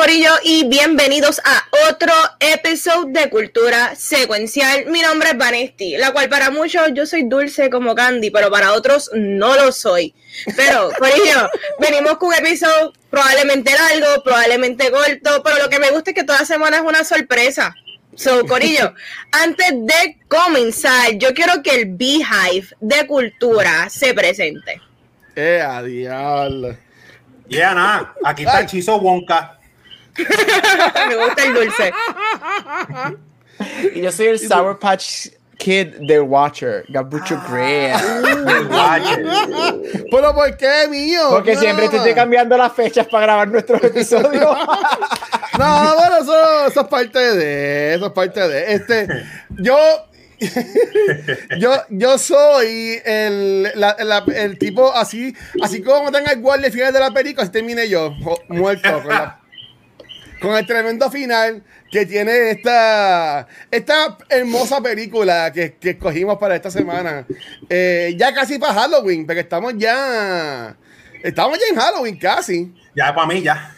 Corillo y bienvenidos a otro episodio de Cultura Secuencial. Mi nombre es Vanesti, la cual para muchos yo soy dulce como Candy, pero para otros no lo soy. Pero, Corillo, venimos con un episodio probablemente largo, probablemente corto, pero lo que me gusta es que toda semana es una sorpresa. So, Corillo, antes de comenzar, yo quiero que el Beehive de Cultura se presente. Eh, adiós. Yeah, nada. Aquí está el chizo Wonka. Me gusta el dulce. Y yo soy el Sour Patch Kid de Watcher, Gabucho Ah. Graham. ¿Pero por qué, mío? Porque No. siempre te estoy cambiando las fechas para grabar nuestros episodios. No, bueno, eso, eso es parte de. Eso es parte de. Este. Yo. yo, yo soy el, la- la- el tipo así, así como tenga el guardia al final de la película, así termine yo, muerto, con, la- con el tremendo final que tiene esta, esta hermosa película que, que escogimos para esta semana. Eh, ya casi para Halloween, porque estamos ya, estamos ya en Halloween casi. Ya para mí, ya.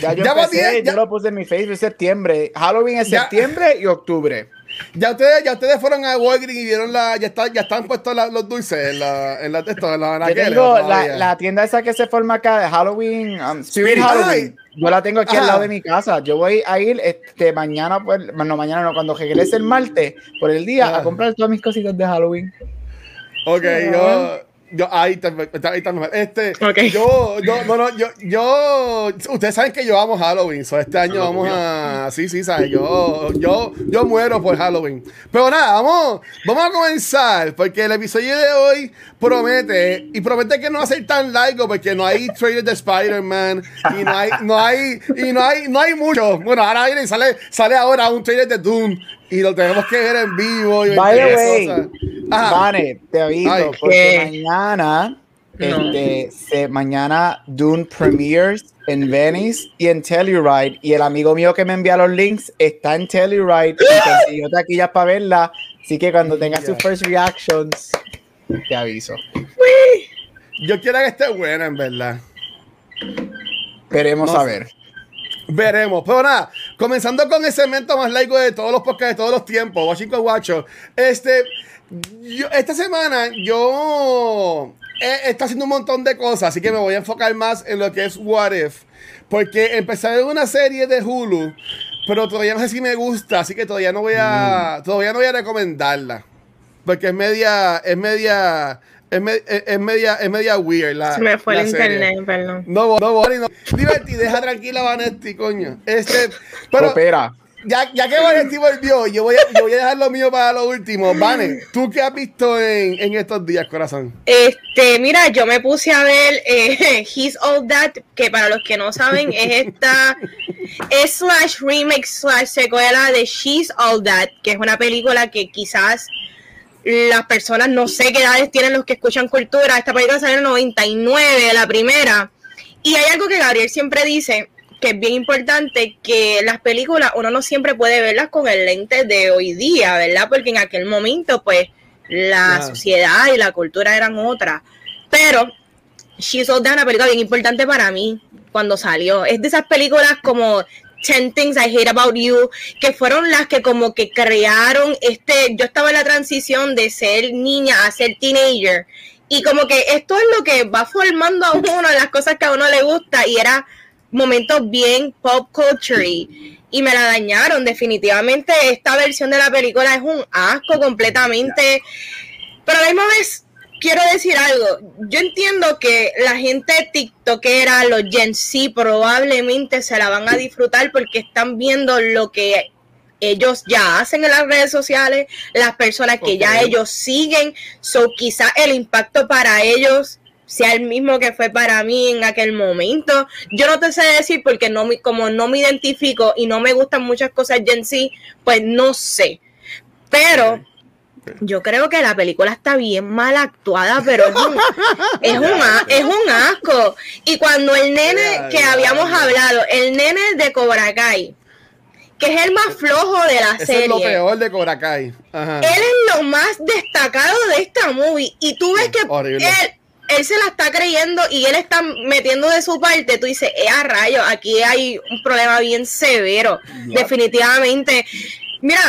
Ya yo Ya empecé, ya- yo lo puse en mi Facebook en septiembre. Halloween es Ya. septiembre y octubre. Ya ustedes, ya ustedes fueron a Walgreens y vieron la, ya está, ya están puestos la- los dulces en la, en la, esto, en la Yo anaqueles, tengo la, todavía. la tienda esa que se forma acá de Halloween, um, Spirit Spirit. Halloween. Yo la tengo aquí al lado de mi casa. Yo voy a ir este mañana, pues, no mañana no, cuando regrese el martes por el día Ajá. a comprar todas mis cositas de Halloween. Ok, yo, yo, ahí está, ahí está mejor. Este, Ok. yo, yo, no, no, yo, yo, ustedes saben que yo amo Halloween, so este año vamos a, sí, sí, sabes, yo, yo, yo muero por Halloween. Pero nada, vamos, vamos a comenzar, porque el episodio de hoy promete, y promete que no va a ser tan largo, porque no hay trailer de Spider-Man, y no hay, no hay, y no hay, no hay mucho. Bueno, ahora viene y sale, sale ahora un trailer de Doom, y lo tenemos que ver en vivo. Y By the way, cosas. Ajá. Vane, te aviso, Ay. porque ¿Qué? mañana, No. este, se, mañana Dune premieres en Venice y en Telluride, y el amigo mío que me envía los links está en Telluride y consiguió taquillas para verla, así que cuando tenga sus first reactions, te aviso. Yo quiero que esté buena, en verdad. Veremos No a ver. Veremos. Pero nada, comenzando con el segmento más largo de todos los podcasts de todos los tiempos, Washington Guacho. Este, yo, esta semana yo he, está haciendo un montón de cosas, así que me voy a enfocar más en lo que es What If. Porque empecé a ver una serie de Hulu, pero todavía no sé si me gusta, así que todavía no voy a, todavía no voy a recomendarla. Porque es media, es media, es, me- es- es media, es media weird la Se me fue el serie. internet, perdón. No, no, Bonnie, no. Divertí, deja tranquila Vanetti, coño. Este, pero Coopera. Ya, ya que Vanetti volvió, yo voy, a, yo voy a dejar lo mío para lo último. Vane, ¿tú qué has visto en, en estos días, corazón? Este, mira, yo me puse a ver eh, He's All That, que para los que no saben es esta es slash remake slash secuela de She's All That, que es una película que quizás las personas no sé qué edades tienen los que escuchan cultura. Esta película salió en el 99, la primera. Y hay algo que Gabriel siempre dice, que es bien importante, que las películas uno no siempre puede verlas con el lente de hoy día, ¿verdad? Porque en aquel momento, pues, la sociedad y la cultura eran otras. Pero She's All That, una película bien importante para mí cuando salió. Es de esas películas como 10 Things I Hate About You, que fueron las que como que crearon este, yo estaba en la transición de ser niña a ser teenager. Y como que esto es lo que va formando a uno las cosas que a uno le gusta y era momentos bien pop culture y me la dañaron definitivamente esta versión de la película es un asco completamente pero a la misma vez quiero decir algo. Yo entiendo que la gente TikTokera, los Gen Z, probablemente se la van a disfrutar porque están viendo lo que ellos ya hacen en las redes sociales, las personas que ya ellos siguen. So, quizás el impacto para ellos sea el mismo que fue para mí en aquel momento. Yo no te sé decir porque no como no me identifico y no me gustan muchas cosas Gen Z, pues no sé. Pero Yo creo que la película está bien mal actuada, pero es un, es un, a- es un asco. Y cuando el nene que habíamos hablado, el nene de Cobra Kai, que es el más flojo de la Eso es lo serie, peor de Cobra Kai. Ajá. él es lo más destacado de esta movie. Y tú ves que Horrible. él, él se la está creyendo y él está metiendo de su parte. Tú dices, eh, a rayos, aquí hay un problema bien severo. Definitivamente. Mira,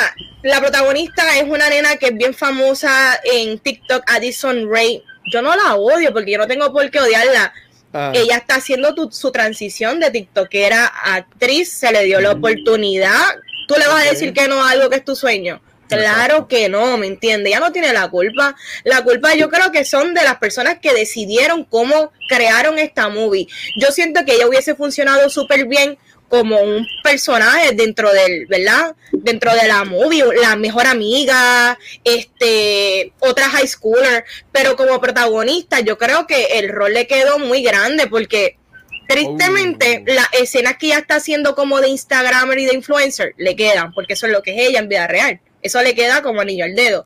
la protagonista es una nena que es bien famosa en TikTok, Addison Ray. Yo no la odio porque yo no tengo por qué odiarla. Ah. Ella está haciendo tu- su transición de TikTokera a actriz, se le dio la oportunidad. Tú le vas a decir que no a algo que es tu sueño. Claro que no, ¿me entiende? Ya no tiene la culpa. La culpa yo creo que son de las personas que decidieron cómo crearon esta movie. Yo siento que ella hubiese funcionado súper bien como un personaje dentro del, ¿verdad? Dentro de la movie, la mejor amiga, este, otra high schooler, pero como protagonista yo creo que el rol le quedó muy grande porque tristemente Oh. las escenas que ella está haciendo como de Instagramer y de influencer le quedan, porque eso es lo que es ella en vida real, eso le queda como anillo al dedo.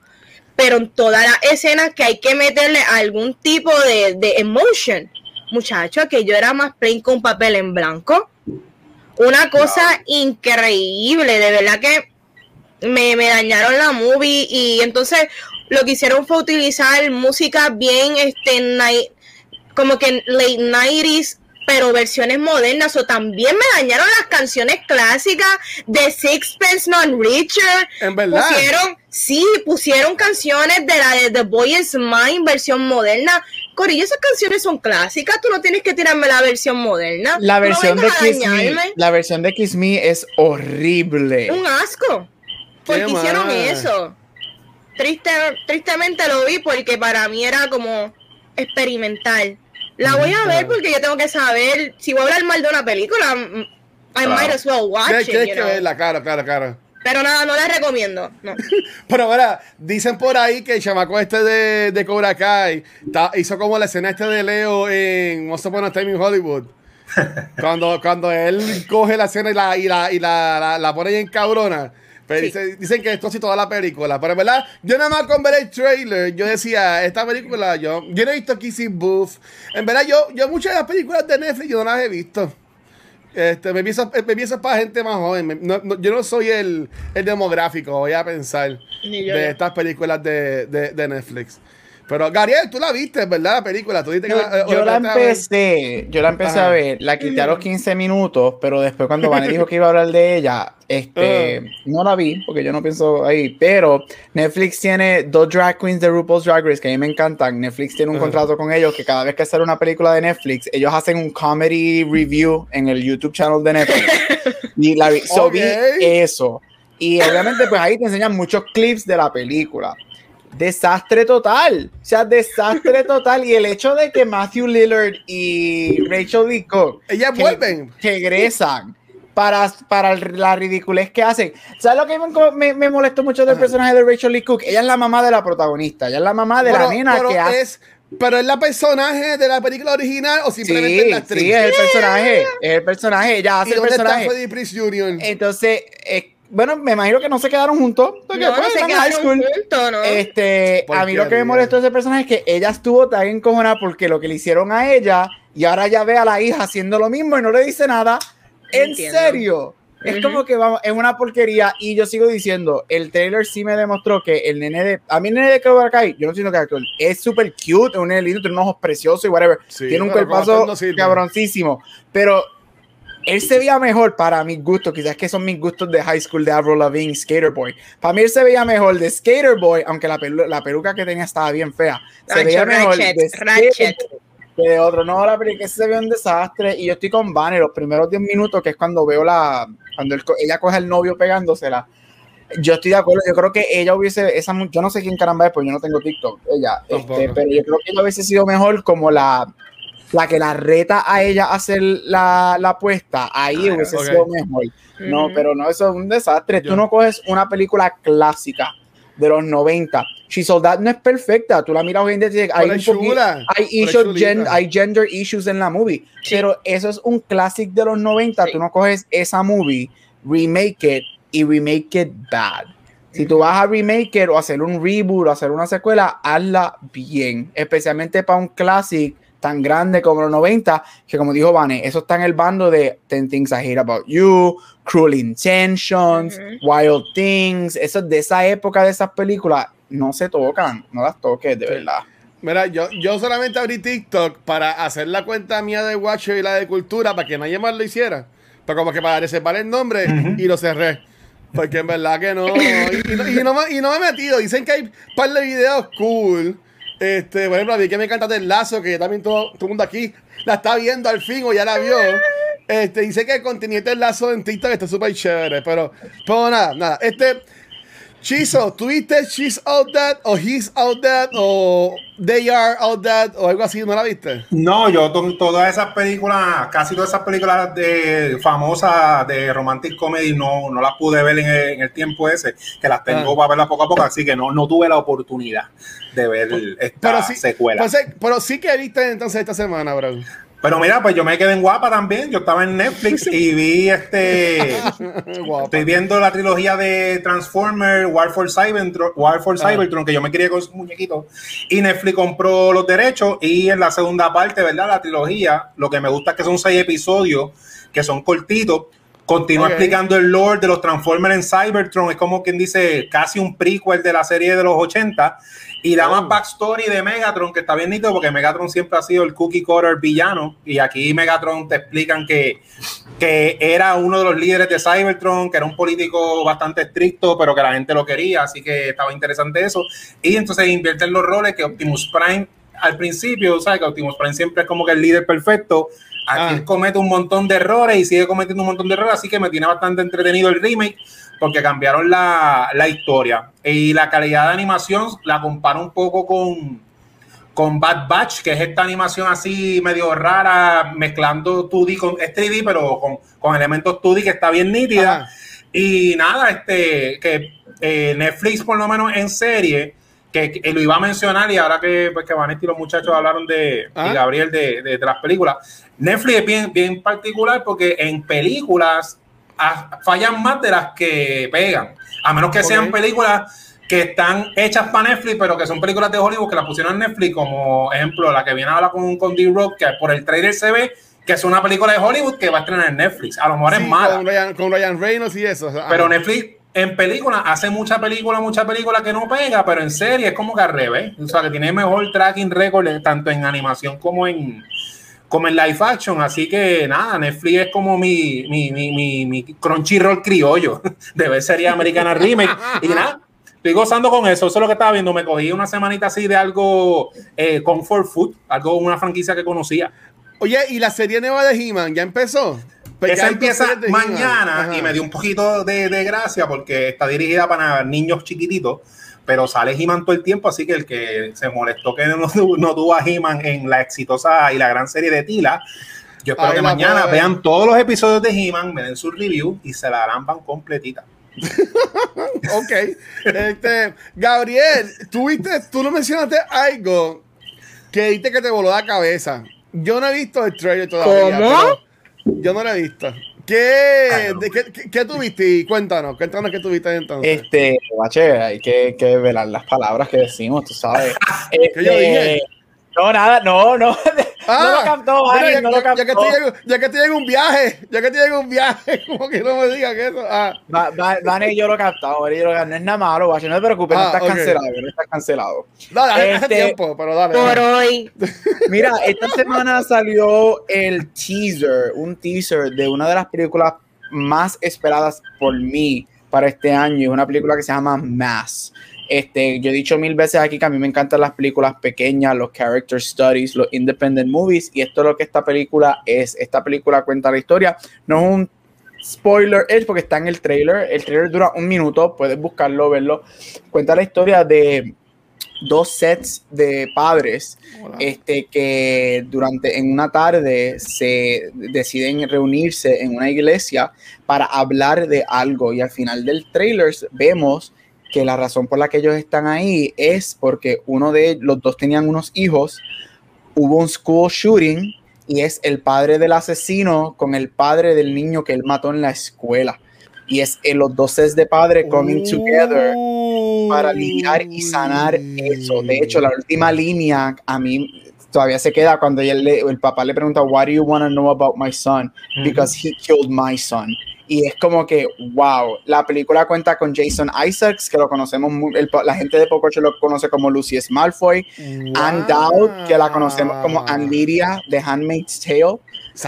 Pero en todas las escenas que hay que meterle algún tipo de, de emotion, muchacho, que yo era más plain con papel en blanco. Una cosa increíble, de verdad que me, me dañaron la movie y entonces lo que hicieron fue utilizar música bien, este, como que late 90s, pero versiones modernas, o también me dañaron las canciones clásicas de Sixpence Non Richer. En verdad. Pusieron, sí, pusieron canciones de la de The Boy Is Mine, versión moderna. Corillo, esas canciones son clásicas, tú no tienes que tirarme la versión moderna. La no versión de Kiss Me, la versión de Kiss Me es horrible. Un asco. Porque Qué hicieron mal. eso. Triste, tristemente lo vi porque para mí era como experimental. La voy a ver porque yo tengo que saber si voy a hablar mal de una película. mm, I might as well watch it, tienes que verla, claro, claro, claro. Pero nada, no la recomiendo. No. Pero ahora, dicen por ahí que el chamaco este de, de Cobra Kai ta- hizo como la escena este de Leo en Once Upon a Time in Hollywood. Cuando, cuando él coge la escena y la, y la, y la, la, la pone en cabrona. Pero Sí. dice- dicen que esto sí toda la película. Pero en verdad, yo nada más con ver el trailer, yo decía, esta película, yo, yo no he visto Kissing Booth. En verdad, yo, yo muchas de las películas de Netflix yo no las he visto. Este, me pienso, me pienso para gente más joven. Me- no- no- yo no soy el, el demográfico, voy a pensar Ni yo, de yo. estas películas de, de, de Netflix. Pero, Gabriel, tú la viste, ¿verdad? La película. Tú dijiste que Yo, la- yo la ver. empecé, yo la empecé Ajá. a ver, la quité a los 15 minutos, pero después cuando Vane dijo que iba a hablar de ella, este, Ah. no la vi, porque yo no pienso ahí, pero Netflix tiene dos drag queens de RuPaul's Drag Race que a mí me encantan. Netflix tiene un contrato con ellos que cada vez que sale una película de Netflix, ellos hacen un comedy review en el YouTube channel de Netflix. y la vi, so vi eso. Y obviamente pues ahí te enseñan muchos clips de la película. Desastre total. O sea, desastre total. Y el hecho de que Matthew Lillard y Rachel Lee Cook Ellas que- vuelven. regresan para, para la ridiculez que hacen. ¿Sabes lo que me, me, me molestó mucho del Ajá. personaje de Rachel Lee Cook? Ella es la mamá de la protagonista. Ella es la mamá de Pero- la nena pero que hace. es, pero es la personaje de la película original o simplemente es Sí, la actriz. sí, es el personaje. Es el personaje. Ella ¿Y hace el dónde está personaje. Prinze Jr.? Entonces, eh, bueno, me imagino que no se quedaron juntos. Porque No, no se quedaron juntos, ¿no? Este, a mí lo que me molestó de ese personaje es que ella estuvo tan encojonada porque lo que le hicieron a ella y ahora ya ve a la hija haciendo lo mismo y no le dice nada. En Entiendo. serio. Es Ujú. como que vamos, es una porquería y yo sigo diciendo, el trailer sí me demostró que el nene de, a mí el nene de Cobra Kai, yo no siento que es actor, es súper cute, es un nene lindo, tiene unos ojos preciosos y whatever, Sí, tiene un cuerpazo cabroncísimo, pero él se veía mejor para mis gustos, quizás que son mis gustos de high school de Avril Lavigne, Skater Boy. Para mí él se veía mejor de Skater Boy, aunque la, pelu- la peluca que tenía estaba bien fea. Se Ratchet, veía mejor Ratchet, de Ratchet. Boy que de otro. No, la película se ve un desastre y yo estoy con Vane los primeros 10 minutos, que es cuando veo la, cuando él ella coge al novio pegándosela. Yo estoy de acuerdo, yo creo que ella hubiese, esa, yo no sé quién caramba es, porque yo no tengo TikTok, ella, este, pero yo creo que ella hubiese sido mejor como la, la que la reta a ella a hacer la, la apuesta, ahí Ah, hubiese sido mejor. No, pero no, eso es un desastre. Yo- Tú no coges una película clásica de los 90. She Soldat no es perfecta. Tú la miras hoy en día y dices, hay, un hay, issues gen- hay gender issues en la movie. Sí. Pero eso es un clásico de los 90. Sí. Tú no coges esa movie, remake it y remake it bad. Si tú vas a remake o hacer un reboot o hacer una secuela, hazla bien. Especialmente para un classic tan grande como los 90, que como dijo Vane, eso está en el bando de Ten Things I Hate About You, Cruel Intentions, Wild Things, eso de esa época de esas películas, no se tocan, no las toques, de verdad. Mira, yo, yo solamente abrí TikTok para hacer la cuenta mía de Watcher y la de Cultura para que nadie más lo hiciera. Pero como que para reservar el nombre y lo cerré. Porque en verdad que no. Y, no, y no me, y no me he metido. Dicen que hay un par de videos cool. Este, por ejemplo, a mí que me encanta del lazo, que también todo, todo el mundo aquí la está viendo al fin o ya la vio. Este, dice que el contenido del lazo en TikTok está súper chévere. Pero, pero nada, nada. Este. Chizo, ¿tuviste She's Out That o He's Out That o They Are Out That o algo así? ¿No la viste? No, yo to- todas esas películas, casi todas esas películas de famosas de romantic comedy no, no las pude ver en el, en el tiempo ese, que las tengo Ah. para verlas poco a poco, así que no, no tuve la oportunidad de ver esta Pero sí, secuela. pues, eh, pero sí que viste entonces esta semana, bro. Pero mira, pues yo me quedé en guapa también. Yo estaba en Netflix y vi este. Estoy viendo la trilogía de Transformer, War for Cybertron, War for Ah. Cybertron, que yo me quería con sus muñequitos. Y Netflix compró los derechos. Y en la segunda parte, ¿verdad? La trilogía, lo que me gusta es que son seis episodios, que son cortitos. Continúa explicando el lore de los Transformers en Cybertron. Es como quien dice casi un prequel de la serie de los 80. Y da Oh. más backstory de Megatron, que está bien nítido, porque Megatron siempre ha sido el cookie cutter villano. Y aquí Megatron te explican que, que era uno de los líderes de Cybertron, que era un político bastante estricto, pero que la gente lo quería. Así que estaba interesante eso. Y entonces invierten los roles que Optimus Prime al principio, ¿sabes? Que Optimus Prime siempre es como que el líder perfecto. Aquí Ah. él comete un montón de errores y sigue cometiendo un montón de errores, así que me tiene bastante entretenido el remake porque cambiaron la, la historia. Y la calidad de animación la comparo un poco con, con Bad Batch, que es esta animación así medio rara, mezclando 2D con es 3D, pero con, con elementos 2D que está bien nítida. Y nada, este, que eh, Netflix, por lo menos en serie, que, que lo iba a mencionar y ahora que, pues, que Vanetti y los muchachos hablaron de, Ah. Gabriel de, de- de las películas, Netflix es bien, bien particular porque en películas ah, fallan más de las que pegan, a menos que sean películas que están hechas para Netflix, pero que son películas de Hollywood que las pusieron en Netflix, como ejemplo la que viene ahora con, con D-Rock, que por el trailer se ve que es una película de Hollywood que va a estrenar en Netflix. A lo mejor Sí, es mala. Con Ryan, con Ryan Reynolds y eso. Pero Netflix en película hace mucha película, mucha película que no pega, pero en serie es como que al revés. O sea, que tiene mejor tracking record tanto en animación como en como en live action. Así que nada, Netflix es como mi, mi, mi, mi, mi Crunchyroll criollo de ver serie americana remake. Y nada. Estoy gozando con eso, eso es lo que estaba viendo. Me cogí una semanita así de algo eh, comfort food, algo, una franquicia que conocía. Oye, ¿y la serie nueva de He-Man ya empezó? Porque Esa empieza mañana Ajá. y me dio un poquito de, de gracia porque está dirigida para niños chiquititos, pero sale He-Man todo el tiempo, así que el que se molestó que no, tu- no tuvo a He-Man en la exitosa y la gran serie de Tila, yo espero Ahí que mañana ver. vean todos los episodios de He-Man, me den su review y se la arampan completita. Ok. Este, Gabriel, tú, viste, tú no mencionaste algo que viste que te voló la cabeza. Yo no he visto el trailer todavía. ¿Cómo? Yo no lo he visto. ¿Qué, no. de, qué, qué, qué tuviste? Y cuéntanos, cuéntanos qué tuviste entonces. Este, bache, hay que, que velar las palabras que decimos, tú sabes. ¿Qué yo dije? Este, No, nada, no, no. no lo captó, bueno, Ari, ya, no lo captó. ya que estoy en, ya que estoy en un viaje, ya que estoy en un viaje, como que no me digan eso. Ah, Va- va- yo lo yo lo captamos. no es nada malo, no te preocupes, no Ah, estás cancelado, no estás cancelado. dale, hace Este- tiempo, pero dale. Por dale. hoy. Mira, esta semana salió el teaser, un teaser de una de las películas más esperadas por mí para este año. Es una película que se llama Mass. Este, yo he dicho mil veces aquí que a mí me encantan las películas pequeñas, los character studies, los independent movies, y esto es lo que esta película es. Esta película cuenta la historia, no es un spoiler, es porque está en el trailer. El trailer dura un minuto, puedes buscarlo, verlo. Cuenta la historia de dos sets de padres Hola. este, que durante en una tarde se deciden reunirse en una iglesia para hablar de algo y al final del trailer vemos que la razón por la que ellos están ahí es porque uno de los dos tenían unos hijos, hubo un school shooting y es el padre del asesino con el padre del niño que él mató en la escuela. y es en los dos sets de padre coming together para lidiar y sanar eso. De hecho, la última línea a mí todavía se queda cuando le- el papá le pregunta, What do you want to know about my son? Because he killed my son. Y es como que, wow, la película cuenta con Jason Isaacs, que lo conocemos, muy- el- la gente de Pococho lo conoce como Lucius Malfoy, Anne Dowd, que la conocemos como Anne Lydia de Handmaid's Tale,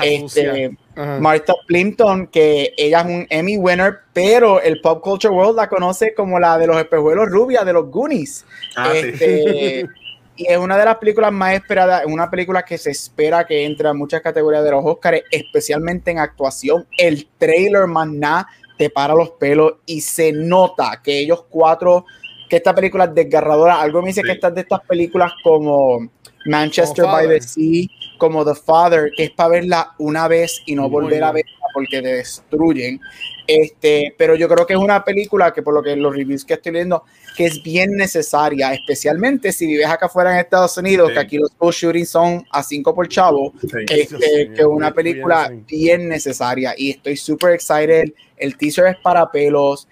este. Martha Plimpton, que ella es un Emmy winner, pero el Pop Culture World la conoce como la de los espejuelos rubias de los Goonies. Ah, sí. Y es una de las películas más esperadas, es una película que se espera que entre a muchas categorías de los Oscars, especialmente en actuación. El trailer más nada te para los pelos y se nota que ellos cuatro, que esta película es desgarradora. Algo me dice Sí. que estas de estas películas como Manchester Como by the. Sea, como The Father, que es para verla una vez y no Muy volver a verla porque te destruyen. Este, pero yo creo que es una película que por lo que los reviews que estoy leyendo, que es bien necesaria, especialmente si vives acá afuera en Estados Unidos, Sí. que aquí los shootings son a 5 por chavo, Sí. este, mío, que es una película bien, bien necesaria y estoy súper excited. El teaser es para pelos.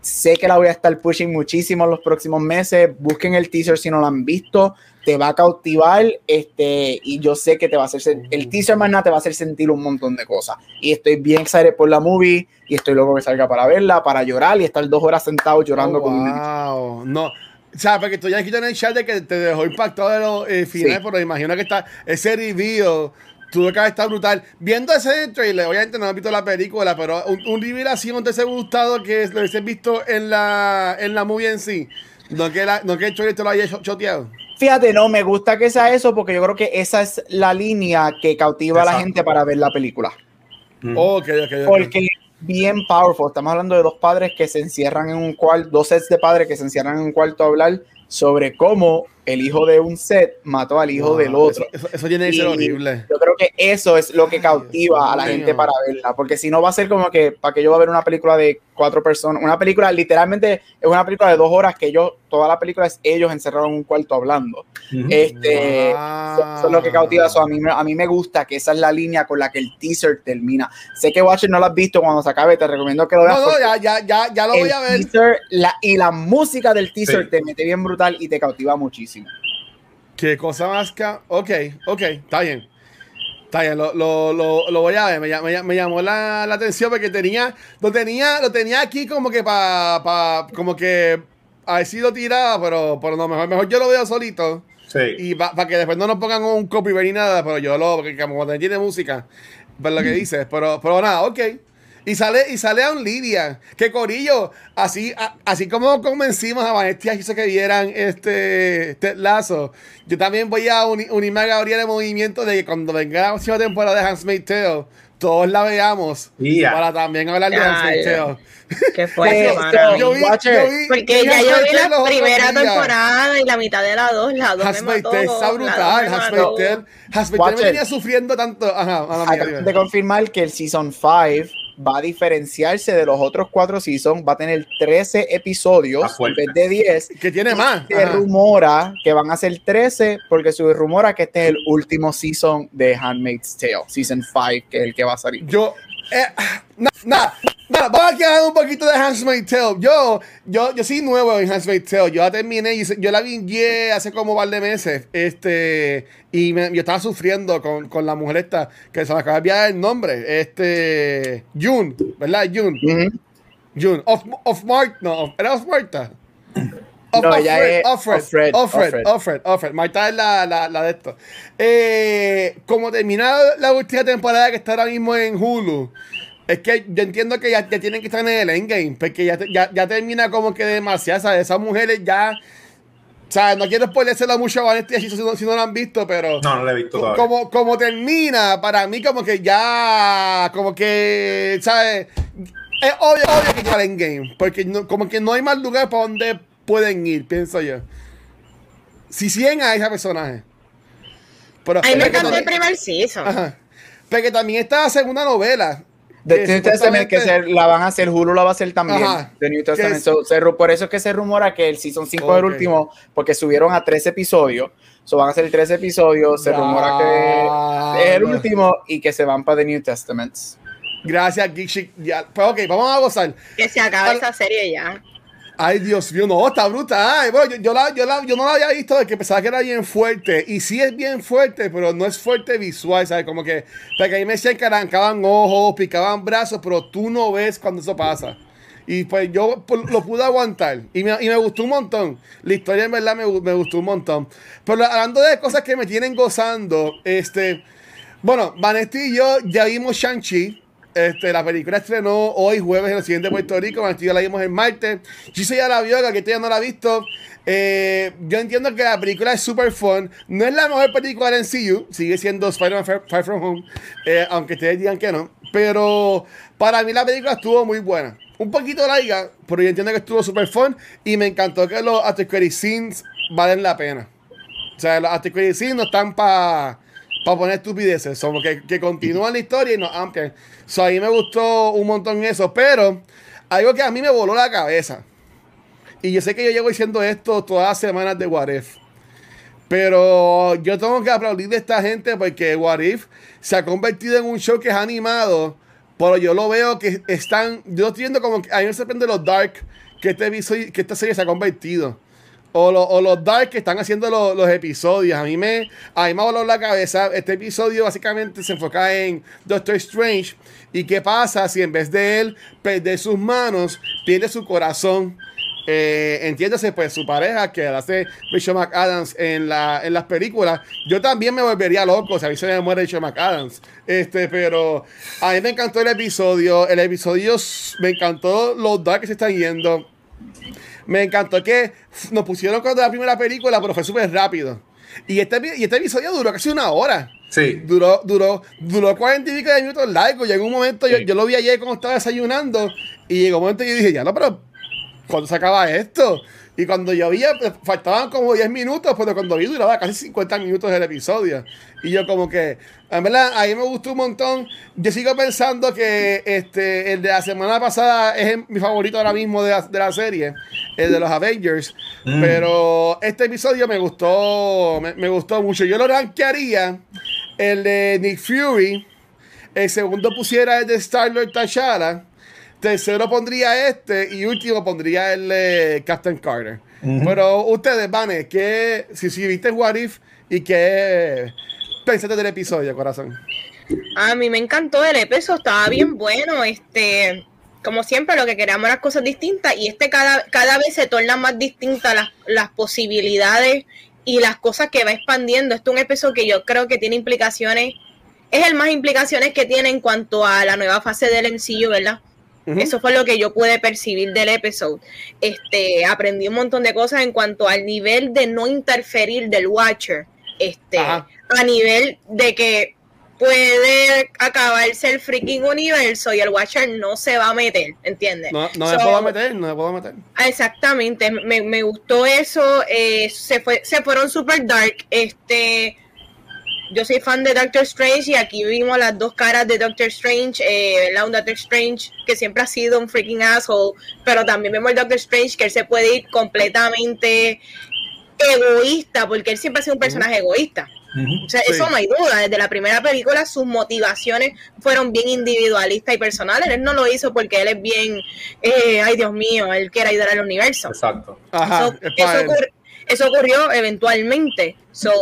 Sé que la voy a estar pushing muchísimo en los próximos meses. Busquen el teaser si no lo han visto. Te va a cautivar. Este, y yo sé que te va a hacer. El teaser más nada te va a hacer sentir un montón de cosas. Y estoy bien excited por la movie. Y estoy loco que salga para verla, para llorar y estar dos horas sentado llorando Oh, con un wow. No. O sea, porque tú ya en el chat de que te dejó impactado de los eh, finales, Sí. pero imagino que está ese reveal tuvo que estado brutal. Viendo ese trailer, obviamente no he visto la película, pero un, un reveal así no te hubiese gustado que lo hubiese visto en la, en la movie en sí. No que, la, no que el trailer te lo haya cho- choteado. Fíjate, no, me gusta que sea eso porque yo creo que esa es la línea que cautiva a la gente para ver la película. Mm. Ok, ok, ok. Porque bien powerful. Estamos hablando de dos padres que se encierran en un cuarto, dos sets de padres que se encierran en un cuarto a hablar sobre cómo el hijo de un set mató al hijo Wow, del otro. Eso, tiene que ser horrible. Yo creo que eso es lo que cautiva a la gente para verla, porque si no va a ser como que para que yo va a ver una película de cuatro personas, una película literalmente es una película de dos horas que yo toda la película es ellos encerrados en un cuarto hablando. Este, Wow. eso, es lo que cautiva eso. A mí, a mí me gusta que esa es la línea con la que el teaser termina. Sé que Watcher no lo has visto cuando se acabe, te recomiendo que lo veas. No, no, ya, ya, ya, ya lo voy a ver. teaser, la, y la música del teaser Sí. te mete bien brutal y te cautiva muchísimo. Qué cosa más que. Ok, ok, está bien. Está bien, lo, lo, lo, lo voy a ver. Me, me me llamó la, la atención porque tenía. Lo tenía, lo tenía aquí como que para. Pa, como que. A ver si lo tiraba, pero, pero no, mejor, mejor yo lo veo solito. Sí. Y para que después no nos pongan un copyright ni nada, pero yo lo. Porque como cuando tiene música. Pues lo que dices. Pero, pero nada, ok. Y sale, y sale a un Lidia. Que corillo. Así, a- así como convencimos a Vanessa hizo que vieran este, este lazo. Yo también voy a uni- unirme a Gabriel en movimiento de que cuando venga la próxima temporada de Handmaid's Tale, todos la veamos. Ya. Para también hablar de ya. Tale. Qué fuerte, Pues, mano. Yo vi, Watcher. yo vi- Porque ya yo vi la primera días. temporada y la mitad de la dos, la dos me Handmaid's mató. Tale está brutal. dos me me venía sufriendo tanto. Ajá, a la de confirmar que el Season 5 va a diferenciarse de los otros cuatro seasons, va a tener 13 Está episodios en vez de 10. Que tiene más. Se Ajá. rumora que van a ser 13 porque se rumora que este es el último season de Handmaid's Tale, Season 5, que es el que va a salir. Yo, eh, nada, vamos a quedar un poquito de Handmaid's Tale. Yo, yo, yo soy nuevo en Handmaid's Tale. Yo la terminé y yo la vi hace como un par de meses. Este, y me- yo estaba sufriendo con, con la mujer esta, que se me acaba de enviar el nombre. Este, June, ¿verdad? June. Ujú. June. Of, of Mark, no, ¿era of Marta? Of, No, of ella Fred, es of Fred, Offred, of Fred, Offred. of Fred, of Fred. Marta es la, la, la de esto. Eh, como termina la última temporada que está ahora mismo en Hulu, es que yo entiendo que ya, ya tienen que estar en el endgame, porque ya, ya, ya termina como que demasiado, ¿sabes? Esas mujeres ya... O sea, no quiero spoilersela mucho a Vanessa si no, si no la han visto, pero... No, no lo he visto todavía. Como, como termina, para mí como que ya, como que, ¿sabes? Es obvio, obvio que ya en game, porque no- como que no hay más lugar para donde pueden ir, pienso yo. Si siguen a ese personaje. Pero, A mí me encantó el primer season. Ajá. Porque también está la segunda novela. De que New Testament que se, la van a hacer, Hulu la va a hacer también. Ajá. De New Testament. Es- So, se por eso es que se rumora que el Season 5 es el último, porque subieron a 13 episodios. So van a ser 13 episodios. Se rumora que es el último y que se van para The New Testament. Gracias, Geek Chic. Ya. Pues ok, vamos a gozar. Que se acabe Al- esa serie ya. Ay, Dios mío, no, está brutal. Bueno, yo, la, yo, la- yo no la había visto de que pensaba que era bien fuerte. Y sí es bien fuerte, pero no es fuerte visual, ¿sabes? Como que, porque ahí me decían que arrancaban ojos, picaban brazos, pero tú no ves cuando eso pasa. Y pues yo lo pude aguantar. Y me, y me gustó un montón. La historia en verdad me, me gustó un montón. Pero hablando de cosas que me tienen gozando, este... Bueno, Vanetti y yo ya vimos Shang-Chi. Este, la película estrenó hoy jueves en el siguiente Puerto Rico. Yo la vimos el martes. Chiso ya la vio, que ya no la ha visto. Eh, yo entiendo que la película es super fun. No es la mejor película del MCU. Sigue siendo Spider-Man Far From Home. eh, aunque ustedes digan que no. Pero para mí la película estuvo muy buena. Un poquito larga, pero yo entiendo que estuvo super fun. Y me encantó que los after credit scenes valen la pena. O sea, los after credit scenes no están para poner estupideces, son que, continúan la historia y nos amplian. So, a mí me gustó un montón eso, pero algo que a mí me voló la cabeza. Y yo sé que yo llevo diciendo esto todas las semanas de What If. Pero yo tengo que aplaudirle a esta gente porque What If se ha convertido en un show que es animado. Pero yo lo veo que están. Yo estoy viendo como que a mí me sorprende los dark que, este que esta serie se ha convertido. O, lo- o los dark que están haciendo lo- los episodios. A mí me, ha volado la cabeza. Este episodio básicamente se enfoca en Doctor Strange. ¿Y qué pasa si en vez de él perder sus manos, pierde su corazón? Eh, entiéndase, pues su pareja que hace Rachel McAdams en, la, en las películas. Yo también me volvería loco si a mí se me muere Rachel McAdams. Este, pero a mí me encantó el episodio. El episodio me encantó los dark que se están yendo. Me encantó que nos pusieron cuando la primera película, pero fue súper rápido. Y este, y este episodio duró casi una hora. Sí. Duró, duró, duró 40 y pico de minutos largo. Llegó un momento, yo, yo lo vi ayer cuando estaba desayunando. Y llegó un momento y yo dije, ya no, pero ¿cuándo se acaba esto? Y cuando yo vi, pues, faltaban como 10 minutos, pero cuando vi duraba casi 50 minutos el episodio. Y yo como que, en verdad, a mí me gustó un montón. Yo sigo pensando que este, el de la semana pasada es el- mi favorito ahora mismo de la, de la serie, el de los Avengers. Mm. Pero este episodio me gustó, me, me gustó mucho. Yo lo rankearía el de Nick Fury. El segundo pusiera el de Star-Lord T'Challa. Tercero pondría este. Y último pondría el de Captain Carter. Pero ustedes, Vane, ¿qué, si, si viste What If y qué pensaste del episodio, corazón? A mí me encantó el episodio, estaba bien bueno. Este, como siempre, lo que queríamos eran cosas distintas. Y este cada, cada vez se torna más distintas las, las posibilidades y las cosas que va expandiendo. Este es un episodio que yo creo que tiene implicaciones. Es el más implicaciones que tiene en cuanto a la nueva fase del MCU, ¿verdad? Eso fue lo que yo pude percibir del episodio. Este, aprendí un montón de cosas en cuanto al nivel de no interferir del Watcher. Este, Ajá. a nivel de que puede acabarse el freaking universo y el Watcher no se va a meter, ¿entiendes? No, no So, puedo meter, no me puedo meter. Exactamente, me, me gustó eso, eh, se, fue, se fueron super dark, este, yo soy fan de Doctor Strange y aquí vimos las dos caras de Doctor Strange, eh, ¿verdad? un Doctor Strange que siempre ha sido un freaking asshole, pero también vemos el Doctor Strange que él se puede ir completamente egoísta, porque él siempre ha sido un personaje egoísta. Ujú. O sea, Sí. eso no hay duda. Desde la primera película sus motivaciones fueron bien individualistas y personales. Él no lo hizo porque él es bien, eh, ay Dios mío, él quiere ayudar al universo. Exacto. Ajá, So, es eso, ocurri- eso ocurrió eventualmente. So,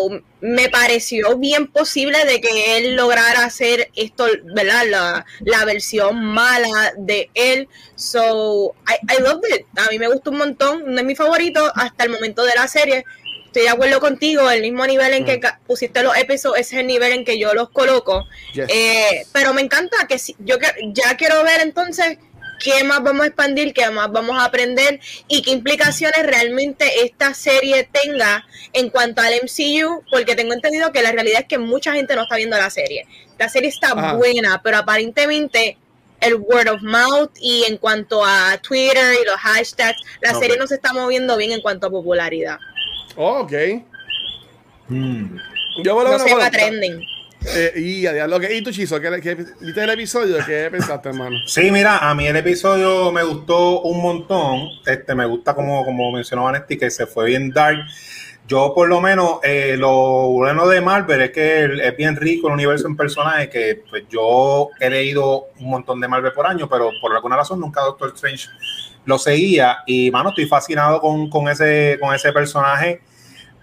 me pareció bien posible de que él lograra hacer esto, ¿verdad? La, la versión mala de él. So, I, I loved it. A mí me gustó un montón. No es mi favorito hasta el momento de la serie. Estoy de acuerdo contigo, el mismo nivel en que Mm. pusiste los episodios, es el nivel en que yo los coloco. Yes. Eh, pero me encanta que si- yo ya quiero ver entonces qué más vamos a expandir, qué más vamos a aprender y qué implicaciones realmente esta serie tenga en cuanto al MCU, porque tengo entendido que la realidad es que mucha gente no está viendo la serie. La serie está buena, pero aparentemente el word of mouth y en cuanto a Twitter y los hashtags, la serie no se está moviendo bien en cuanto a popularidad. Oh, ok. Mm. Yo por lo No se va trending. Eh, y, ¿qué- ¿Y tu chizo? ¿Qué, qué, ¿Viste el episodio? ¿Qué pensaste, hermano? Sí, mira, a mí el episodio me gustó un montón. Este, me gusta como, como mencionó Vanetti, que se fue bien dark. yo por lo menos, eh, lo bueno de Marvel es que es bien rico el universo en personajes que pues, yo he leído un montón de Marvel por año, pero por alguna razón nunca Doctor Strange lo seguía y, mano, estoy fascinado con, con ese, con ese personaje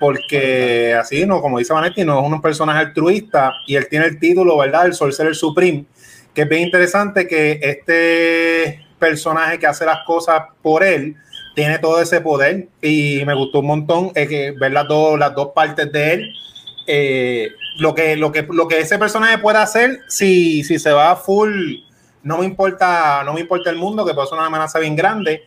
porque así, no como dice Vanetti, no es un personaje altruista y él tiene el título, ¿verdad? El Sorcerer Supreme, que es bien interesante que este personaje que hace las cosas por él tiene todo ese poder y me gustó un montón eh, que ver las dos, las dos partes de él. Eh, lo, que, lo, que, lo que ese personaje puede hacer si, si se va full, no me importa, no me importa el mundo, que puede ser una amenaza bien grande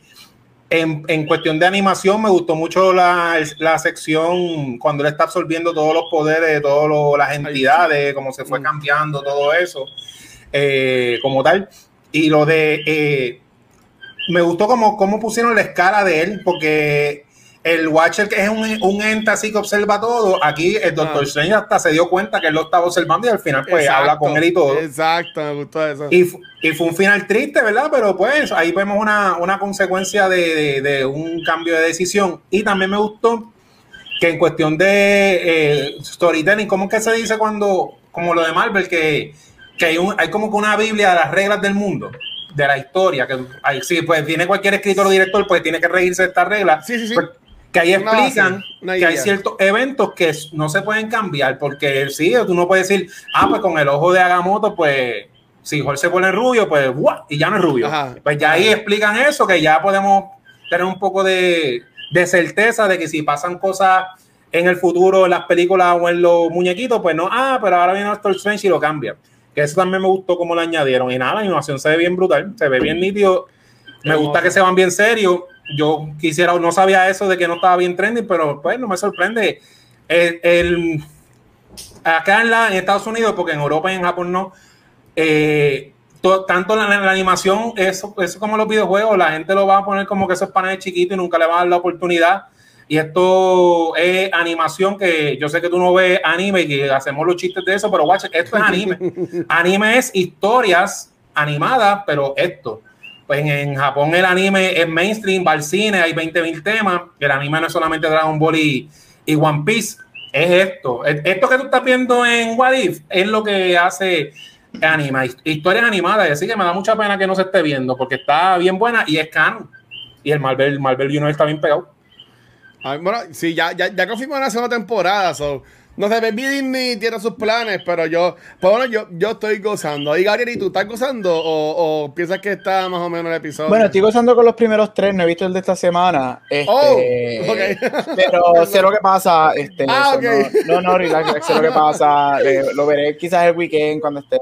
en, cuestión de animación, me gustó mucho la, sección cuando él está absorbiendo todos los poderes de todas las entidades, cómo se fue mm. cambiando todo eso, eh, como tal. Y lo de. Eh, me gustó cómo, cómo pusieron la escala de él, porque el Watcher, que es un, un, ente así que observa todo, aquí el Doctor ah. Strange hasta se dio cuenta que él lo estaba observando y al final pues habla con él y todo. Exacto, me gustó eso. Y, y, fue un final triste, ¿verdad? Pero pues ahí vemos una, una consecuencia de, de, un cambio de decisión. Y también me gustó que en cuestión de eh, storytelling, ¿cómo es que se dice cuando, como lo de Marvel, que, que hay, un, hay como que una Biblia de las reglas del mundo? de la historia, que ahí sí, pues tiene cualquier escritor o director, pues tiene que reírse de estas reglas. Sí, sí, sí. Pues, que ahí explican que hay ciertos eventos que no se pueden cambiar, porque sí, tú no puedes decir, ah, pues con el ojo de Agamotto, pues si Jorge se pone rubio, pues y ya no es rubio. Pues ya ahí explican eso, que ya podemos tener un poco de, de, certeza de que si pasan cosas en el futuro en las películas o en los muñequitos, pues no, ah, pero ahora viene Doctor Strange y lo cambia. Que eso también me gustó como lo añadieron. Y nada, la animación se ve bien brutal, se ve bien nítido. Me gusta que se van bien serios yo quisiera, no sabía eso de que no estaba bien trending, pero pues no me sorprende. El, acá en, la, en Estados Unidos, porque en Europa y en Japón no, eh, tanto la, la, animación, eso, eso como los videojuegos, la gente lo va a poner como que esos paneles chiquitos y nunca le va a dar la oportunidad. Y esto es animación que yo sé que tú no ves anime y hacemos los chistes de eso, pero watch, esto es anime. anime es historias animadas, pero esto. Pues en, Japón el anime es mainstream, va al cine, hay 20.000 temas. El anime no es solamente Dragon Ball y, One Piece, es esto. Esto que tú estás viendo en What If es lo que hace anima, historias animadas. Y así que me da mucha pena que no se esté viendo porque está bien buena y es canon. Y el Marvel, Marvel Universe está bien pegado. bueno, sí, ya, ya, ya confirmó la segunda temporada. So no sé, Baby Disney tiene sus planes, pero yo, pues bueno, yo, yo estoy gozando. ¿Y Gabriel, y tú estás gozando o, piensas que está más o menos el episodio? Bueno, estoy gozando con los primeros tres, no he visto el de esta semana. Este, oh, Pero sé lo que pasa. Este, ah, no, no, no, sé lo que pasa. Eh, lo veré quizás el weekend cuando esté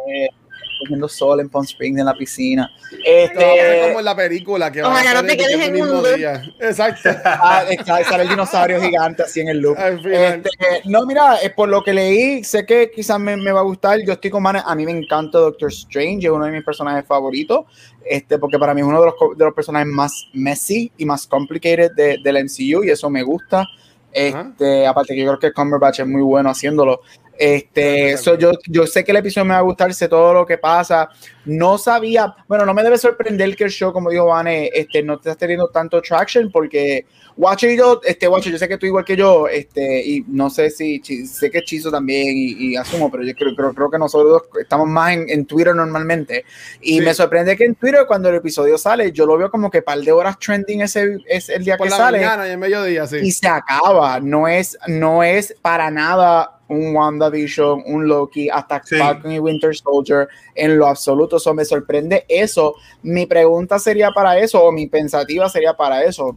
cogiendo sol en Palm Springs en la piscina. Este, como en la película que Ojalá no te quedes en un día. Exacto. Ah, sale el dinosaurio gigante así en el loop. Este, no, mira, es por lo que leí, sé que quizás me, me va a gustar. Yo estoy con manes, a mí me encanta Doctor Strange, es uno de mis personajes favoritos. Este, porque para mí es uno de los, de los personajes más messy y más complicated de, del MCU y eso me gusta. Este, aparte que yo creo que Cumberbatch es muy bueno haciéndolo. Este, yo, yo sé que el episodio me va a gustar, sé todo lo que pasa. No sabía, bueno, no me debe sorprender que el show, como dijo Vane, este, no te está teniendo tanto traction porque Watcher y yo, este, Watcher, yo sé que tú igual que yo, este, y no sé si, sé que Chizo también y, asumo, pero yo creo, creo, creo, que nosotros estamos más en, en Twitter normalmente. Y me sorprende que en Twitter cuando el episodio sale, yo lo veo como que par de horas trending ese es el día que sale. y, en mediodía, sí. y se acaba. No es, no es para nada un WandaVision, un Loki, hasta Falcon y Winter Soldier, en lo absoluto. Eso me sorprende eso. Mi pregunta sería para eso, o mi pensativa sería para eso.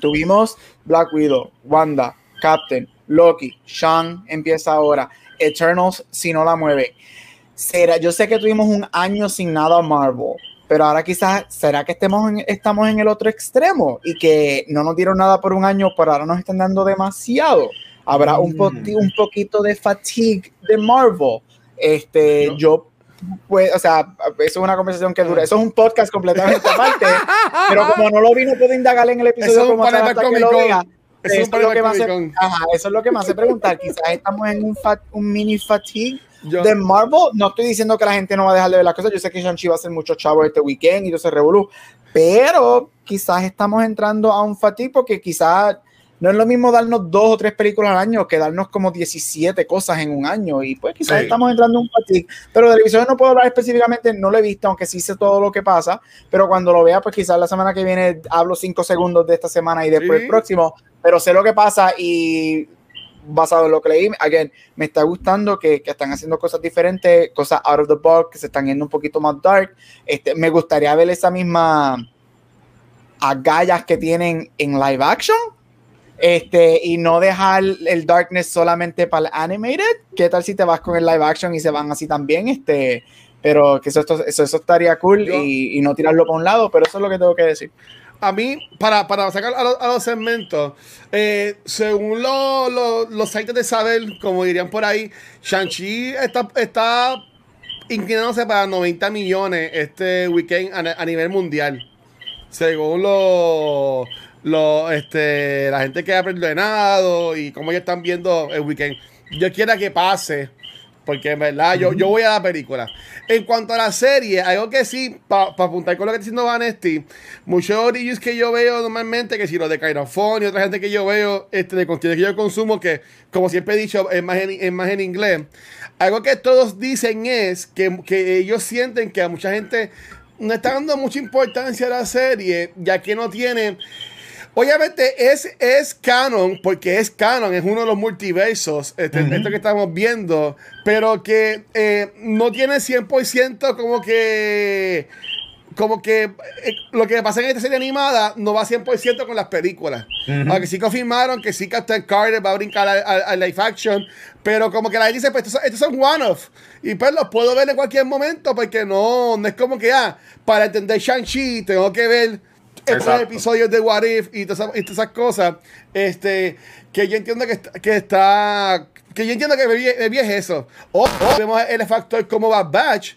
Tuvimos Black Widow, Wanda, Captain, Loki, Shang empieza ahora, Eternals si no la mueve. Será, yo sé que tuvimos un año sin nada Marvel, pero ahora quizás será que estemos estamos en el otro extremo y que no nos dieron nada por un año, pero ahora nos están dando demasiado habrá un, mm. un poquito de fatigue de Marvel. Este, yo pues, o sea, eso es una conversación que dura. Eso es un podcast completamente aparte. pero como no lo vi, no puedo indagar en el episodio como tal hasta que lo vea. Eso, es lo que me hace, eso es lo que me hace preguntar. Quizás estamos en un, un mini fatigue de Marvel. No estoy diciendo que la gente no va a dejar de ver las cosas. Yo sé que Shang-Chi va a hacer muchos chavos este weekend y todo se revolú. Pero quizás estamos entrando a un fatigue porque quizás no es lo mismo darnos dos o tres películas al año que darnos como 17 cosas en un año. Y pues quizás estamos entrando en un fatigue. Pero de televisión no puedo hablar específicamente, no lo he visto, aunque sí sé todo lo que pasa. Pero cuando lo vea, pues quizás la semana que viene hablo cinco segundos de esta semana y después el próximo. Pero sé lo que pasa y basado en lo que leí, again, me está gustando que, que, están haciendo cosas diferentes, cosas out of the box, que se están yendo un poquito más dark. Este, me gustaría ver esa misma agallas que tienen en live action. Este, y no dejar el darkness solamente para el animated. ¿Qué tal si te vas con el live action y se van así también? Este, pero que eso, eso, eso estaría cool y, y, no tirarlo para un lado, pero eso es lo que tengo que decir a mí, para, para sacar a, los segmentos, eh, según los sites de saber, como dirían por ahí, Shang-Chi está, está inclinándose para 90 millones este weekend a, nivel mundial. Según los lo, este, la gente que ha perdonado y cómo ellos están viendo el weekend. Yo quiero que pase porque en verdad, yo, yo voy a la película. En cuanto a la serie, algo que sí, para apuntar con lo que está diciendo Vanesti, muchos orillos que yo veo normalmente, que si los de Kainofon y otra gente que yo veo, este, de contenido que yo consumo, que como siempre he dicho, es más en, más en inglés. Algo que todos dicen es que, que ellos sienten que a mucha gente no está dando mucha importancia a la serie, ya que no tiene Obviamente es, es canon, porque es canon, es uno de los multiversos, este, esto que estamos viendo, pero que eh, no tiene 100% como que como que eh, lo que pasa en esta serie animada no va 100% con las películas. Aunque sí confirmaron que sí Captain Carter va a brincar al live action, pero como que la gente dice, pues estos, estos son one-off. Y pues los puedo ver en cualquier momento porque no, no es como que, ah, para entender Shang-Chi tengo que ver estos episodios de What If y todas, esas, cosas, este, que yo entiendo que, que está, que yo entiendo que me es eso. O, vemos el factor como Bad Batch,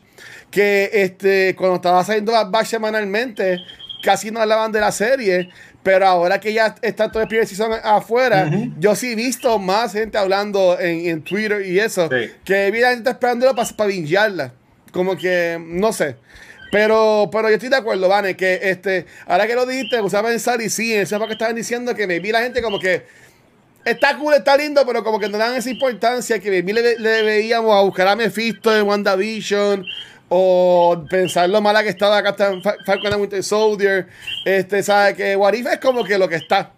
que este, cuando estaba saliendo Bad Batch semanalmente, casi no hablaban de la serie, pero ahora que ya está todo el primer season afuera, yo sí he visto más gente hablando en, Twitter y eso, que vi la gente esperándolo para, para Como que, no sé. Pero, pero yo estoy de acuerdo, Vane, que este, ahora que lo dijiste, me a pensar y sí, eso es lo que estaban diciendo, que me vi la gente como que está cool, está lindo, pero como que no dan esa importancia que me le, le veíamos a buscar a Mephisto en WandaVision o pensar lo mala que estaba está Falcon and Winter Soldier, este, sabe que Warif es como que lo que está.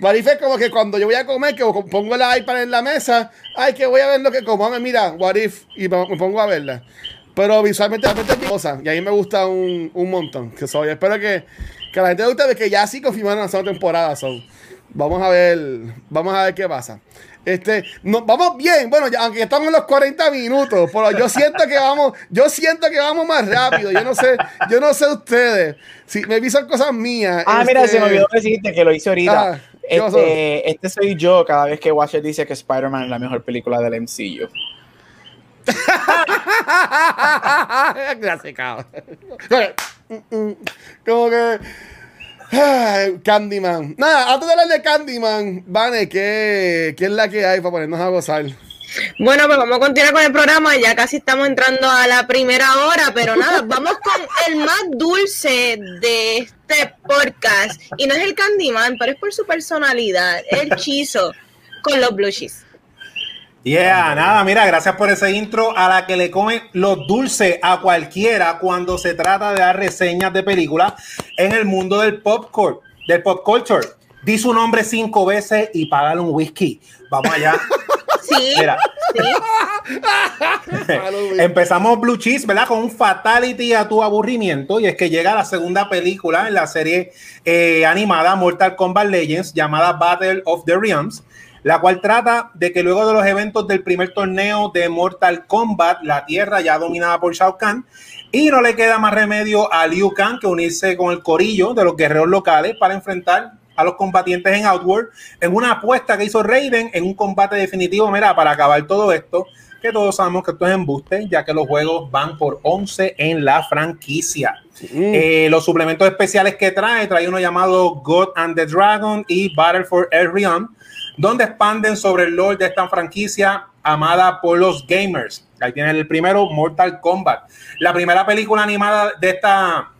Warif es como que cuando yo voy a comer, que pongo la iPad en la mesa, ay, que voy a ver lo que como, mira, Warif, y me pongo a verla. Pero visualmente, realmente cosa. Y a mí me gusta un, un montón. Que soy. Espero que, que la gente le guste que ya sí confirmaron la segunda temporada. son Vamos a ver. Vamos a ver qué pasa. Este, no, vamos bien, bueno, ya, aunque estamos en los 40 minutos, pero yo siento que vamos, yo siento que vamos más rápido. Yo no sé, yo no sé ustedes. Si me visan cosas mías. Ah, mira, se me este, olvidó decirte que lo hice ahorita. Ah, este, este, soy yo cada vez que Watcher dice que Spider-Man es la mejor película del MCU. Gracias, cabrón. Como que. Candyman. Nada, antes de hablar de Candyman, Vane, ¿qué, ¿qué es la que hay para ponernos a gozar? Bueno, pues vamos a continuar con el programa. Ya casi estamos entrando a la primera hora, pero nada, vamos con el más dulce de este podcast. Y no es el Candyman, pero es por su personalidad, el chizo con los blushes. Yeah, nada, mira, gracias por ese intro a la que le comen los dulces a cualquiera cuando se trata de dar reseñas de películas en el mundo del popcorn, del pop culture. Di su nombre cinco veces y págale un whisky. Vamos allá. Sí, Empezamos Blue Cheese, ¿verdad? Con un fatality a tu aburrimiento. Y es que llega la segunda película en la serie eh, animada Mortal Kombat Legends llamada Battle of the Realms la cual trata de que luego de los eventos del primer torneo de Mortal Kombat, la Tierra ya dominada por Shao Kahn, y no le queda más remedio a Liu Kang que unirse con el corillo de los guerreros locales para enfrentar a los combatientes en Outworld en una apuesta que hizo Raiden en un combate definitivo, mira, para acabar todo esto, que todos sabemos que esto es embuste, ya que los juegos van por 11 en la franquicia. Eh, los suplementos especiales que trae, trae uno llamado God and the Dragon y Battle for Elrion, donde expanden sobre el lore de esta franquicia amada por los gamers. Ahí tienen el primero, Mortal Kombat. La primera película animada de esta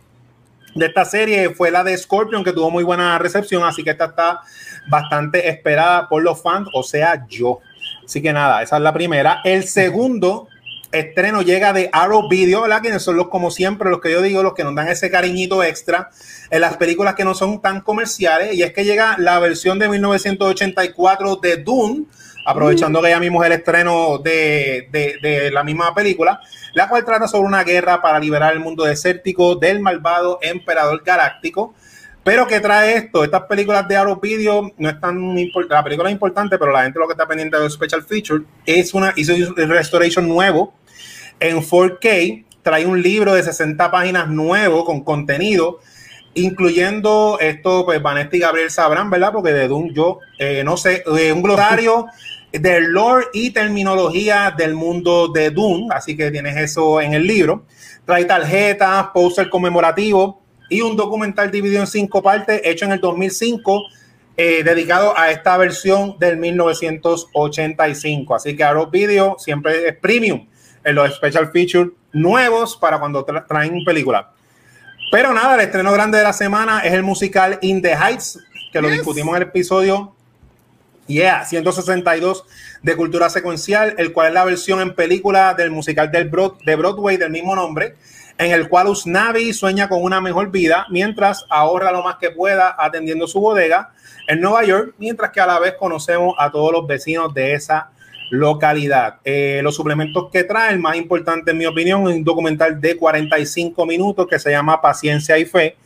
de esta serie fue la de Scorpion, que tuvo muy buena recepción, así que esta está bastante esperada por los fans, o sea, yo. Así que nada, esa es la primera. El segundo estreno llega de Arrow Video, ¿verdad? Que son los, como siempre, los que yo digo, los que nos dan ese cariñito extra en las películas que no son tan comerciales. Y es que llega la versión de 1984 de Dune, aprovechando que ya mismo es el estreno de, de, de, la misma película, la cual trata sobre una guerra para liberar el mundo desértico del malvado emperador galáctico. Pero ¿qué trae esto? Estas películas de Arrow Video no es tan importante. La película es importante, pero la gente lo que está pendiente de Special Feature es una hizo un restoration nuevo en 4K. Trae un libro de 60 páginas nuevo con contenido, incluyendo esto, pues Vanessa y Gabriel sabrán, ¿verdad? Porque de Doom yo eh, no sé, un glosario del lore y terminología del mundo de Doom. Así que tienes eso en el libro. Trae tarjetas, póster conmemorativo y un documental dividido en cinco partes, hecho en el 2005, eh, dedicado a esta versión del 1985. Así que Arrow Video siempre es premium en los special features nuevos para cuando tra traen película. Pero nada, el estreno grande de la semana es el musical In the Heights, que lo discutimos en el episodio Yeah, 162 de cultura secuencial, el cual es la versión en película del musical del Broad, de Broadway del mismo nombre, en el cual Usnavi sueña con una mejor vida mientras ahorra lo más que pueda atendiendo su bodega en Nueva York, mientras que a la vez conocemos a todos los vecinos de esa localidad. Eh, los suplementos que trae, el más importante en mi opinión, es un documental de 45 minutos que se llama Paciencia y Fe.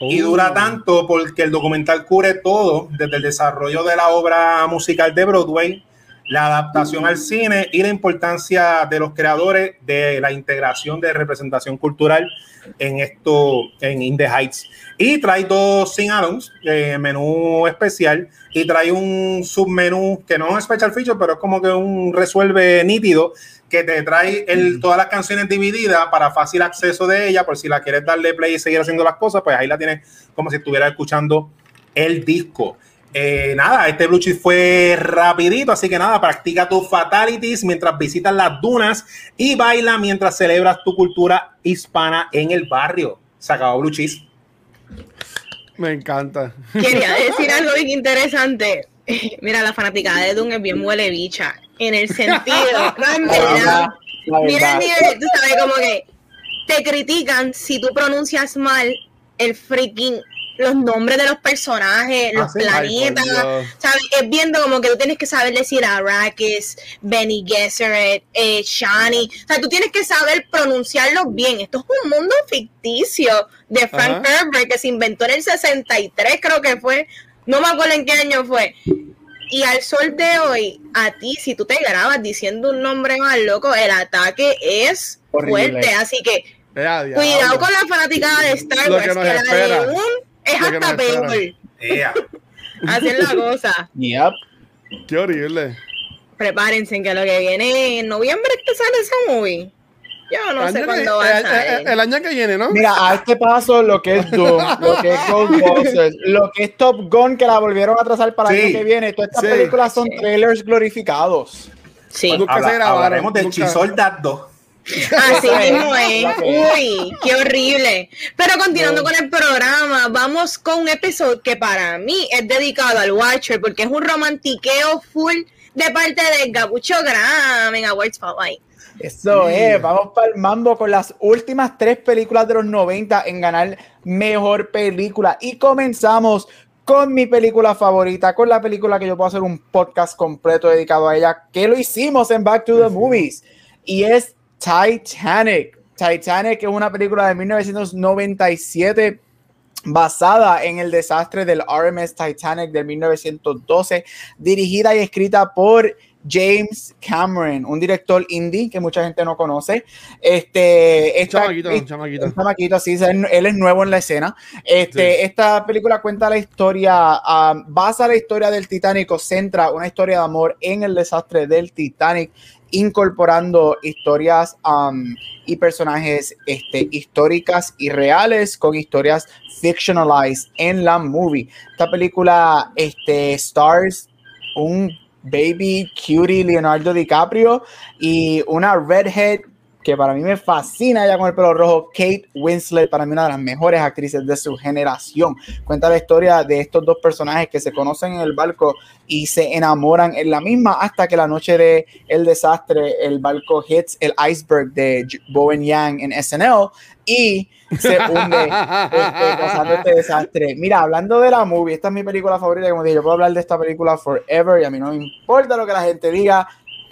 Y dura tanto porque el documental cubre todo, desde el desarrollo de la obra musical de Broadway, la adaptación al cine y la importancia de los creadores de la integración de representación cultural en esto, en In the Heights. Y trae dos sin addons, eh, menú especial, y trae un submenú que no es special feature, pero es como que un resuelve nítido que te trae el, todas las canciones divididas para fácil acceso de ella, por si la quieres darle play y seguir haciendo las cosas, pues ahí la tienes como si estuviera escuchando el disco. Eh, nada, este Blue Cheese fue rapidito, así que nada, practica tus fatalities mientras visitas las dunas y baila mientras celebras tu cultura hispana en el barrio. Se acabó Blue Cheese. Me encanta. Quería decir algo bien interesante. Mira, la fanaticada de Dune es bien huele bicha. En el sentido, no en verdad. Mira el nivel, tú sabes, como que te critican si tú pronuncias mal el freaking los nombres de los personajes, los ah, sí, planetas, ay, ¿sabes? Es viendo como que tú tienes que saber decir Arrakis, Benny Gesserit, eh, Shani, o sea, tú tienes que saber pronunciarlos bien. Esto es un mundo ficticio de Frank Ajá. Herbert que se inventó en el 63, creo que fue, no me acuerdo en qué año fue. Y al sol de hoy, a ti, si tú te grabas diciendo un nombre más loco, el ataque es Horrible. fuerte. Así que cuidado con la fanaticada de Star Wars, que, que la de un es hasta peor. Yeah. Hacen la cosa. Yep. Qué horrible. Prepárense que lo que viene en noviembre es que sale esa movie. Yo no sé cuándo va a salir. El, el, año que viene, ¿no? Mira, a este paso, lo que es Doom, lo que es Ghostbusters, lo que es Top Gun, que la volvieron a trazar para sí, el año que viene, todas estas sí, películas son sí. trailers glorificados. Sí. Habla, se grabaron. Hablaremos del Chisol Dad 2. Así mismo es. Uy, qué horrible. Pero continuando no. con el programa, vamos con un episodio que para mí es dedicado al Watcher porque es un romantiqueo full de parte de Gabucho Graham en Awards Spotlight. Eso es, vamos para el mambo con las últimas tres películas de los 90 en ganar mejor película. Y comenzamos con mi película favorita, con la película que yo puedo hacer un podcast completo dedicado a ella, que lo hicimos en Back to the Movies. Y es Titanic. Titanic es una película de 1997 basada en el desastre del RMS Titanic de 1912, dirigida y escrita por James Cameron, un director indie que mucha gente no conoce. Este, esta, chamaquito, chamaquito. chamaquito, sí, él es nuevo en la escena. Este, sí. Esta película cuenta la historia, um, basa la historia del Titanic, centra una historia de amor en el desastre del Titanic incorporando historias um, y personajes este, históricas y reales con historias fictionalized en la movie. Esta película este, stars un baby cutie Leonardo DiCaprio y una redhead que para mí me fascina ella con el pelo rojo, Kate Winslet, para mí una de las mejores actrices de su generación. Cuenta la historia de estos dos personajes que se conocen en el barco y se enamoran en la misma hasta que la noche de el desastre el barco hits el iceberg de Bowen Yang en SNL y se hunde este, causando este desastre. Mira, hablando de la movie, esta es mi película favorita, como dije, yo puedo hablar de esta película forever y a mí no me importa lo que la gente diga,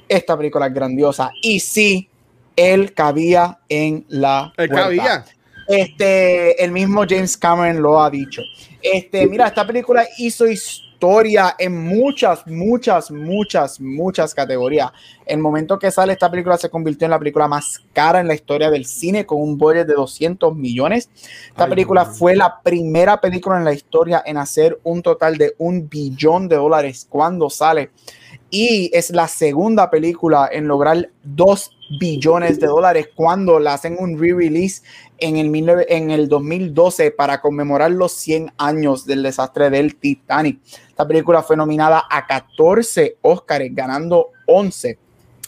esta película es grandiosa. Y sí, él cabía en la Él cabía. Este, el mismo James Cameron lo ha dicho. Este, mira, esta película hizo historia en muchas, muchas, muchas, muchas categorías. El momento que sale esta película se convirtió en la película más cara en la historia del cine con un budget de 200 millones. Esta Ay, película fue la primera película en la historia en hacer un total de un billón de dólares cuando sale y es la segunda película en lograr 2 billones de dólares cuando la hacen un re-release en el, 19 en el 2012 para conmemorar los 100 años del desastre del Titanic. Esta película fue nominada a 14 Oscars, ganando 11.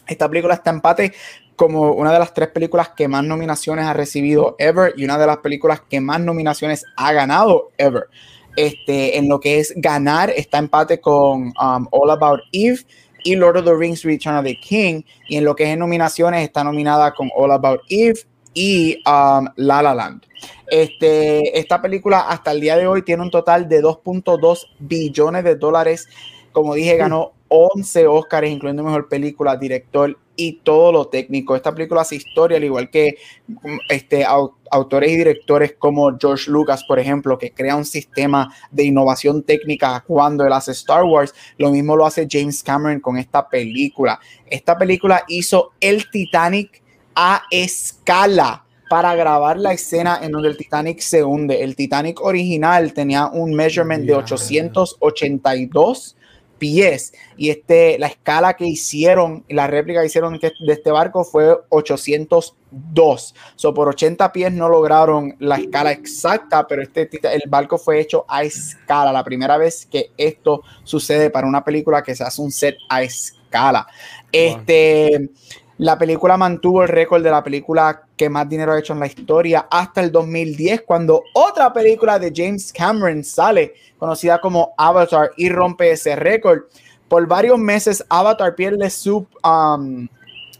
Esta película está empate como una de las tres películas que más nominaciones ha recibido ever y una de las películas que más nominaciones ha ganado ever. Este, en lo que es ganar, está empate con um, All About Eve y Lord of the Rings Return of the King. Y en lo que es en nominaciones, está nominada con All About Eve y um, La La Land. Este, esta película hasta el día de hoy tiene un total de 2.2 billones de dólares. Como dije, ganó 11 Oscars, incluyendo mejor película, director y todo lo técnico. Esta película hace historia, al igual que mm, este, au- autores y directores como George Lucas, por ejemplo, que crea un sistema de innovación técnica cuando él hace Star Wars. Lo mismo lo hace James Cameron con esta película. Esta película hizo el Titanic a escala para grabar la escena en donde el Titanic se hunde. El Titanic original tenía un measurement de 882 pies. Y este la escala que hicieron la réplica que hicieron de este barco fue 802 so por 80 pies no lograron la escala exacta pero este el barco fue hecho a escala. La primera vez que esto sucede para una película que se hace un set a escala. Este la película mantuvo el récord de la película que más dinero ha hecho en la historia hasta el 2010, cuando otra película de James Cameron sale, conocida como Avatar, y rompe ese récord. Por varios meses, Avatar pierde su, um,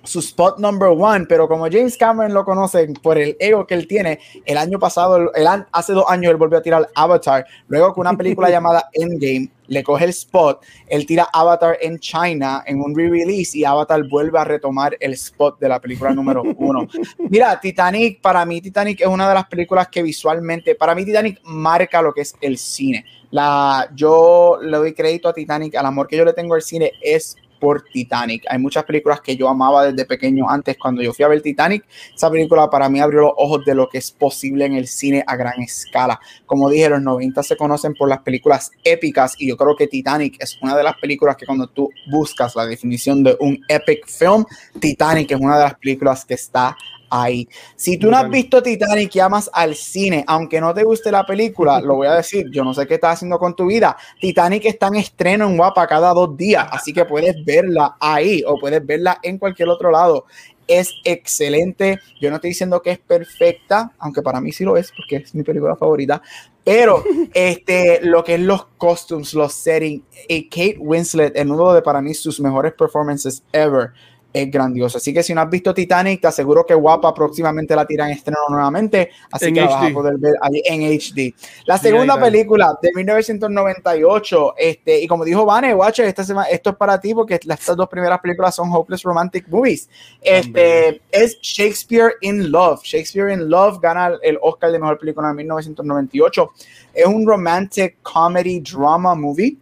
su spot number one, pero como James Cameron lo conoce por el ego que él tiene, el año pasado, el, an- hace dos años, él volvió a tirar Avatar, luego con una película llamada Endgame, le coge el spot, él tira Avatar en China en un re-release y Avatar vuelve a retomar el spot de la película número uno. Mira, Titanic, para mí Titanic es una de las películas que visualmente, para mí Titanic marca lo que es el cine. La, yo le doy crédito a Titanic, al amor que yo le tengo al cine es por Titanic. Hay muchas películas que yo amaba desde pequeño antes cuando yo fui a ver Titanic. Esa película para mí abrió los ojos de lo que es posible en el cine a gran escala. Como dije, los 90 se conocen por las películas épicas y yo creo que Titanic es una de las películas que cuando tú buscas la definición de un epic film, Titanic es una de las películas que está ahí. Si tú no has visto Titanic y amas al cine, aunque no te guste la película, lo voy a decir, yo no sé qué estás haciendo con tu vida. Titanic está en estreno en Guapa cada dos días, así que puedes verla ahí o puedes verla en cualquier otro lado. Es excelente. Yo no estoy diciendo que es perfecta, aunque para mí sí lo es, porque es mi película favorita. Pero este, lo que es los costumes, los settings, y Kate Winslet en uno de para mí sus mejores performances ever es grandioso. Así que si no has visto Titanic, te aseguro que Guapa próximamente la tiran en estreno nuevamente. Así En que la vas a poder ver ahí en HD. La segunda está. película de 1998, este, y como dijo Vane, Watcher, esta sema- esto es para ti porque estas dos primeras películas son Hopeless Romantic Movies. Este es Shakespeare in Love. Shakespeare in Love gana el Oscar de mejor película en 1998. Es un romantic comedy drama movie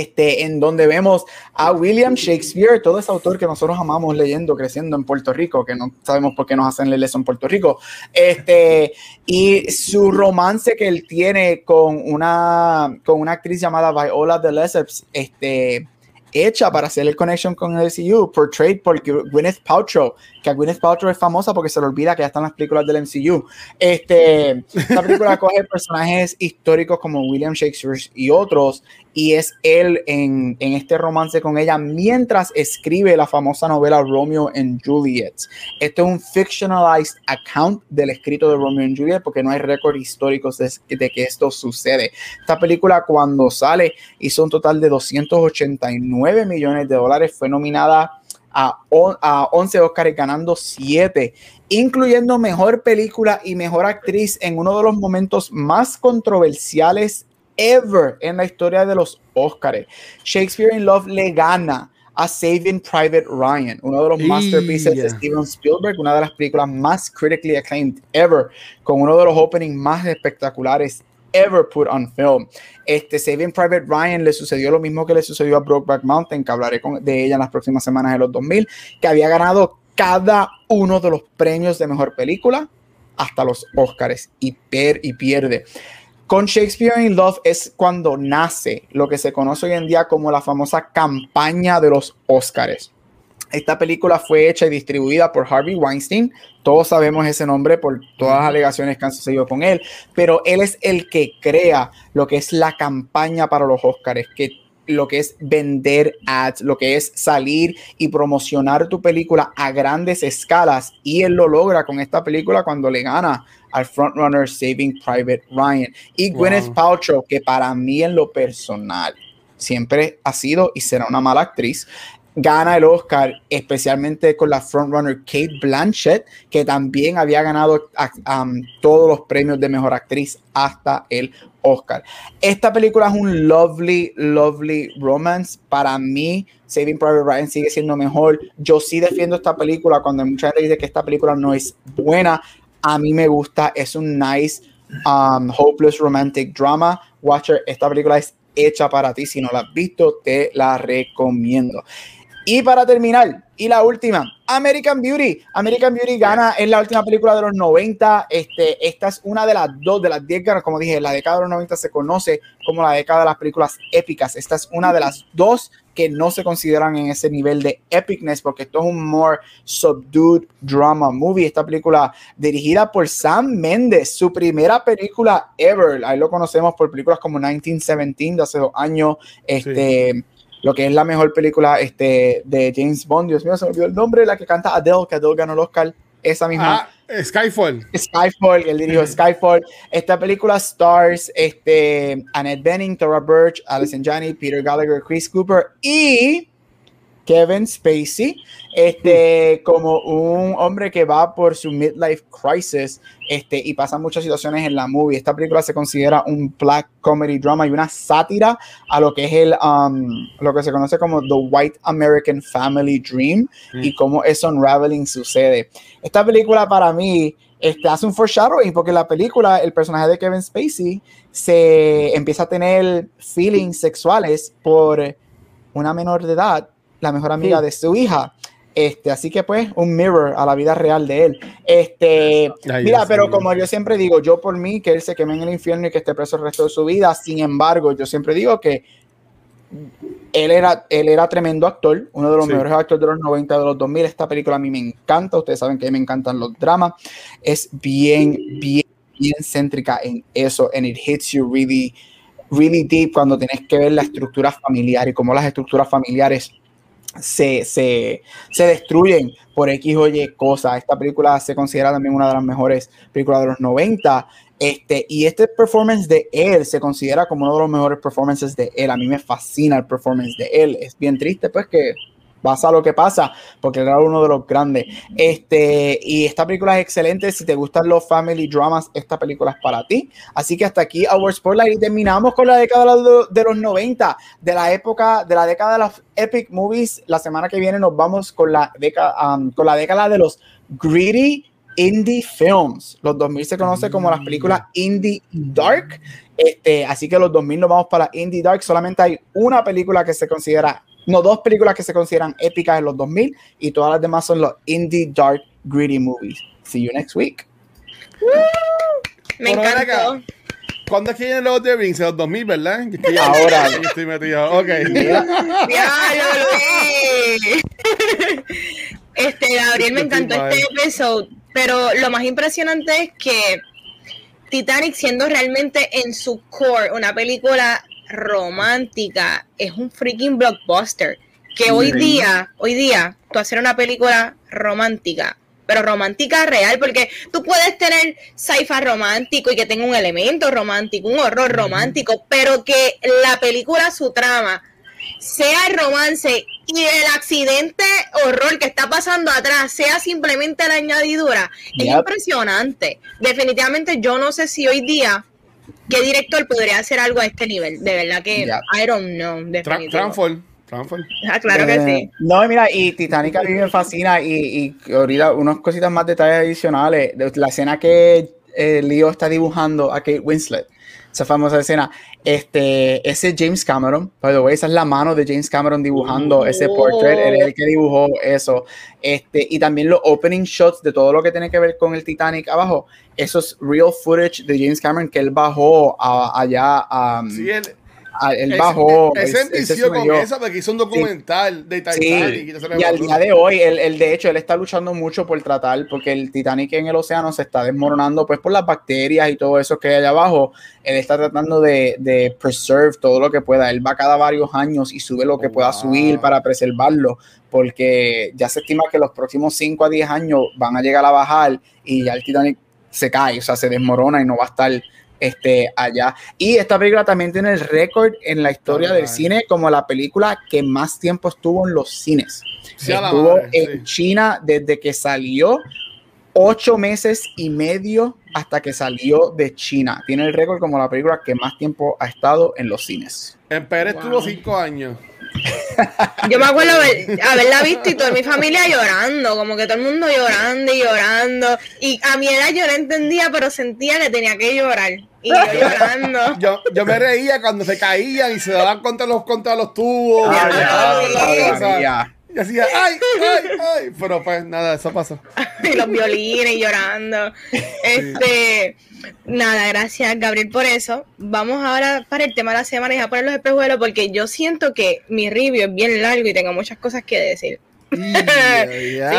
este, en donde vemos a William Shakespeare, todo ese autor que nosotros amamos leyendo, creciendo en Puerto Rico, que no sabemos por qué nos hacen leer eso en Puerto Rico, este, y su romance que él tiene con una, con una actriz llamada Viola de Lesseps, este, hecha para hacer el connection con el MCU, portrayed por Gw- Gwyneth Paltrow, que a Gwyneth Paltrow es famosa porque se le olvida que ya están las películas del MCU. Este, esta película coge personajes históricos como William Shakespeare y otros y es él en, en, este romance con ella mientras escribe la famosa novela Romeo and Juliet. Esto es un fictionalized account del escrito de Romeo and Juliet porque no hay récords históricos de, de, que esto sucede. Esta película cuando sale hizo un total de 289 millones de dólares, fue nominada a, a 11 Oscars ganando 7 incluyendo mejor película y mejor actriz en uno de los momentos más controversiales ever en la historia de los Oscars. Shakespeare in Love le gana a Saving Private Ryan, uno de los masterpieces de Steven Spielberg, una de las películas más critically acclaimed ever, con uno de los openings más espectaculares ever put on film. Este Saving Private Ryan le sucedió lo mismo que le sucedió a Brokeback Mountain, que hablaré con, de ella en las próximas semanas de los 2000, que había ganado cada uno de los premios de mejor película hasta los Oscars y, per, y pierde. Con Shakespeare in Love es cuando nace lo que se conoce hoy en día como la famosa campaña de los Oscars. Esta película fue hecha y distribuida por Harvey Weinstein. Todos sabemos ese nombre por todas las alegaciones que han sucedido con él, pero él es el que crea lo que es la campaña para los Oscars, que lo que es vender ads, lo que es salir y promocionar tu película a grandes escalas. Y él lo logra con esta película cuando le gana al frontrunner Saving Private Ryan. Y Gwyneth Paltrow, que para mí en lo personal siempre ha sido y será una mala actriz, gana el Oscar, especialmente con la frontrunner Kate Blanchett, que también había ganado um, todos los premios de mejor actriz hasta el Oscar. Esta película es un lovely, lovely romance. Para mí, Saving Private Ryan sigue siendo mejor. Yo sí defiendo esta película cuando mucha gente dice que esta película no es buena. A mí me gusta, es un nice, um, hopeless romantic drama. Watcher, esta película es hecha para ti. Si no la has visto, te la recomiendo. Y para terminar, y la última, American Beauty. American Beauty gana, es la última película de los 90. Este, esta es una de las dos, de las 10 ganas, como dije, la década de los 90 se conoce como la década de las películas épicas. Esta es una de las dos que no se consideran en ese nivel de epicness, porque esto es un more subdued drama movie. Esta película dirigida por Sam Mendes, su primera película ever. Ahí lo conocemos por películas como 1917 de hace dos años. Este lo que es la mejor película este, de James Bond. Dios mío, se me olvidó el nombre, la que canta Adele, que Adele ganó el Oscar. Esa misma. Ah, Skyfall. Skyfall, él dirigió Skyfall. Esta película stars este, Annette Bening, Tora Birch, Alison Janney, Peter Gallagher, Chris Cooper y Kevin Spacey, este, como un hombre que va por su midlife crisis este, y pasa muchas situaciones en la movie. Esta película se considera un black comedy drama y una sátira a lo que es el, um, lo que se conoce como The White American Family Dream y mm. cómo eso unraveling sucede. Esta película para mí este, hace un foreshadowing porque la película, el personaje de Kevin Spacey se empieza a tener feelings sexuales por una menor de edad la mejor amiga de su hija. Este, así que pues un mirror a la vida real de él. Este, mira, pero como yo siempre digo, yo por mí que él se queme en el infierno y que esté preso el resto de su vida. Sin embargo, yo siempre digo que él era, él era tremendo actor, uno de los mejores actores de los 90, de los 2000. Esta película a mí me encanta, ustedes saben que me encantan los dramas. Es bien, bien, bien céntrica en eso, and it hits you really, really deep cuando tienes que ver la estructura familiar y cómo las estructuras familiares se, se, se, destruyen por X o Y cosas. Esta película se considera también una de las mejores películas de los 90. Este, y este performance de él se considera como uno de los mejores performances de él. A mí me fascina el performance de él. Es bien triste, pues, que pasa lo que pasa, porque era uno de los grandes. Este, y esta película es excelente. Si te gustan los family dramas, esta película es para ti. Así que hasta aquí Our Spotlight y terminamos con la década de los 90, de la época, de la década de los epic movies. La semana que viene nos vamos con la década, um, con la década de los greedy indie films. Los 2000 se conoce como las películas indie dark. Este, así que los 2000 nos vamos para indie dark. Solamente hay una película que se considera no, dos películas que se consideran épicas en los 2000 y todas las demás son los indie dark gritty movies. See you next week. Me encantó. ¿Cuándo es que viene los de Rings? En los 2000, ¿verdad? Ahora. estoy metido. Ok. este, Gabriel, me encantó este episodio, pero lo más impresionante es que Titanic, siendo realmente en su core una película romántica es un freaking blockbuster. Que hoy día, hoy día, tú hacer una película romántica, pero romántica real, porque tú puedes tener sci-fi romántico y que tenga un elemento romántico, un horror romántico, pero que la película, su trama, sea el romance y el accidente horror que está pasando atrás sea simplemente la añadidura, es impresionante. Definitivamente yo no sé si hoy día qué director podría hacer algo a este nivel. De verdad que Yep. I don't know. Transform. Transform. Ah, claro que Eh, sí. No, mira, y Titanic a mí me fascina y, y ahorita unas cositas más detalles adicionales. De La escena que eh, Leo está dibujando a Kate Winslet, esa famosa escena, este, ese James Cameron, by the way, esa es la mano de James Cameron dibujando ese Oh. portrait, él es el que dibujó eso. Este, y también los opening shots de todo lo que tiene que ver con el Titanic abajo, esos real footage de James Cameron que él bajó a- allá a... Sí, él, a- él él- bajó... él se él- él se envició con eso porque hizo un documental de Titanic. Sí, y, y al día de hoy, él, él, de hecho, él está luchando mucho por tratar, porque el Titanic en el océano se está desmoronando, pues por las bacterias y todo eso que hay allá abajo. Él está tratando de, de preserve todo lo que pueda. Él va cada varios años y sube lo que Oh, pueda wow. subir para preservarlo, porque ya se estima que los próximos 5 a 10 años van a llegar a bajar y ya el Titanic se cae, o sea, se desmorona y no va a estar este, allá. Y esta película también tiene el récord en la historia del cine como la película que más tiempo estuvo en los cines. Sí, Estuvo madre, en sí. China desde que salió ocho meses y medio hasta que salió de China. Tiene el récord como la película que más tiempo ha estado en los cines. En Pérez Wow. tuvo cinco años. Yo me acuerdo haber- haberla visto y toda mi familia llorando, como que todo el mundo llorando y llorando. Y a mi edad yo no entendía, pero sentía que tenía que llorar. Y yo llorando. Yo, yo me reía cuando se caían y se daban contra los, contra los tubos. Ah, ya. María. Y hacía, ay, ay, ay. Pero pues nada, eso pasó. y los violines llorando. Este, nada, gracias Gabriel por eso. Vamos ahora para el tema de la semana y a poner los espejuelos porque yo siento que mi review es bien largo y tengo muchas cosas que decir. Así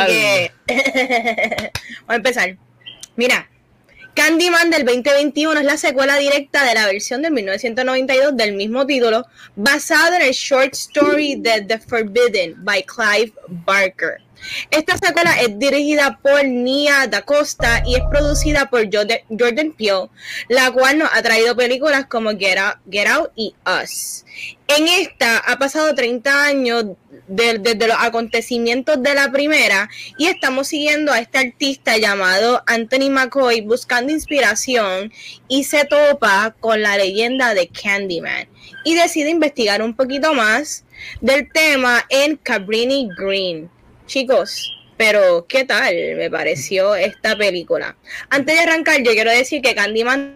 que vamos a empezar. Mira, Candyman del 2021 es la secuela directa de la versión del 1992 del mismo título, basado en el short story de The Forbidden by Clive Barker. Esta secuela es dirigida por Nia Da Costa y es producida por Jordan Peele, la cual nos ha traído películas como Get Out, y Us. En esta ha pasado 30 años de- desde los acontecimientos de la primera y estamos siguiendo a este artista llamado Anthony McCoy buscando inspiración y se topa con la leyenda de Candyman y decide investigar un poquito más del tema en Cabrini Green. Chicos, pero ¿qué tal me pareció esta película? Antes de arrancar, yo quiero decir que Candyman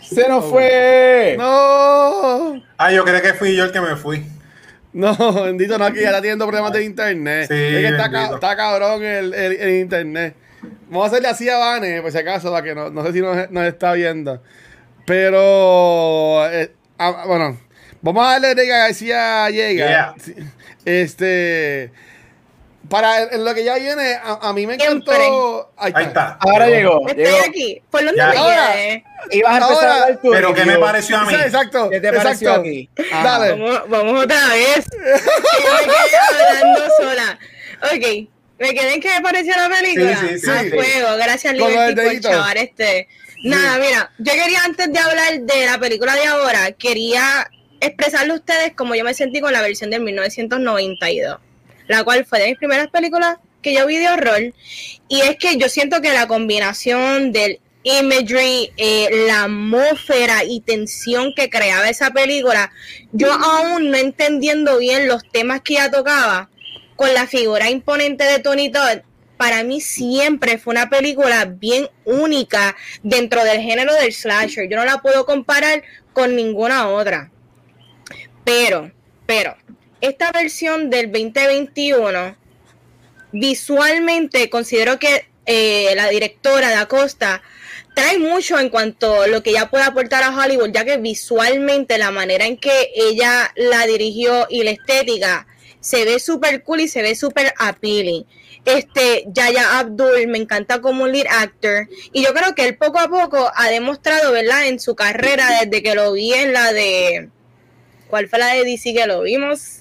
¡Se nos fue! No, Ah, yo creo que fui yo el que me fui. no, bendito, no, que ya está teniendo problemas de internet. Sí, es que está, cabrón el, el- el internet. Vamos a hacerle así a Vane, por si acaso, para que no, no sé si nos, nos está viendo. Pero, eh, ah, bueno, vamos a darle rega a García llega. Yeah. Este, para en lo que ya viene, a, a mí me encantó. Ahí Ahí está. Ahora llegó. estoy llegó. aquí. ¿Por me Ahora. quedé? Ibas a empezar Ahora- a Pero ¿qué me pareció a mí? Sí, exacto. ¿Qué te pareció exacto. a ti? Ajá. Dale. Vamos, vamos otra vez. Yo me quedé hablando sola. Ok. ¿Me quedé en qué me pareció la película? Sí, sí, sí. Fuego. Gracias, Liberty, por dedito. chavar este. Nada, mira, yo quería antes de hablar de la película de ahora, quería expresarle a ustedes cómo yo me sentí con la versión del 1992, la cual fue de mis primeras películas que yo vi de horror. Y es que yo siento que la combinación del imagery, eh, la atmósfera y tensión que creaba esa película, yo aún no entendiendo bien los temas que ella tocaba, con la figura imponente de Tony Todd, para mí siempre fue una película bien única dentro del género del slasher. Yo no la puedo comparar con ninguna otra. Pero, pero, esta versión del 2021, visualmente considero que eh, la directora de Acosta trae mucho en cuanto a lo que ella puede aportar a Hollywood, ya que visualmente la manera en que ella la dirigió y la estética se ve súper cool y se ve súper appealing. Este, Yaya Abdul me encanta como lead actor y yo creo que él poco a poco ha demostrado, ¿verdad? En su carrera desde que lo vi en la de... ¿Cuál fue la de DC que lo vimos?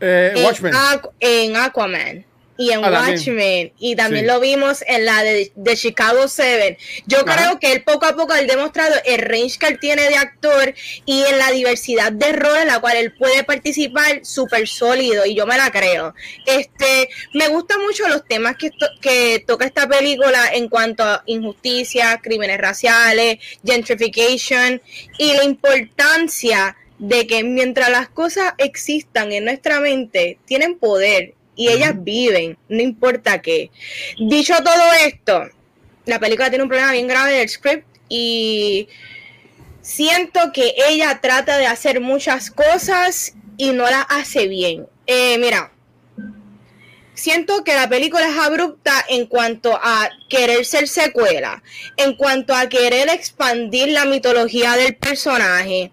Eh, en, Watchmen. Aqu- en Aquaman y en Ah. Watchmen y también Sí. lo vimos en la de, de Chicago 7. Yo Ajá. creo que él poco a poco ha demostrado el range que él tiene de actor y en la diversidad de roles en la cual él puede participar súper sólido y yo me la creo. Este, me gustan mucho los temas que, to- que toca esta película en cuanto a injusticia, crímenes raciales, gentrification y la importancia de que mientras las cosas existan en nuestra mente, tienen poder y ellas viven, no importa qué. Dicho todo esto, la película tiene un problema bien grave del script y siento que ella trata de hacer muchas cosas y no las hace bien. Eh, mira, siento que la película es abrupta en cuanto a querer ser secuela, en cuanto a querer expandir la mitología del personaje,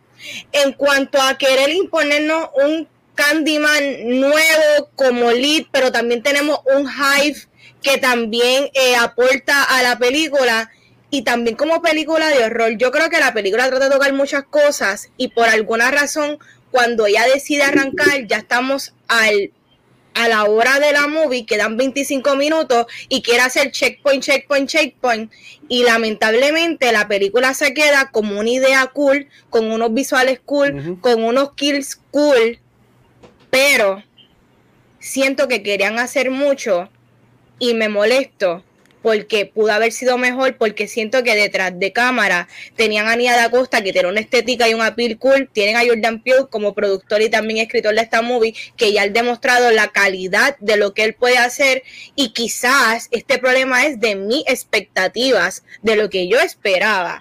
en cuanto a querer imponernos un Candyman nuevo como lead, pero también tenemos un Hive que también eh, aporta a la película y también como película de horror. Yo creo que la película trata de tocar muchas cosas y por alguna razón cuando ella decide arrancar ya estamos al a la hora de la movie quedan 25 minutos y quiere hacer checkpoint, checkpoint, checkpoint y lamentablemente la película se queda como una idea cool, con unos visuales cool, con unos kills cool, pero siento que querían hacer mucho y me molesto porque pudo haber sido mejor porque siento que detrás de cámara tenían a Nia da Costa que tiene una estética y un appeal cool, tienen a Jordan Peele como productor y también escritor de esta movie que ya ha demostrado la calidad de lo que él puede hacer y quizás este problema es de mis expectativas, de lo que yo esperaba.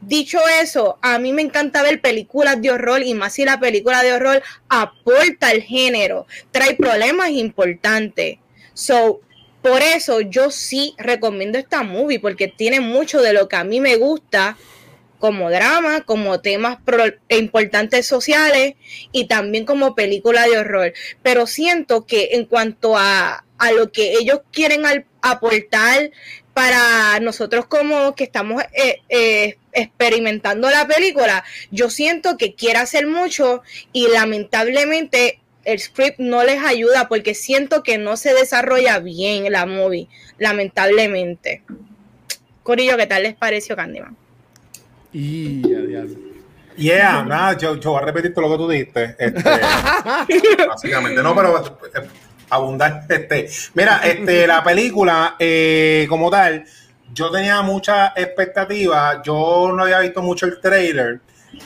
Dicho eso, a mí me encanta ver películas de horror y más si la película de horror aporta al género, trae problemas importantes. So, por eso yo sí recomiendo esta movie porque tiene mucho de lo que a mí me gusta como drama, como temas importantes sociales y también como película de horror. Pero siento que en cuanto a, a lo que ellos quieren aportar para nosotros como que estamos eh, eh, experimentando la película, yo siento que quiere hacer mucho y lamentablemente el script no les ayuda porque siento que no se desarrolla bien la movie, lamentablemente. Corillo, ¿qué tal les pareció Candyman? Y. Yeah, nada, yo, yo voy a repetir todo lo que tú dijiste. Este, básicamente, no, pero eh, abundar. Este, mira, este, la película, eh, como tal, yo tenía mucha expectativa. Yo no había visto mucho el trailer.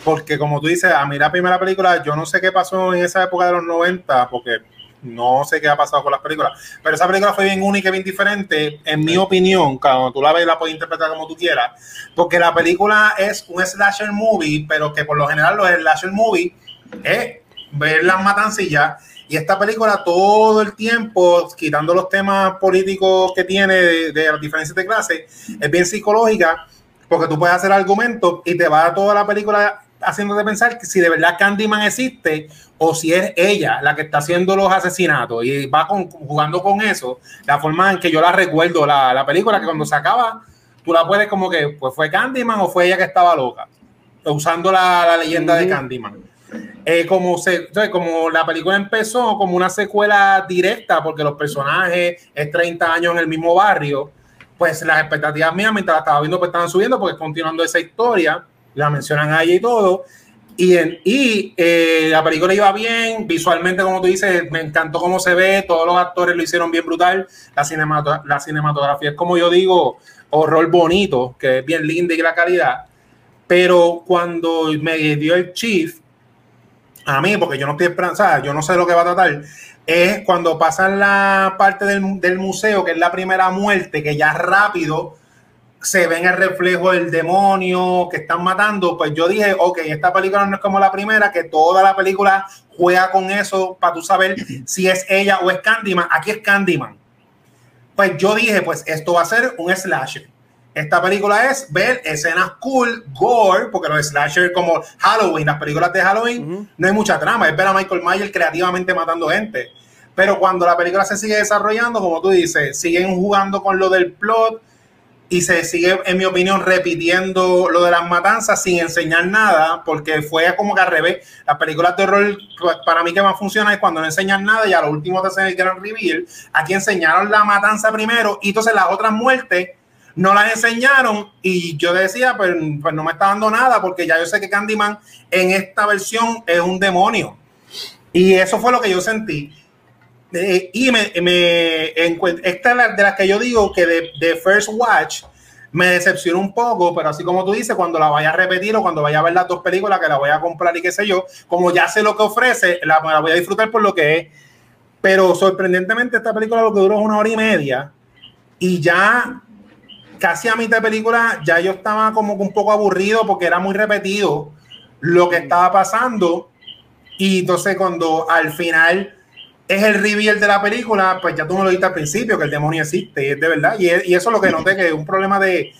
Porque, como tú dices, a mí la primera película, yo no sé qué pasó en esa época de los 90, porque no sé qué ha pasado con las películas. Pero esa película fue bien única y bien diferente, en mi opinión. Cuando tú la ves, la puedes interpretar como tú quieras. Porque la película es un slasher movie, pero que por lo general los slasher movie es ver las matancillas. Y esta película todo el tiempo, quitando los temas políticos que tiene de, de las diferencias de clase, es bien psicológica, porque tú puedes hacer argumentos y te va toda la película haciéndote pensar que si de verdad Candyman existe o si es ella la que está haciendo los asesinatos y va con- jugando con eso, la forma en que yo la recuerdo, la, la película que cuando se acaba, tú la puedes como que, pues fue Candyman o fue ella que estaba loca, usando la, la leyenda de. Candyman. Eh, como, se, como la película empezó como una secuela directa, porque los personajes es 30 años en el mismo barrio, pues las expectativas mías mientras la estaba viendo pues estaban subiendo porque continuando esa historia, la mencionan a ella y todo. Y, y eh, la película iba bien, visualmente, como tú dices, me encantó cómo se ve, todos los actores lo hicieron bien brutal, la, cinemato- la cinematografía es como yo digo, horror bonito, que es bien linda y la calidad, pero cuando me dio el chief, a mí, porque yo no estoy sea, yo no sé lo que va a tratar, es cuando pasan la parte del, del museo, que es la primera muerte, que ya rápido se ven el reflejo del demonio que están matando, pues yo dije, ok, esta película no es como la primera, que toda la película juega con eso para tú saber si es ella o es Candyman. Aquí es Candyman. Pues yo dije, pues esto va a ser un slasher. Esta película es ver escenas cool, gore, porque los slasher como Halloween, las películas de Halloween, no hay mucha trama, es ver a Michael Myers creativamente matando gente. Pero cuando la película se sigue desarrollando, como tú dices, siguen jugando con lo del plot y se sigue, en mi opinión, repitiendo lo de las matanzas sin enseñar nada, porque fue como que al revés. Las películas de horror, para mí que más funciona es cuando no enseñan nada y a lo último te hacen el gran reveal. Aquí enseñaron la matanza primero y entonces las otras muertes no las enseñaron y yo decía, pues, pues, no me está dando nada porque ya yo sé que Candyman en esta versión es un demonio. Y eso fue lo que yo sentí. Eh, y me, me esta es de las que yo digo que de, de, First Watch me decepcionó un poco, pero así como tú dices, cuando la vaya a repetir o cuando vaya a ver las dos películas que la voy a comprar y qué sé yo, como ya sé lo que ofrece, la, la voy a disfrutar por lo que es. Pero sorprendentemente esta película lo que duró es una hora y media y ya casi a mitad de película ya yo estaba como un poco aburrido porque era muy repetido lo que estaba pasando. Y entonces cuando al final es el reveal de la película, pues ya tú me lo dijiste al principio, que el demonio existe, es de verdad. Y, y eso es lo que noté, que es un problema de,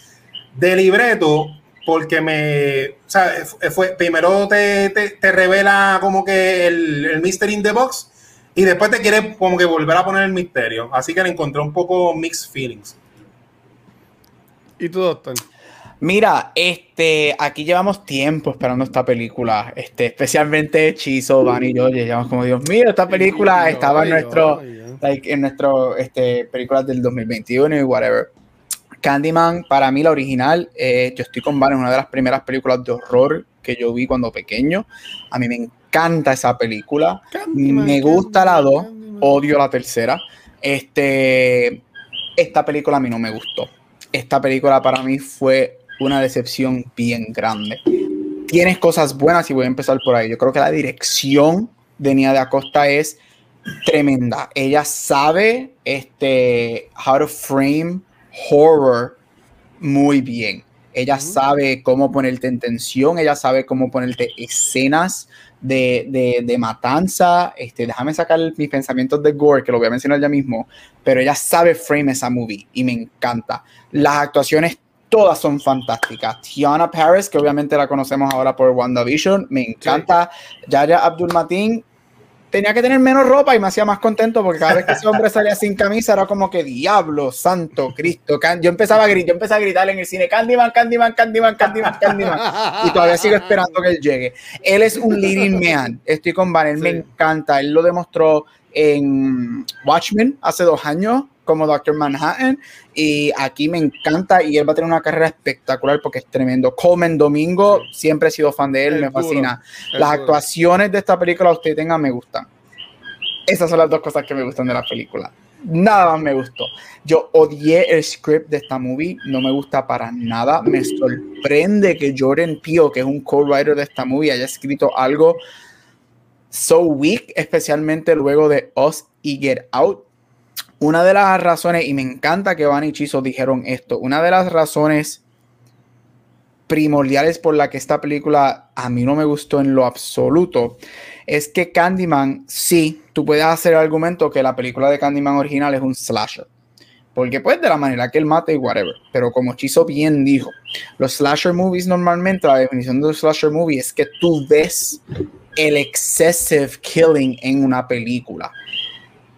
de libreto, porque me, o sea, fue, primero te, te, te revela como que el, el Mystery in the Box y después te quiere como que volver a poner el misterio. Así que le encontré un poco mixed feelings. ¿Y tú, doctor? Mira, este, aquí llevamos tiempo esperando esta película, este, especialmente Chizo, Van y yo, llevamos como Dios mío, esta película estaba en nuestro, like, en nuestro, este, películas del 2021 y whatever. Candyman, para mí la original, eh, yo estoy con Van, es una de las primeras películas de horror que yo vi cuando pequeño. A mí me encanta esa película, me gusta la dos, odio la tercera. Este, esta película a mí no me gustó esta película para mí fue una decepción bien grande. Tienes cosas buenas y voy a empezar por ahí. Yo creo que la dirección de Nia de Acosta es tremenda. Ella sabe este, how to frame horror muy bien. Ella sabe cómo ponerte en tensión, ella sabe cómo ponerte escenas de, de, de, matanza. Este, déjame sacar mis pensamientos de Gore, que lo voy a mencionar ya mismo, pero ella sabe frame esa movie y me encanta. Las actuaciones todas son fantásticas. Tiana Paris, que obviamente la conocemos ahora por WandaVision, me encanta. Yaya Abdul Mateen, tenía que tener menos ropa y me hacía más contento porque cada vez que ese hombre salía sin camisa era como que diablo, santo, Cristo. Yo empezaba a gritar, yo empecé a gritar en el cine, Candyman, Candyman, Candyman, Candyman, Candyman. Y todavía sigo esperando que él llegue. Él es un leading man. Estoy con Van, él me encanta. Él lo demostró en Watchmen hace dos años como Doctor Manhattan y aquí me encanta y él va a tener una carrera espectacular porque es tremendo. Coleman Domingo, siempre he sido fan de él, me fascina. Las actuaciones de esta película, usted tenga, me gustan. Esas son las dos cosas que me gustan de la película. Nada más me gustó. Yo odié el script de esta movie, no me gusta para nada. Me sorprende que Jordan Peele, que es un co-writer de esta movie, haya escrito algo so weak, especialmente luego de Us y Get Out una de las razones, y me encanta que Van y Chiso dijeron esto, una de las razones primordiales por la que esta película a mí no me gustó en lo absoluto es que Candyman, sí, tú puedes hacer el argumento que la película de Candyman original es un slasher. Porque pues de la manera que él mata y whatever. Pero como Chiso bien dijo, los slasher movies normalmente, la definición de un slasher movie es que tú ves el excessive killing en una película.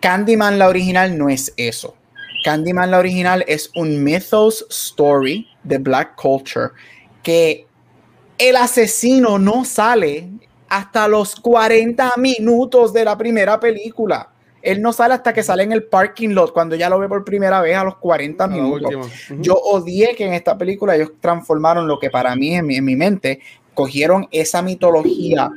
Candyman la original no es eso. Candyman la original es un mythos story de black culture que el asesino no sale hasta los 40 minutos de la primera película. Él no sale hasta que sale en el parking lot, cuando ya lo ve por primera vez a los 40 minutos. Yo odié que en esta película ellos transformaron lo que para mí, en mi, en mi mente, cogieron esa mitología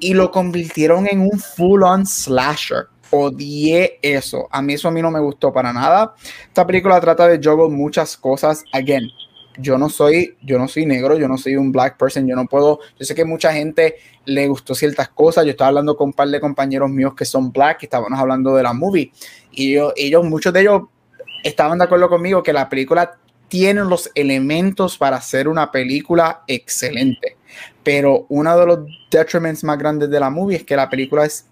y lo convirtieron en un full-on slasher odié eso. A mí eso a mí no me gustó para nada. Esta película trata de juggle muchas cosas. Again, yo no soy, yo no soy negro, yo no soy un black person, yo no puedo, yo sé que mucha gente le gustó ciertas cosas. Yo estaba hablando con un par de compañeros míos que son black, y estábamos hablando de la movie, y yo, ellos, muchos de ellos estaban de acuerdo conmigo que la película tiene los elementos para hacer una película excelente. Pero uno de los detriments más grandes de la movie es que la película es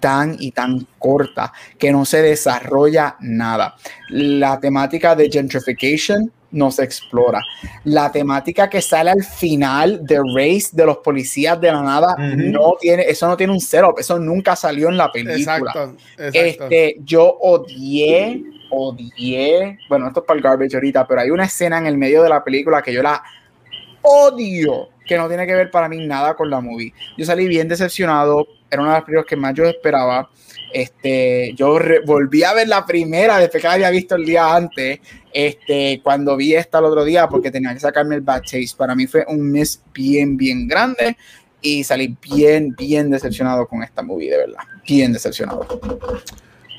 tan y tan corta que no se desarrolla nada. La temática de gentrification no se explora. La temática que sale al final de Race de los policías de la nada no tiene, eso no tiene un setup, eso nunca salió en la película. Exacto, Este, yo odié, odié, bueno, esto es para el garbage ahorita, pero hay una escena en el medio de la película que yo la odio, que no tiene que ver para mí nada con la movie. Yo salí bien decepcionado, era una de las películas que más yo esperaba. Este, yo volví a ver la primera después que la había visto el día antes, este, cuando vi esta el otro día, porque tenía que sacarme el bad taste. Para mí fue un mes bien, bien grande y salí bien, bien decepcionado con esta movie, de verdad. Bien decepcionado.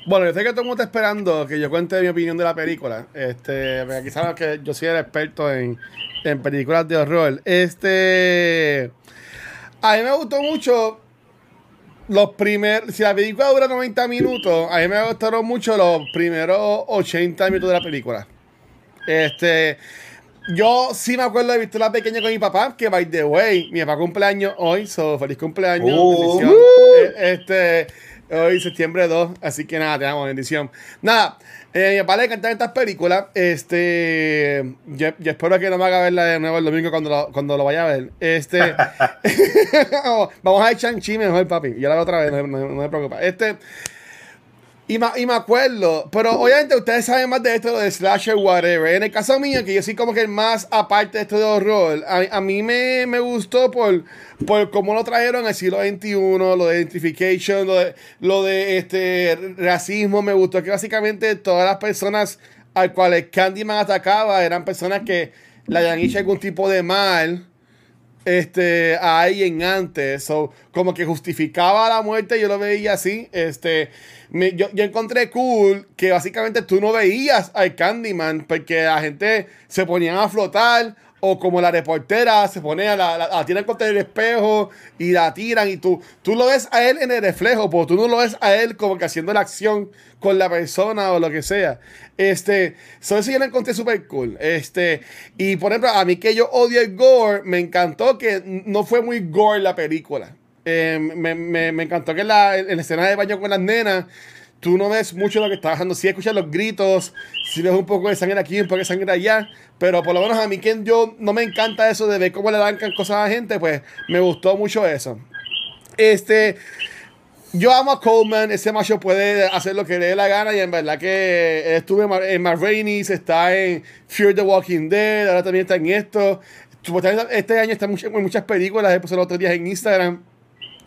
Bueno, yo sé que todo el mundo está esperando que yo cuente mi opinión de la película. Este, aquí saben que yo soy el experto en, en películas de horror. Este. A mí me gustó mucho los primeros. Si la película dura 90 minutos, a mí me gustaron mucho los primeros 80 minutos de la película. Este. Yo sí me acuerdo de visto la pequeña con mi papá, que by the way, mi papá cumpleaños hoy, so feliz cumpleaños. Uh, este, hoy septiembre 2, así que nada, te damos bendición. Nada, eh, mi papá le encantan estas películas. Este. Yo, espero que no me haga verla de nuevo el domingo cuando lo, cuando lo vaya a ver. Este. vamos a ver Chang-Chi mejor, papi. Yo la veo otra vez, no, no, no me preocupa. Este. Y, y me acuerdo, pero obviamente ustedes saben más de esto de slasher, whatever. En el caso mío, que yo soy como que el más aparte de esto de horror, a, mí me, me, gustó por, por cómo lo trajeron el siglo XXI, lo de identification, lo de, lo de este racismo. Me gustó que básicamente todas las personas al cuales Candyman atacaba eran personas que le habían hecho algún tipo de mal este, a alguien antes. o como que justificaba la muerte, yo lo veía así. Este yo, encontré cool que básicamente tú no veías al Candyman porque la gente se ponía a flotar o como la reportera se pone a la, la, tiran contra el espejo y la tiran y tú, tú lo ves a él en el reflejo, pero tú no lo ves a él como que haciendo la acción con la persona o lo que sea. Este, eso yo lo encontré súper cool. Este, y por ejemplo, a mí que yo odio el gore, me encantó que no fue muy gore la película. Eh, me, me, encantó que la, en la, escena de baño con las nenas, tú no ves mucho lo que está pasando. Sí escuchas los gritos, sí ves un poco de sangre aquí, un poco de sangre allá, pero por lo menos a mí, que yo no me encanta eso de ver cómo le dan cosas a la gente, pues me gustó mucho eso. Este. Yo amo a Coleman, ese macho puede hacer lo que le dé la gana y en verdad que estuve en Marraine's, está en Fear the Walking Dead, ahora también está en esto. Este año está en muchas, películas, he puesto los otros días en Instagram.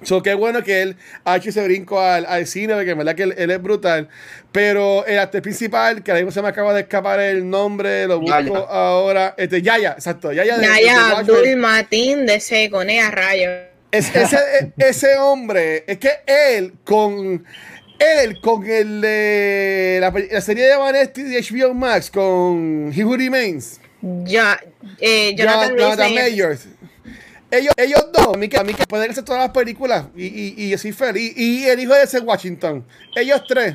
So, qué bueno que él ha hecho ese brinco al, al cine, porque en verdad que él, es brutal. Pero el actor principal, que ahora mismo se me acaba de escapar el nombre, lo busco ahora. Este, Yaya, exacto. Yaya, de, Yaya Abdul Matin de Secone a Rayo. ese, ese hombre, es que él con. Él con el de la, serie de Vanesti de HBO Max, con He Who Remains. Ya, eh, Jonathan, Jonathan Majors ellos, ellos dos, a mí, que, a mí que pueden hacer todas las películas y, y, y yo soy feliz. Y el hijo de ese Washington, ellos tres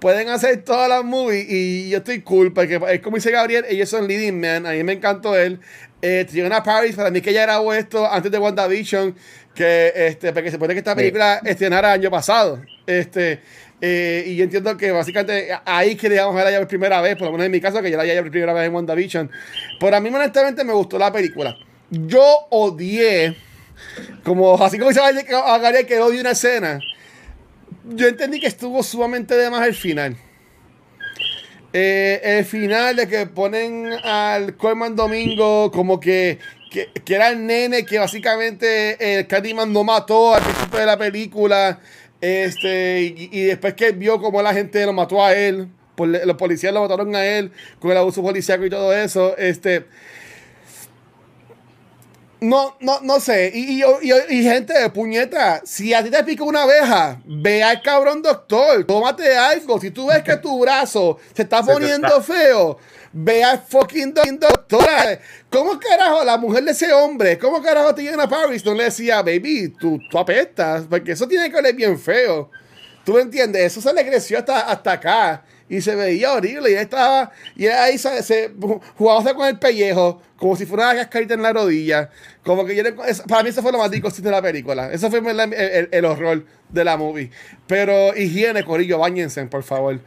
pueden hacer todas las movies y yo estoy cool porque es como dice Gabriel, ellos son leading man, a mí me encantó él. Eh, Triana Paris, para mí que ya era esto antes de WandaVision, que este, porque se puede que esta película estrenara el año pasado. Este, eh, y yo entiendo que básicamente ahí que digamos por primera vez, por lo menos en mi caso, que ya la por primera vez en WandaVision. Pero a mí honestamente me gustó la película yo odié, como así como dice que odio una escena, yo entendí que estuvo sumamente de más el final. Eh, el final de que ponen al Coleman Domingo como que, que, era el nene que básicamente el Candyman no mató al principio de la película. Este, y, después que vio como la gente lo mató a él, los policías lo mataron a él con el abuso policíaco y todo eso. Este, no, no, no sé. Y, y, y, gente de puñeta, si a ti te pica una abeja, ve al cabrón doctor, tómate algo. Si tú ves que tu brazo se está poniendo feo, ve al fucking doctor. ¿Cómo carajo la mujer de ese hombre, cómo carajo te a Paris no le decía, baby, tú, tú apestas? Porque eso tiene que oler bien feo. ¿Tú me entiendes? Eso se le creció hasta, hasta acá y se veía horrible y estaba y ahí se, se jugaba con el pellejo como si fuera una cascarita en la rodilla. Como que yo para mí eso fue lo más difícil de la película. Eso fue el, el, horror de la movie. Pero higiene, corillo, bañense, por favor.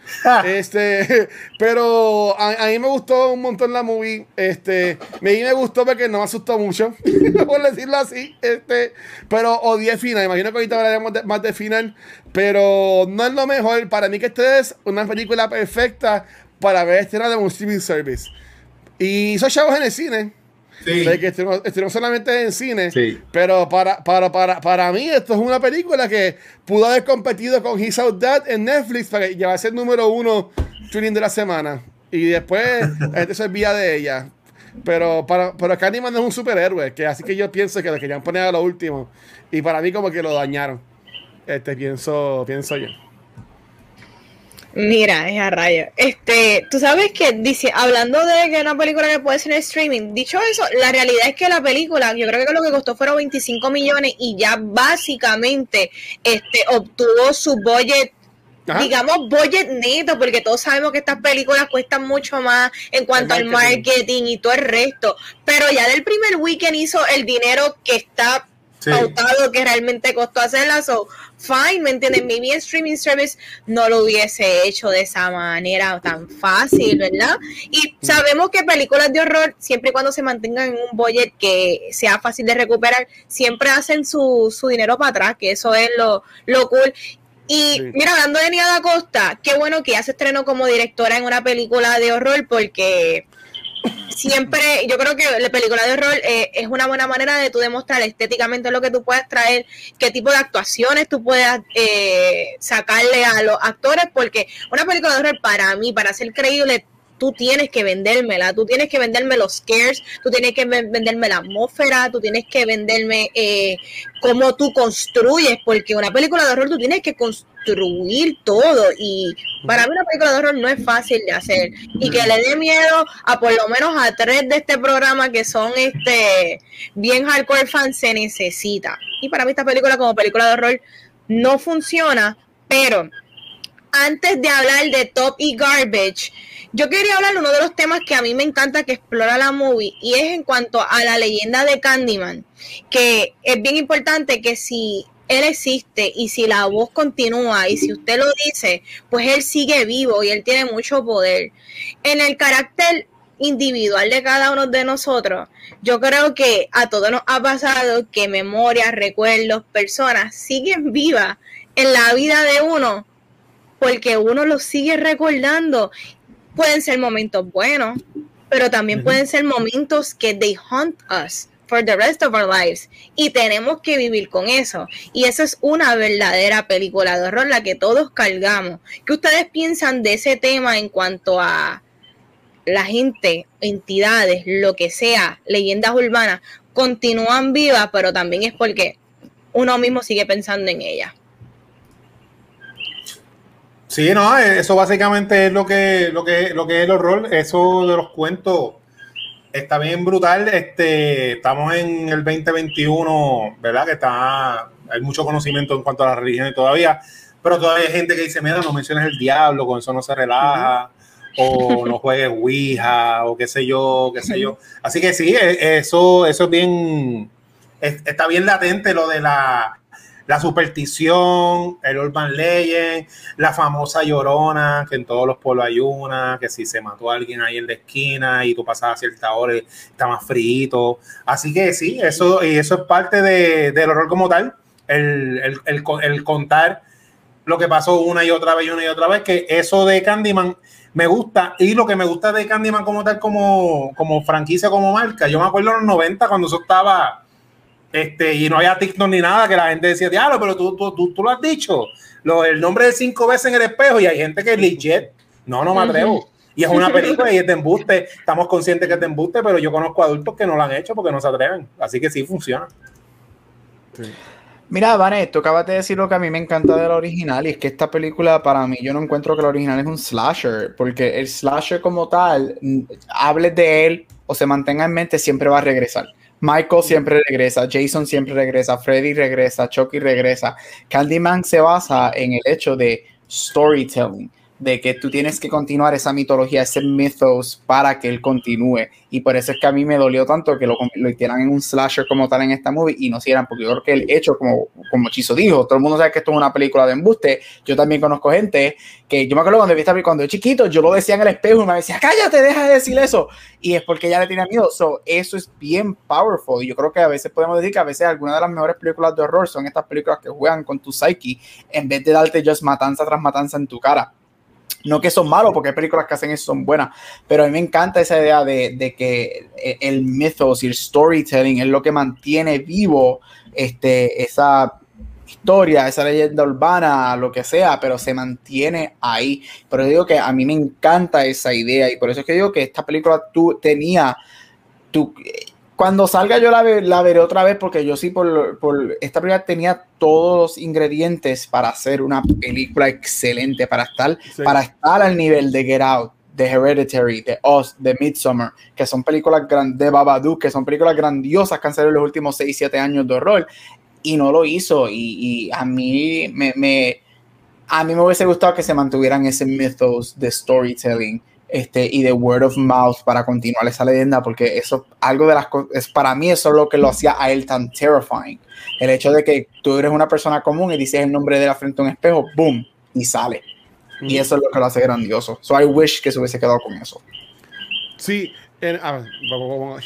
este, pero a, mí me gustó un montón la movie. Este, a mí me gustó porque no me asustó mucho, por decirlo así. Este, pero odié final. Imagino que ahorita hablaremos más de final. Pero no es lo mejor. Para mí que esta es una película perfecta para ver escena de un streaming service. Y esos chavos en el cine. Sí. que estuvimos, solamente en cine. Sí. Pero para, para, para, para mí, esto es una película que pudo haber competido con His Out Dad en Netflix para que llevase el número uno tuning de la semana. Y después la gente se olvida de ella. Pero, para, pero Candyman no es un superhéroe, que así que yo pienso que lo querían poner a lo último. Y para mí como que lo dañaron. Este pienso, pienso yo. Mira, es a rayo. Este, tú sabes que dice, hablando de que una película que puede ser en streaming, dicho eso, la realidad es que la película, yo creo que lo que costó fueron 25 millones y ya básicamente este obtuvo su budget digamos budget neto, porque todos sabemos que estas películas cuestan mucho más en cuanto al marketing y todo el resto, pero ya del primer weekend hizo el dinero que está pautado que realmente costó hacerla. So, fine, ¿me entienden? Mi streaming service no lo hubiese hecho de esa manera tan fácil, ¿verdad? Y sabemos que películas de horror, siempre y cuando se mantengan en un budget que sea fácil de recuperar, siempre hacen su, su dinero para atrás, que eso es lo, lo cool. Y mira, hablando de Nia Costa, qué bueno que ya se estrenó como directora en una película de horror porque siempre, yo creo que la película de horror eh, es una buena manera de tú demostrar estéticamente lo que tú puedes traer, qué tipo de actuaciones tú puedes eh, sacarle a los actores, porque una película de horror para mí, para ser creíble, tú tienes que vendérmela, tú tienes que venderme los scares, tú tienes que venderme la atmósfera, tú tienes que venderme eh, cómo tú construyes, porque una película de horror tú tienes que construir todo y para mí una película de horror no es fácil de hacer y que le dé miedo a por lo menos a tres de este programa que son este bien hardcore fans se necesita. Y para mí esta película como película de horror no funciona, pero antes de hablar de Top y Garbage, yo quería hablar de uno de los temas que a mí me encanta que explora la movie y es en cuanto a la leyenda de Candyman, que es bien importante que si él existe y si la voz continúa y si usted lo dice, pues él sigue vivo y él tiene mucho poder. En el carácter individual de cada uno de nosotros, yo creo que a todos nos ha pasado que memorias, recuerdos, personas siguen vivas en la vida de uno porque uno lo sigue recordando pueden ser momentos buenos, pero también pueden ser momentos que they hunt us for the rest of our lives. Y tenemos que vivir con eso. Y eso es una verdadera película de horror la que todos cargamos. ¿qué ustedes piensan de ese tema en cuanto a la gente entidades lo que sea leyendas urbanas continúan vivas pero también es porque uno mismo sigue pensando en ellas Sí, no, eh, eso básicamente es lo que, lo que, lo que es el horror. Eso de los cuentos está bien brutal. Este, estamos en el 2021, ¿verdad? Que está, hay mucho conocimiento en cuanto a las religiones todavía, pero todavía hay gente que dice, mira, no menciones el diablo, con eso no se relaja, o no juegues Ouija, o qué sé yo, qué sé yo. Así que sí, e, eso, eso es bien, está bien latente lo de la la superstición, el urban legend, la famosa llorona, que en todos los pueblos hay una, que si se mató a alguien ahí en la esquina y tú pasabas a cierta hora está más frito. Así que sí, eso, y eso es parte del horror como tal, el, el, contar lo que pasó una y otra vez y una y otra vez, que eso de Candyman me gusta, y lo que me gusta de Candyman como tal, como, como franquicia, como marca, yo me acuerdo en los 90 cuando eso estaba este, y no había TikTok ni nada, que la gente decía, diablo, pero tú, tú, tú, lo has dicho, lo, el nombre de cinco veces en el espejo, y hay gente que es legit. No, no me atrevo. Y es una película y es de embuste. Estamos conscientes que es de embuste, pero yo conozco adultos que no lo han hecho porque no se atreven. Así que sí funciona. Mira, Vanet, tú acabas de decir lo que a mí me encanta de la original y es que esta película para mí yo no encuentro que la original es un slasher, porque el slasher como tal, hables de él o se mantenga en mente, siempre va a regresar. Michael siempre regresa, Jason siempre regresa, Freddy regresa, Chucky regresa. Candyman se basa en el hecho de storytelling, de que tú tienes que continuar esa mitología, ese mythos para que él continúe. Y por eso es que a mí me dolió tanto que lo, lo hicieran en un slasher como tal en esta movie y no hicieran, porque yo creo que el hecho, como, como Chizo dijo, todo el mundo sabe que esto es una película de embuste. Yo también conozco gente que yo me acuerdo cuando vi esta cuando yo chiquito, yo lo decía en el espejo y me decía, cállate, deja de decir eso. Y es porque ya le tenía miedo. So, eso es bien powerful. Y yo creo que a veces podemos decir que a veces algunas de las mejores películas de horror son estas películas que juegan con tu psyche en vez de darte just matanza tras matanza en tu cara. No que son malos, porque hay películas que hacen eso son buenas, pero a mí me encanta esa idea de, de que el mythos y el storytelling es lo que mantiene vivo este, esa historia, esa leyenda urbana, lo que sea, pero se mantiene ahí. Pero digo que a mí me encanta esa idea y por eso es que digo que esta película tú tenía, cuando salga yo la, la, veré otra vez porque yo sí por, por, esta película tenía todos los ingredientes para hacer una película excelente, para estar, sí. para estar al nivel de Get Out, de Hereditary, de Oz, de Midsommar, que son películas grandes, de Babadook, que son películas grandiosas que han salido en los últimos 6, 7 años de horror, y no lo hizo, y, y a mí me, me, a mí me hubiese gustado que se mantuvieran ese mythos de storytelling, este, y de word of mouth para continuar esa leyenda, porque eso, algo de las cosas, para mí eso es lo que lo hacía a él tan terrifying. El hecho de que tú eres una persona común y dices el nombre de la frente a un espejo, boom, y sale. Mm. Y eso es lo que lo hace grandioso. So I wish que se hubiese quedado con eso. Sí, en, a ver, uh,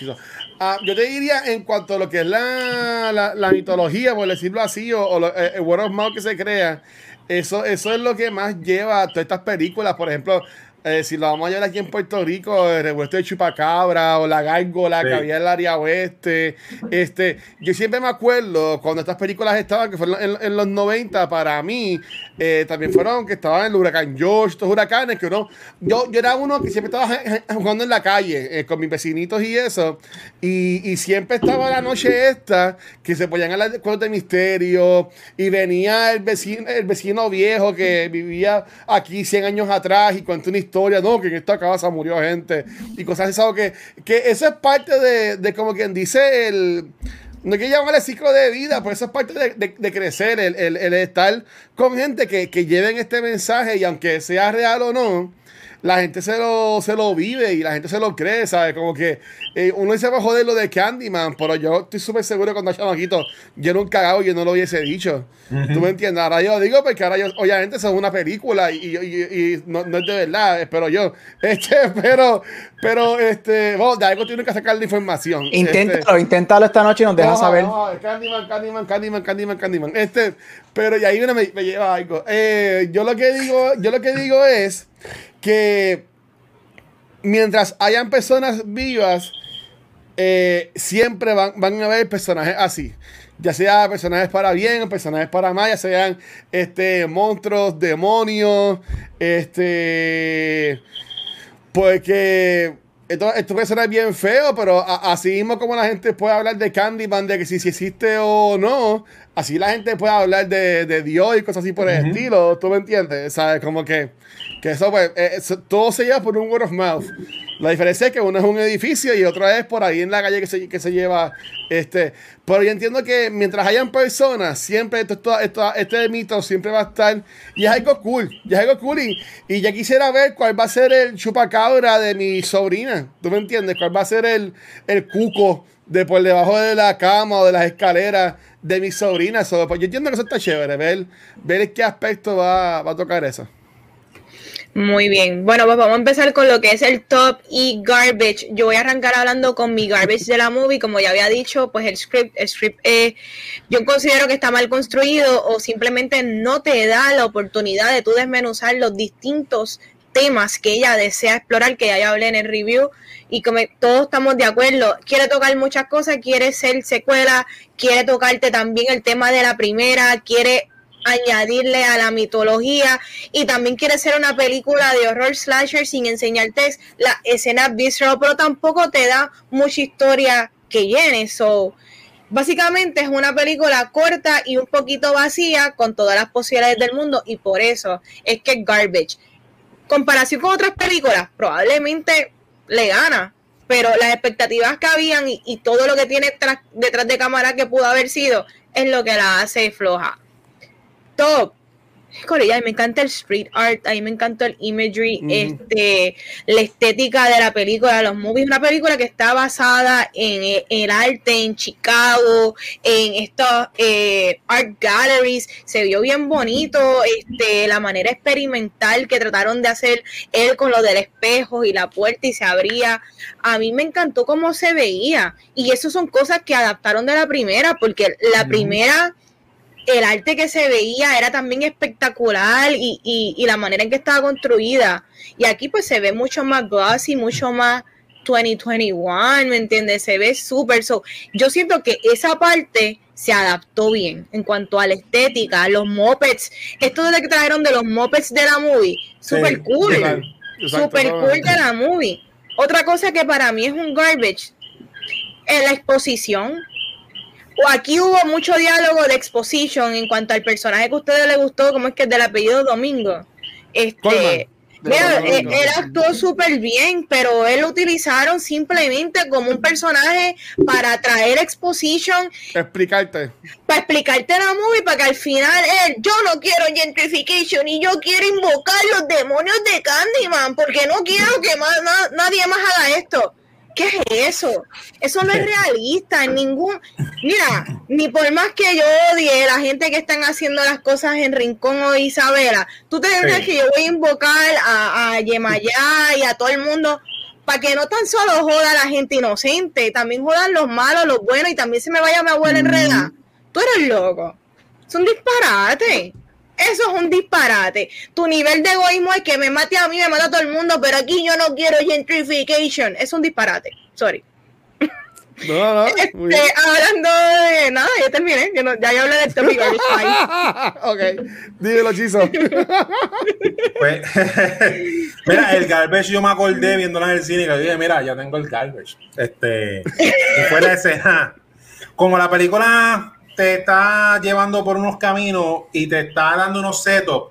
yo te diría en cuanto a lo que es la, la, la mitología, por decirlo así, o, o lo, eh, el word of mouth que se crea, eso, eso es lo que más lleva a todas estas películas. Por ejemplo, eh, si lo vamos a llevar aquí en Puerto Rico, el revuelto de Chupacabra o la gárgola sí. que había en el área oeste. Este, yo siempre me acuerdo cuando estas películas estaban, que fueron en, en los 90, para mí, eh, también fueron que estaban en el huracán George, estos huracanes, que uno, yo, yo era uno que siempre estaba jugando en la calle eh, con mis vecinitos y eso, y, y, siempre estaba la noche esta, que se ponían a las cuentos de misterio, y venía el vecino, el vecino viejo que vivía aquí 100 años atrás y cuenta una historia, no, que en esta casa murió gente, y cosas así, que, que eso es parte de, de como quien dice el no hay que llamarle ciclo de vida, pero eso es parte de, de, de crecer, el, el, el, estar con gente que, que lleven este mensaje y aunque sea real o no, la gente se lo, se lo vive y la gente se lo cree, ¿sabes? Como que eh, uno dice va a joder lo de Candyman, pero yo estoy súper seguro que cuando chamaquito yo nunca hago yo no lo hubiese dicho. Uh -huh. ¿Tú me entiendes? Ahora yo digo porque ahora yo, obviamente eso es una película y, y, y, y no, no, es de verdad, espero yo. Este, pero, pero, este, bueno, de algo tiene que sacar la información. Inténtalo, este, inténtalo esta noche y nos dejas no, saber. No, Candyman, Candyman, Candyman, Candyman, Candyman. Este, pero y ahí me, me lleva algo. Eh, yo lo que digo, yo lo que digo es que mientras hayan personas vivas, eh, siempre van, van, a haber personajes así. Ya sea personajes para bien, personajes para mal, ya sean este, monstruos, demonios, este. Porque esto, esto puede sonar bien feo, pero a, así mismo como la gente puede hablar de Candyman, de que si, si existe o no, así la gente puede hablar de, de Dios y cosas así por uh -huh. el estilo. ¿Tú me entiendes? ¿Sabes? Como que. Que eso, pues, eh, todo se lleva por un word of mouth. La diferencia es que uno es un edificio y otro es por ahí en la calle que se, que se lleva. Este, pero yo entiendo que mientras hayan personas, siempre esto, esto, esto, este mito siempre va a estar. Y es algo cool. Y es algo cool. Y, y ya quisiera ver cuál va a ser el chupacabra de mi sobrina. ¿Tú me entiendes? ¿Cuál va a ser el, el cuco de por debajo de la cama o de las escaleras de mi sobrina? So, pues yo entiendo que eso está chévere. Ver, ver qué aspecto va, va a tocar eso. Muy bien. Bueno, pues vamos a empezar con lo que es el top y garbage. Yo voy a arrancar hablando con mi garbage de la movie. Como ya había dicho, pues el script, el script eh, yo considero que está mal construido o simplemente no te da la oportunidad de tú desmenuzar los distintos temas que ella desea explorar, que ya hablé en el review y como todos estamos de acuerdo, quiere tocar muchas cosas, quiere ser secuela, quiere tocarte también el tema de la primera, quiere añadirle a la mitología y también quiere ser una película de horror slasher sin enseñarte la escena visceral, pero tampoco te da mucha historia que llene. So, básicamente es una película corta y un poquito vacía con todas las posibilidades del mundo y por eso es que es garbage. Comparación con otras películas, probablemente le gana, pero las expectativas que habían y, y todo lo que tiene detrás de cámara que pudo haber sido es lo que la hace floja top. A mí me encanta el street art, a mí me encanta el imagery, este, la estética de la película, los movies, una película que está basada en, el arte en Chicago, en estos eh, art galleries, se vio bien bonito, este, la manera experimental que trataron de hacer él con lo del espejo y la puerta y se abría, a mí me encantó cómo se veía. Y eso son cosas que adaptaron de la primera, porque la primera el arte que se veía era también espectacular y, la manera en que estaba construida. Y aquí pues se ve mucho más glossy, mucho más 2021, ¿me entiendes? Se ve súper. So, yo siento que esa parte se adaptó bien en cuanto a la estética, los mopeds. Esto de que trajeron de los mopeds de la movie, súper cool. Súper cool de la movie. Otra cosa que para mí es un garbage es la exposición o aquí hubo mucho diálogo de exposition en cuanto al personaje que a ustedes les gustó, como es que es del apellido Domingo. Este, mira, eh, él, actuó súper bien, pero él lo utilizaron simplemente como un personaje para traer exposition. Explicarte. Para explicarte la movie, para que al final él, yo no quiero gentrification y yo quiero invocar los demonios de Candyman, porque no quiero que más, nadie más haga esto. ¿Qué es eso? Eso no es realista en ningún. Mira, ni por más que yo odie a la gente que están haciendo las cosas en Rincón o Isabela, tú te crees que yo voy a invocar a, a Yemayá y a todo el mundo para que no tan solo joda a la gente inocente, también jodan los malos, los buenos y también se me vaya mi abuela enreda. Tú eres loco. Es un disparate. Eso es un disparate. Tu nivel de egoísmo es que me mate a mí, me mata a todo el mundo, pero aquí yo no quiero gentrification. Es un disparate. Sorry. No, no, este, hablando de nada, ya terminé. ya yo hablé del tópico. ok, dímelo, Chizo. pues, mira, el garbage yo me acordé viéndola en el cine y le dije, mira, ya tengo el garbage. Este, y fue la escena. Como la película te está llevando por unos caminos y te está dando unos setos.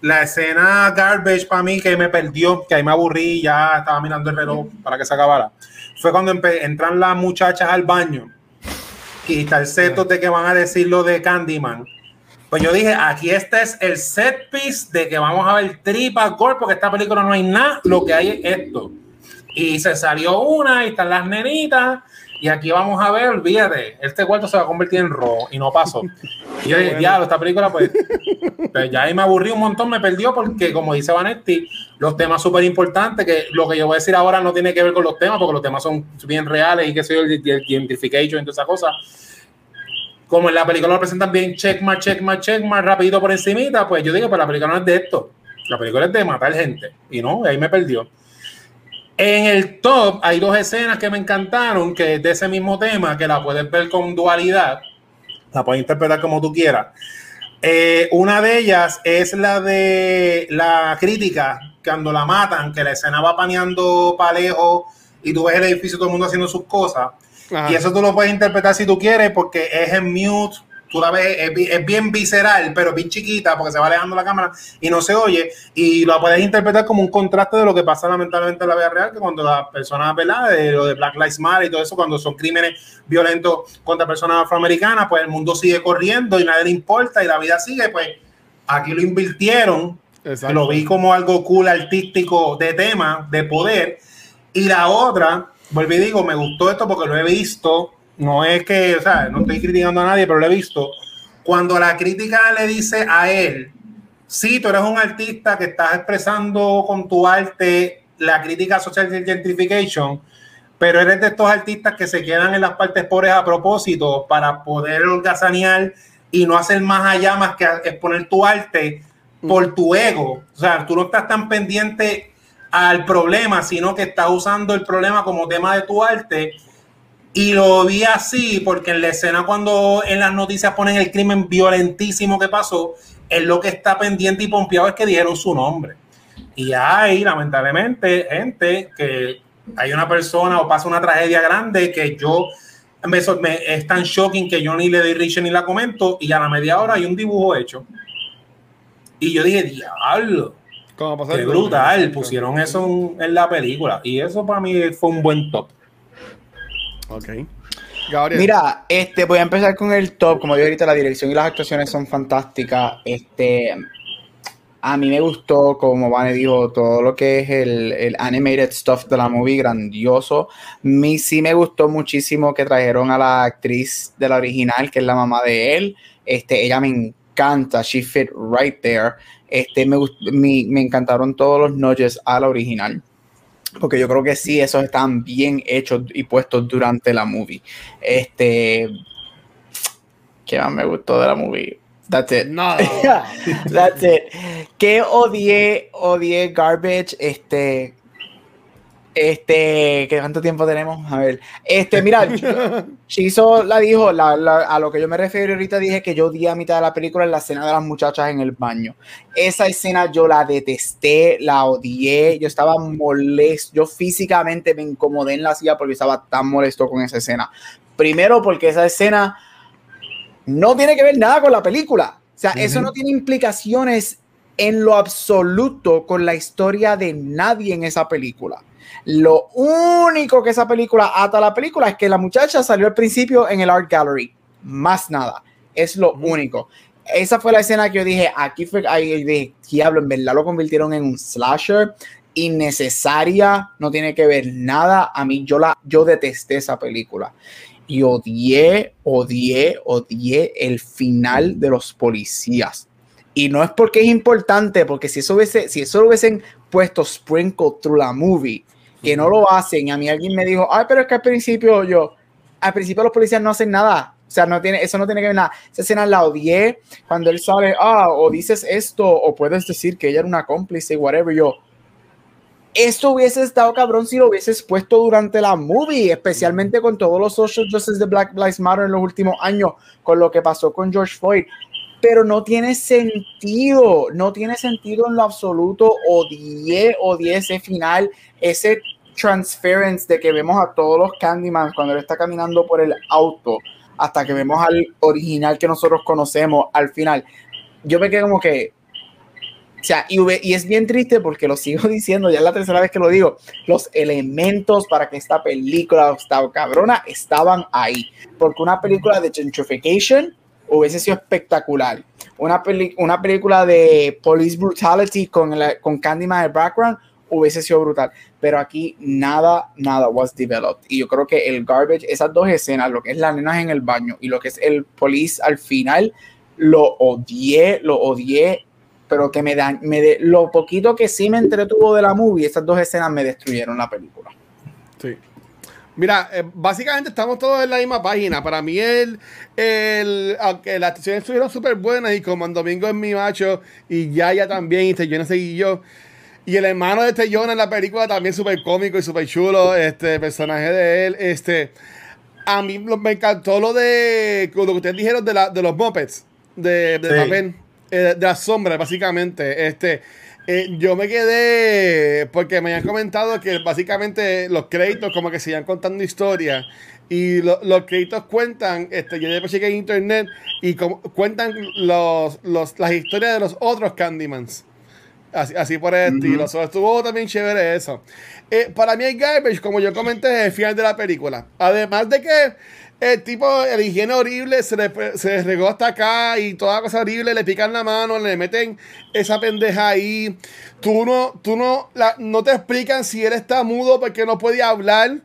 La escena garbage para mí que me perdió, que ahí me aburrí, ya estaba mirando el reloj para que se acabara, fue cuando entran las muchachas al baño y está el seto de que van a decir lo de Candyman. Pues yo dije, aquí este es el set piece de que vamos a ver tripa gore, porque esta película no hay nada, lo que hay es esto. Y se salió una y están las nenitas y aquí vamos a ver, olvídate, este cuarto se va a convertir en rojo y no pasó. Y yo dije, diablo, esta película, pues, pues, ya ahí me aburrí un montón, me perdió porque, como dice Vanetti, los temas súper importantes, que lo que yo voy a decir ahora no tiene que ver con los temas, porque los temas son bien reales y que soy el, el identification y todas esas cosas. Como en la película lo presentan bien, check más, check más, check más, rapidito por encimita, pues yo digo, pues la película no es de esto. La película es de matar gente. Y no, ahí me perdió. En el top hay dos escenas que me encantaron, que es de ese mismo tema, que la puedes ver con dualidad, la puedes interpretar como tú quieras. Eh, una de ellas es la de la crítica, cuando la matan, que la escena va paneando para lejos y tú ves el edificio, todo el mundo haciendo sus cosas. Y eso tú lo puedes interpretar si tú quieres, porque es en mute, tú la ves, es, bien visceral, pero bien chiquita porque se va alejando la cámara y no se oye. Y lo puedes interpretar como un contraste de lo que pasa lamentablemente en la vida real, que cuando las personas, ¿verdad? De lo de Black Lives Matter y todo eso, cuando son crímenes violentos contra personas afroamericanas, pues el mundo sigue corriendo y nadie le importa y la vida sigue, pues aquí lo invirtieron. Lo vi como algo cool, artístico, de tema, de poder. Y la otra, volví y digo, me gustó esto porque lo he visto no es que, o sea, no estoy criticando a nadie, pero lo he visto. Cuando la crítica le dice a él, sí, tú eres un artista que estás expresando con tu arte la crítica social gentrification, pero eres de estos artistas que se quedan en las partes pobres a propósito para poder holgazanear y no hacer más allá más que exponer tu arte por tu ego. O sea, tú no estás tan pendiente al problema, sino que estás usando el problema como tema de tu arte y lo vi así porque en la escena cuando en las noticias ponen el crimen violentísimo que pasó, es lo que está pendiente y pompeado es que dijeron su nombre. Y hay, lamentablemente, gente que hay una persona o pasa una tragedia grande que yo me, es tan shocking que yo ni le doy rich ni la comento y a la media hora hay un dibujo hecho. Y yo dije, diablo, qué brutal, pusieron eso en, en la película. Y eso para mí fue un buen top. Ok. Mira, este, voy a empezar con el top. Como yo ahorita, la dirección y las actuaciones son fantásticas. Este, A mí me gustó, como Vane dijo, todo lo que es el, el, animated stuff de la movie, grandioso. mí sí me gustó muchísimo que trajeron a la actriz de la original, que es la mamá de él. Este, ella me encanta, she fit right there. Este, me, me, me encantaron todos los notches a la original porque yo creo que sí, esos están bien hechos y puestos durante la movie. Este, ¿qué más me gustó de la movie? That's it. No. That's it. Que odié, odié Garbage. Este. Este, ¿qué cuánto tiempo tenemos? A ver, este, mira, Chizo la dijo, la, a lo que yo me refiero ahorita dije que yo odié a mitad de la película en la escena de las muchachas en el baño. Esa escena yo la detesté, la odié, yo estaba molesto, yo físicamente me incomodé en la silla porque estaba tan molesto con esa escena. Primero porque esa escena no tiene que ver nada con la película. O sea, eso no tiene implicaciones en lo absoluto con la historia de nadie en esa película. Lo único que esa película ata a la película es que la muchacha salió al principio en el Art Gallery. Más nada. Es lo único. Esa fue la escena que yo dije, aquí fue, ahí dije, diablo, en verdad lo convirtieron en un slasher innecesaria, no tiene que ver nada. A mí yo la, yo detesté esa película y odié, odié, odié el final de los policías. Y no es porque es importante, porque si eso, hubiese, si eso lo hubiesen puesto sprinkle through la movie, que no lo hacen, a mí alguien me dijo, ay, pero es que al principio yo, al principio los policías no hacen nada. O sea, no tiene, eso no tiene que ver nada. Esa escena la odié cuando él sale, ah, o dices esto, o puedes decir que ella era una cómplice, whatever. Yo, esto hubiese estado cabrón si lo hubieses puesto durante la movie, especialmente con todos los social justice de Black Lives Matter en los últimos años, con lo que pasó con George Floyd. Pero no tiene sentido, no tiene sentido en lo absoluto. Odié, odié ese final, ese transference de que vemos a todos los Candyman cuando él está caminando por el auto, hasta que vemos al original que nosotros conocemos al final. Yo me quedé como que, o sea, y, es bien triste porque lo sigo diciendo, ya es la tercera vez que lo digo, los elementos para que esta película, esta cabrona, estaban ahí. Porque una película de gentrification hubiese sido espectacular. Una, una película de police brutality con, con Candyman de background hubiese sido brutal. Pero aquí nada, nada was developed. Y yo creo que el garbage, esas dos escenas, lo que es la nena en el baño y lo que es el police al final, lo odié, lo odié pero que me dan, me de, lo poquito que sí me entretuvo de la movie, estas dos escenas me destruyeron la película. Sí. Mira, eh, básicamente estamos todos en la misma página. Para mí, el, el aunque las actuaciones estuvieron súper buenas y como en Domingo es mi macho y Yaya también, y Teyona seguí yo. Y el hermano de Teyona en la película también súper cómico y súper chulo, este personaje de él. Este, a mí me encantó lo de lo que ustedes dijeron de, la, de los mopeds de, de eh, de las sombras, básicamente. Este, eh, yo me quedé porque me habían comentado que básicamente los créditos como que se contando historias y los créditos cuentan, este, yo después llegué a internet y cuentan los, los, las historias de los otros Candymans. Así, así por el estilo. estuvo también chévere eso. Eh, para mí el garbage, como yo comenté, es el final de la película. Además de que el tipo, el higiene horrible, se le, se regó hasta acá y toda cosa horrible, le pican la mano, le meten esa pendeja ahí. Tú no, tú no, la, no te explican si él está mudo porque no puede hablar,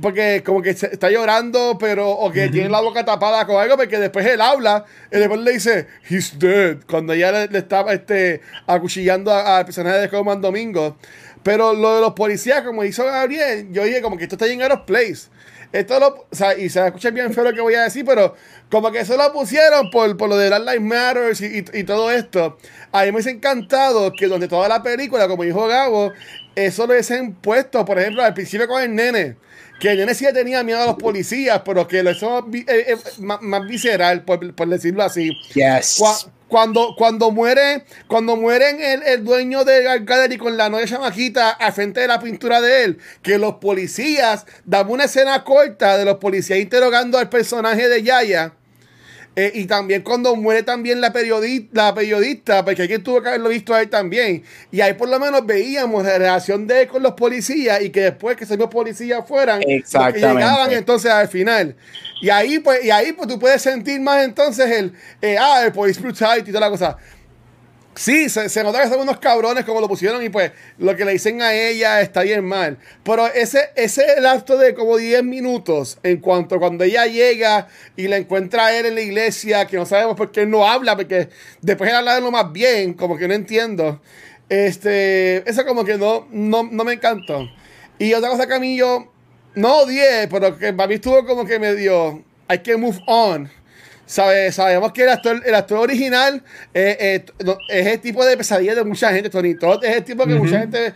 porque como que está llorando, pero, o que tiene la boca tapada con algo, porque después él habla, y después le dice, he's dead, cuando ella le, estaba este, acuchillando al personaje de Coman Domingo. Pero lo de los policías, como hizo Gabriel, yo dije como que esto está en Aeros Place. Esto lo, o sea, y se escucha bien feo lo que voy a decir, pero como que eso lo pusieron por, por lo de Black Lives Matter y, y, todo esto. A mí me ha encantado que donde toda la película, como dijo Gabo, eso lo hubiesen puesto, por ejemplo, al principio con el nene. Que nene sí tenía miedo a los policías, pero que lo hizo eh, eh, más, más, visceral, por, por, decirlo así. Yes. Cuando, cuando muere, cuando mueren el, el dueño de Gallery con la novia chamaquita al frente de la pintura de él, que los policías, dame una escena corta de los policías interrogando al personaje de Yaya. Eh, y también cuando muere también la periodista, la periodista, porque aquí tuvo que haberlo visto a él también. Y ahí por lo menos veíamos la relación de él con los policías y que después que esos policías fueran, llegaban entonces al final. Y ahí, pues, y ahí pues tú puedes sentir más entonces el, eh, ah, el police brutality y toda la cosa. Sí, se, se, nota que son unos cabrones como lo pusieron y pues lo que le dicen a ella está bien mal. Pero ese, ese lapso de como 10 minutos en cuanto cuando ella llega y la encuentra a él en la iglesia, que no sabemos por qué no habla, porque después de hablar de lo más bien, como que no entiendo. Este, eso como que no, no, no me encantó. Y otra cosa que a mí yo no odié, pero que para mí estuvo como que medio, hay que move on Sabe, sabemos que el actor, el actor original eh, eh, es el tipo de pesadilla de mucha gente. Tony Todd es el tipo que mucha gente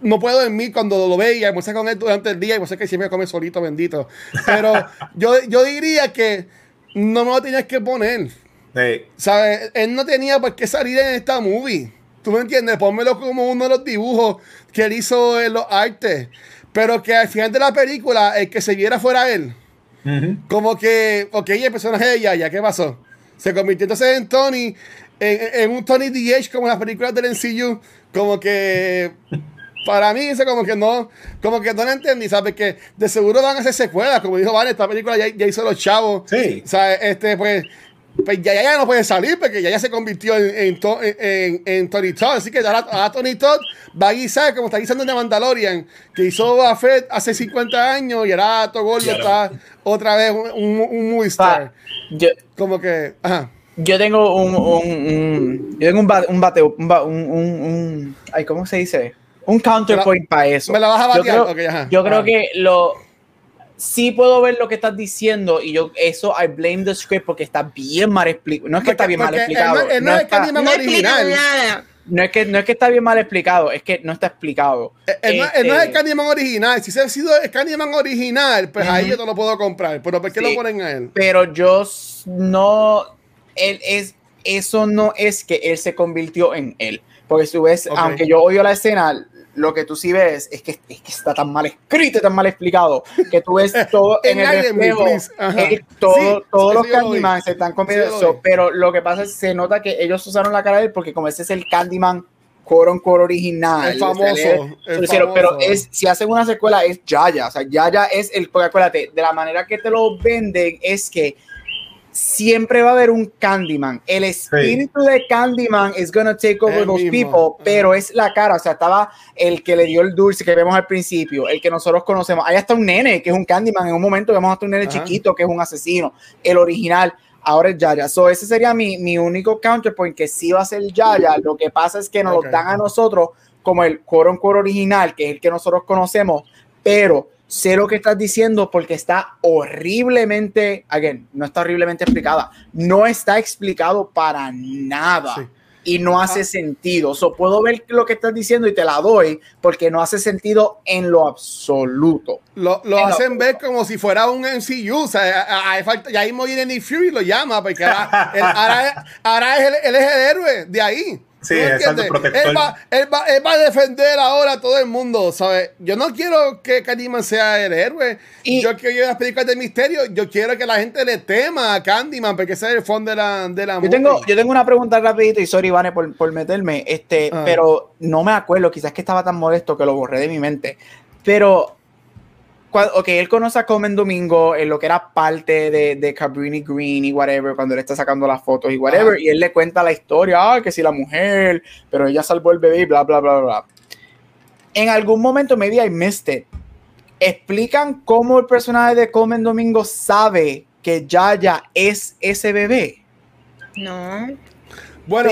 no puede dormir cuando lo ve y almuerza con él durante el día y sé que siempre come solito, bendito. Pero yo, yo diría que no me lo tenías que poner. ¿Sabes? Él no tenía por qué salir en esta movie. ¿Tú me entiendes? Pónmelo como uno de los dibujos que él hizo en los artes. Pero que al final de la película, el que se viera fuera él. Como que, ok, el personaje de Yaya, ¿qué pasó? Se convirtió entonces en Tony, en, un Tony DH como en las películas del NCU, como que para mí eso como que no, como que no lo entendí, ¿sabes? Que de seguro van a hacer secuelas, como dijo Vale, esta película ya, ya hizo los chavos. Sí. O sea, este, pues, pues ya, ya no puede salir porque ya, ya se convirtió en, en, en, Tony Todd. Así que ahora, Tony Todd va a guisar como está guisando en The Mandalorian, que hizo a Fred hace 50 años y ahora Todd Gordo está otra vez un, un, movie star. yo, como que, ajá. Yo tengo un, un, yo tengo un, bate, un bateo, un, un, ay, ¿cómo se dice? Un counterpoint para eso. Me la vas a batear. Yo creo, yo creo que lo sí puedo ver lo que estás diciendo y yo eso I blame the script porque está bien mal explicado. No es que está bien mal explicado. no, no, es que no original. No es, que, no es que está bien mal explicado, es que no está explicado. Eh, eh, no, es el este Candyman original. Si se ha sido el Candyman original, pues ahí yo te lo puedo comprar. Pero ¿por qué lo ponen a él? Pero yo no. Él es. Eso no es que él se convirtió en él. Porque si tú ves, aunque yo odio la escena, lo que tú sí ves es que, es que está tan mal escrito y tan mal explicado que tú ves todo en el espejo, todo, todos los Candyman se están comiendo eso, pero lo que pasa es que se nota que ellos usaron la cara de él porque como ese es el Candyman quote unquote original. El famoso. Pero es, si hacen una secuela es Yaya, o sea, Yaya es el, porque acuérdate, de la manera que te lo venden es que siempre va a haber un Candyman. El espíritu de Candyman is gonna take over those people, pero es la cara. O sea, estaba el que le dio el dulce que vemos al principio, el que nosotros conocemos. Ahí está un nene que es un Candyman. En un momento vemos hasta un nene chiquito que es un asesino. El original. Ahora es Yaya. So, ese sería mi, mi único counterpoint que sí va a ser Yaya. Lo que pasa es que nos lo dan a nosotros como el coro en coro original, que es el que nosotros conocemos, pero sé lo que estás diciendo porque está horriblemente, again, no está horriblemente explicada, no está explicado para nada. Y no hace sentido. O puedo ver lo que estás diciendo y te la doy porque no hace sentido en lo absoluto. Lo, hacen ver como si fuera un MCU. O sea, hay falta, ya viene Nick Fury lo llama porque ahora, ahora, es, el, él es el héroe de ahí. Sí, es el protector. Él va, él, va, él va, a defender ahora a todo el mundo, ¿sabes? Yo no quiero que Candyman sea el héroe. Y yo quiero las películas de misterio. Yo quiero que la gente le tema a Candyman, porque ese es el fondo de la, de la yo tengo Yo tengo una pregunta rapidito, y sorry, Ivane, por, por meterme, este, ah. pero no me acuerdo, quizás que estaba tan molesto que lo borré de mi mente. Pero ok, él conoce a Comen Domingo en lo que era parte de, de Cabrini Green y whatever, cuando él está sacando las fotos y whatever, y él le cuenta la historia, ah, que si la mujer, pero ella salvó el bebé y bla, bla, bla, bla. En algún momento, maybe I missed it, explican cómo el personaje de Comen Domingo sabe que Yaya es ese bebé. No. Bueno,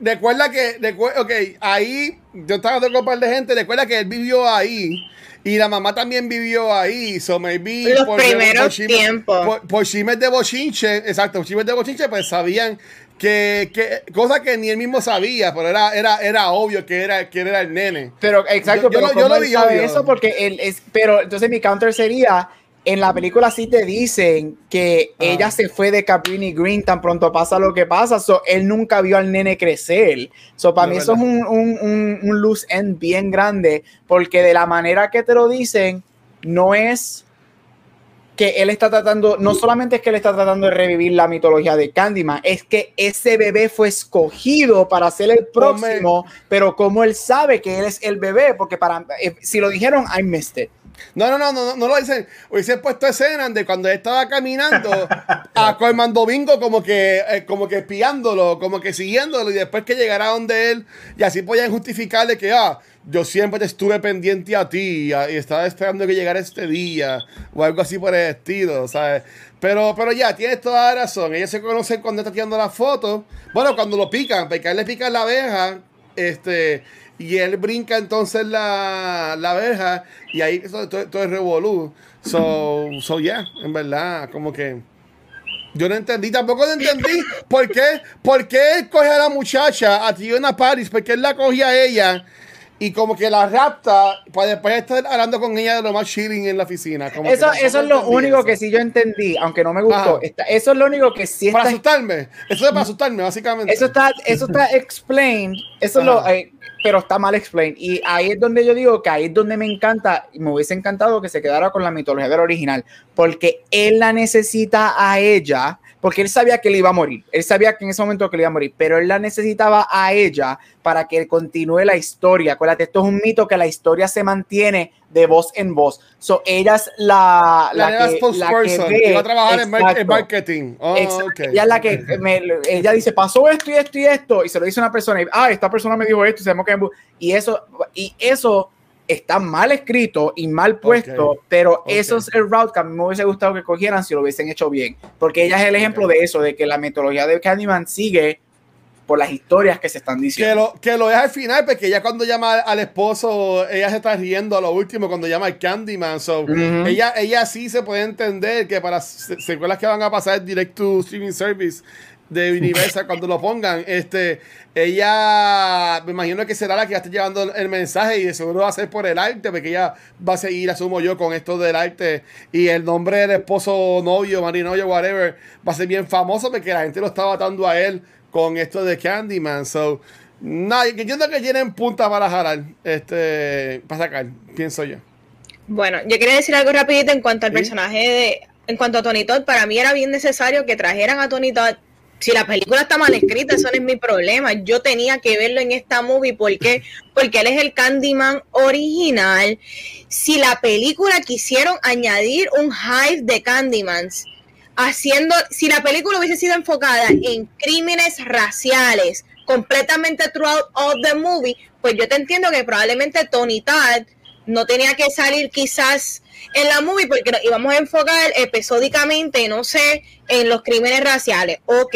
recuerda que, ok, ahí yo estaba con un par de gente, recuerda que él vivió ahí y la mamá también vivió ahí, so maybe los por, primeros tiempos. Por, chimes de bochinche, exacto, chimes de bochinche, pues sabían que, que cosa que ni él mismo sabía, pero era, era, era obvio que era, que era el nene. Pero exacto, yo, pero yo, lo vi eso porque él es, pero entonces mi counter sería en la película sí te dicen que ah. ella se fue de Cabrini Green tan pronto pasa lo que pasa. So, él nunca vio al nene crecer. So, para mí eso es un, un, un, loose end bien grande porque de la manera que te lo dicen, no es que él está tratando, no solamente es que él está tratando de revivir la mitología de Candyman, es que ese bebé fue escogido para ser el próximo, pero como él sabe que él es el bebé, porque para, eh, si lo dijeron, I missed it No, no, no, no, no lo dicen. Hubiese puesto escenas de cuando él estaba caminando a Colman Domingo como que, eh, como que espiándolo, como que siguiéndolo y después que llegara donde él y así podían justificarle que, ah, yo siempre te estuve pendiente a ti y, estaba esperando que llegara este día o algo así por el estilo, ¿sabes? Pero, pero ya, tienes toda la razón. Ellos se conocen cuando está tirando la foto. Bueno, cuando lo pican, porque a él le pican la abeja, este y él brinca entonces la, la abeja y ahí todo, todo, es revolú. So, so yeah, en verdad, como que yo no entendí, tampoco entendí por qué, por qué él coge a la muchacha, a Tiona Paris, porque él la cogía a ella y como que la rapta para después estar hablando con ella de lo más chilling en la oficina. eso eso es lo único que sí yo entendí, aunque no me gustó. eso es lo único que sí está... Para asustarme. Eso es para asustarme, básicamente. Eso está, eso está explained. Eso es lo... Eh, pero está mal explained. Y ahí es donde yo digo que ahí es donde me encanta, y me hubiese encantado que se quedara con la mitología del original, porque él la necesita a ella porque él sabía que le iba a morir, él sabía que en ese momento que le iba a morir, pero él la necesitaba a ella para que continúe la historia. Acuérdate, esto es un mito que la historia se mantiene de voz en voz. So, ella es la, la, que, la que va a trabajar en, marketing. Oh, ella es la que ella dice, pasó esto y esto y esto, y se lo dice una persona, y, ah, esta persona me dijo esto, y, que, y eso, y eso está mal escrito y mal puesto, pero eso es el route que a mí me hubiese gustado que cogieran si lo hubiesen hecho bien, porque ella es el ejemplo de eso, de que la metodología de Candyman sigue por las historias que se están diciendo. Que lo, que lo deja al final, porque ella cuando llama al esposo, ella se está riendo a lo último cuando llama al Candyman. So, ella, ella sí se puede entender que para secuelas que van a pasar direct to streaming service, de Universal cuando lo pongan. Este, ella, me imagino que será la que ya esté llevando el mensaje y de seguro va a ser por el arte, porque ella va a seguir, asumo yo, con esto del arte y el nombre del esposo, novio, marinoyo, whatever, va a ser bien famoso porque la gente lo está batando a él con esto de Candyman. So, nada, yo entiendo que tienen punta para jalar, este, para sacar, pienso yo. Bueno, yo quería decir algo rapidito en cuanto al personaje de, en cuanto a Tony Todd, para mí era bien necesario que trajeran a Tony Todd si la película está mal escrita, eso no es mi problema. Yo tenía que verlo en esta movie. ¿Por qué? Porque él es el Candyman original. Si la película quisieron añadir un hype de Candymans, haciendo, si la película hubiese sido enfocada en crímenes raciales, completamente throughout all the movie, pues yo te entiendo que probablemente Tony Todd no tenía que salir quizás en la movie porque nos íbamos a enfocar episódicamente, no sé, en los crímenes raciales, ok,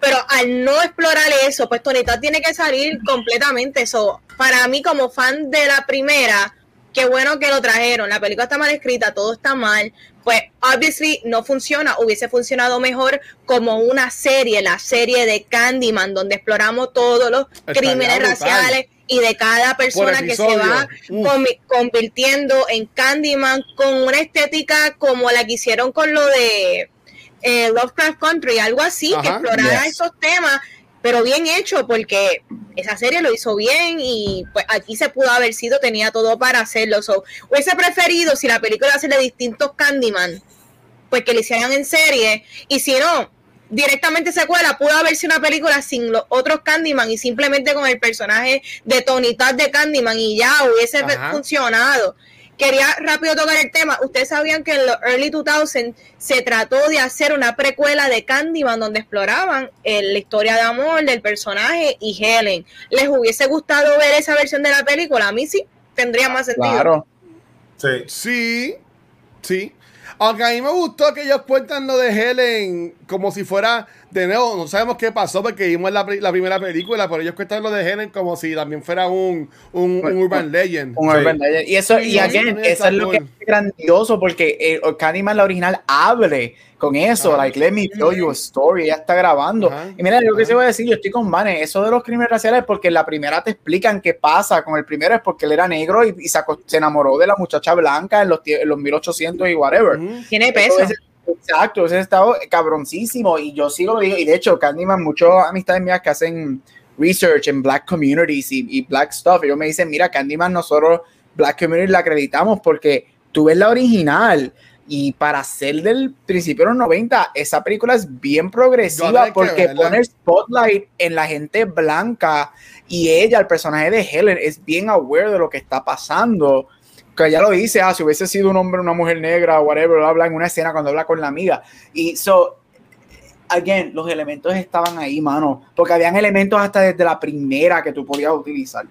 pero al no explorar eso, pues Tonita tiene que salir completamente eso. Para mí como fan de la primera, qué bueno que lo trajeron, la película está mal escrita, todo está mal, pues obviously no funciona, hubiese funcionado mejor como una serie, la serie de Candyman, donde exploramos todos los crímenes raciales y de cada persona que se va convirtiendo en Candyman con una estética como la que hicieron con lo de eh, Lovecraft Country, algo así, que explorara esos temas, pero bien hecho, porque esa serie lo hizo bien y pues aquí se pudo haber sido, tenía todo para hacerlo. So, hubiese preferido si la película hace de distintos Candyman, pues que le hicieran en serie, y si no, directamente secuela, pudo haber sido una película sin los otros Candyman y simplemente con el personaje de Tony Todd de Candyman y ya hubiese funcionado. Quería rápido tocar el tema. Ustedes sabían que en los early 2000 se trató de hacer una precuela de Candyman donde exploraban eh, la historia de amor del personaje y Helen. ¿Les hubiese gustado ver esa versión de la película? A mí sí, tendría más sentido. Claro. Sí. Sí, sí. Aunque a mí me gustó que ellos cuentan lo de Helen como si fuera, de nuevo, no sabemos qué pasó porque vimos la, la primera película, pero ellos cuentan lo de Helen como si también fuera un, un, Urban Legend. Un Urban Legend. Y eso, y, again, eso es lo que es grandioso porque el eh, Candyman, la original, abre con eso, like, let me tell you a story, ya está grabando. y mira, lo que se voy a decir, yo estoy con Vane, eso de los crímenes raciales, porque en la primera te explican qué pasa, con el primero es porque él era negro y, se, enamoró de la muchacha blanca en los, en los 1800 y whatever. Tiene peso. exacto, ese estado cabroncísimo y yo sigo y de hecho, Candyman, muchas amistades mías que hacen research en black communities y, y black stuff, ellos me dicen, mira, Candyman nosotros, black community, la acreditamos porque tú ves la original, y para ser del principio de los 90, esa película es bien progresiva porque pone spotlight en la gente blanca y ella, el personaje de Helen, es bien aware de lo que está pasando. que ya lo dice, ah, si hubiese sido un hombre, una mujer negra, whatever, habla en una escena cuando habla con la amiga. Y so, again, los elementos estaban ahí, mano, porque habían elementos hasta desde la primera que tú podías utilizar.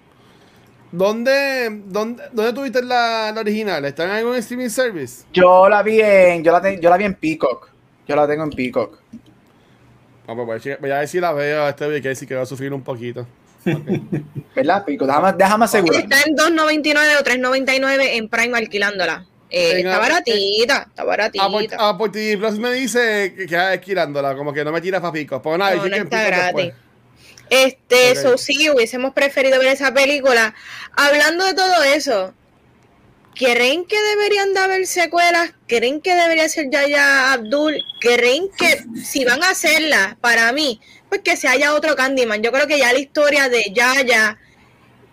¿Dónde, dónde, dónde tuviste la, la original? ¿Está en algún streaming service? Yo la vi en, yo la, te- yo la vi en Peacock. Yo la tengo en Peacock. Vamos, voy a ver- voy a ver si la veo a este si que va a sufrir un poquito. ¿Verdad, Peacock? Déjame, déjame asegurar. Está en 2.99 o 3.99 en Prime alquilándola. Eh, En está baratita, está baratita. Apple, Apple TV Plus me dice que queda esquilándola, como que no me tira papico. Pues nada, No, no que está gratis. después. Este, Ok. so sí, hubiésemos preferido ver esa película. Hablando de todo eso, ¿creen que deberían de haber secuelas? ¿Creen que debería ser Yaya Abdul? ¿Creen que si van a hacerla, para mí, pues que se haya otro Candyman? Yo creo que ya la historia de Yaya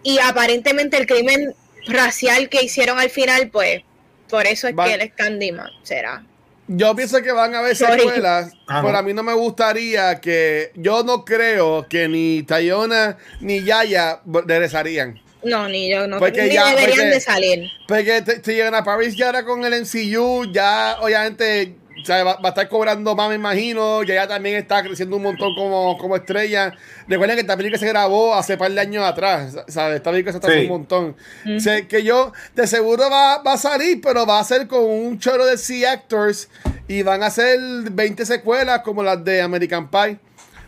y aparentemente el crimen racial que hicieron al final, pues por eso es Va- que él es Candyman, será. Yo pienso que van a haber secuelas, Ah, pero no. a mí no me gustaría que. Yo no creo que ni Tayona ni Yaya regresarían. No, ni yo, no Porque ni ya- deberían porque- de salir. Porque te, te llegan a Paris ya ahora con el MCU, ya obviamente o sea, va, va a estar cobrando más, me imagino. Ya ya también está creciendo un montón como, como estrella. Recuerden que esta película se grabó hace par de años atrás. ¿sabes? Esta película se tardó Sí. un montón. Sé que yo, de seguro va, va a salir, pero va a ser con un choro de C-Actors y van a ser 20 secuelas como las de American Pie.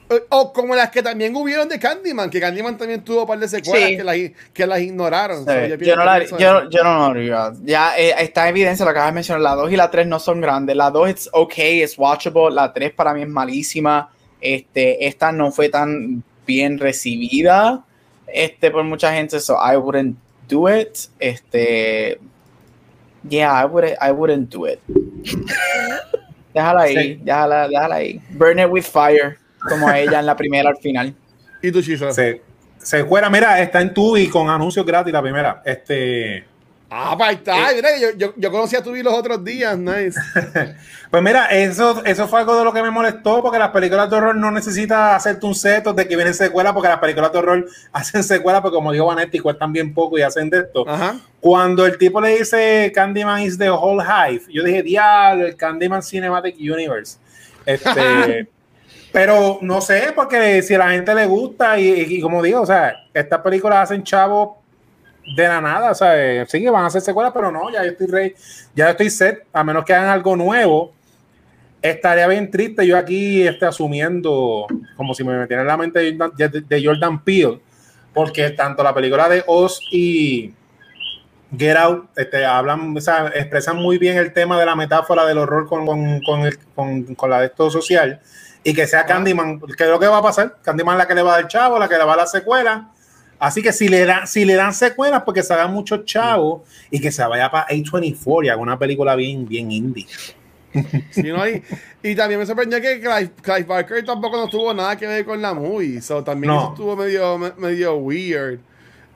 O, o como las que también hubieron de Candyman, que Candyman también tuvo un par de secuelas Sí. que, las, que las ignoraron. Sí, yo, no la, yo, yo no. Ya eh, está en evidencia lo que acabas de mencionar. La 2 y la 3 no son grandes. La 2 es ok, es watchable. La 3 para mí es malísima. Este, esta no fue tan bien recibida este, por mucha gente. So I wouldn't do it. Este, yeah, I wouldn't, I wouldn't do it. Déjala ahí, Sí. déjala, déjala ahí. Burn it with fire, como ella en la primera al final. ¿Y tu Chizo? Se, se fuera, mira, está en Tubi con anuncios gratis la primera. Este. Ah, pues ahí está. Mira, yo, yo, yo conocí a Tubi los otros días. Nice. Pues mira, eso, eso fue algo de lo que me molestó, porque las películas de horror no necesitas hacerte un seto de que vienen secuelas, porque las películas de horror hacen secuelas, porque como dijo Vanetti, cuestan bien poco y hacen de esto. Ajá. Cuando el tipo le dice Candyman is the whole hive, yo dije, diablo, el Candyman Cinematic Universe. Este, pero no sé, porque si a la gente le gusta, y, como digo, o sea, estas películas hacen chavo de la nada, o sea, sí que van a hacer secuelas, pero no, ya yo estoy rey, ya estoy set, a menos que hagan algo nuevo. Estaría bien triste yo aquí este, asumiendo, como si me metiera en la mente de Jordan, Peele, porque tanto la película de Oz y Get Out este, hablan, o sea, expresan muy bien el tema de la metáfora del horror con, con, con, el- con la de esto social y que sea Candyman, que es lo que va a pasar. Candyman es la que le va a dar chavo, la que le va a dar secuela. Así que si le, dan si le dan secuelas, porque se hagan muchos chavos y que se vaya para A24 y haga una película bien, bien indie. Sí, ¿no? y, y también me sorprendió que Clive, Clive Barker tampoco no tuvo nada que ver con la movie. So, también No. eso estuvo medio, me- medio weird.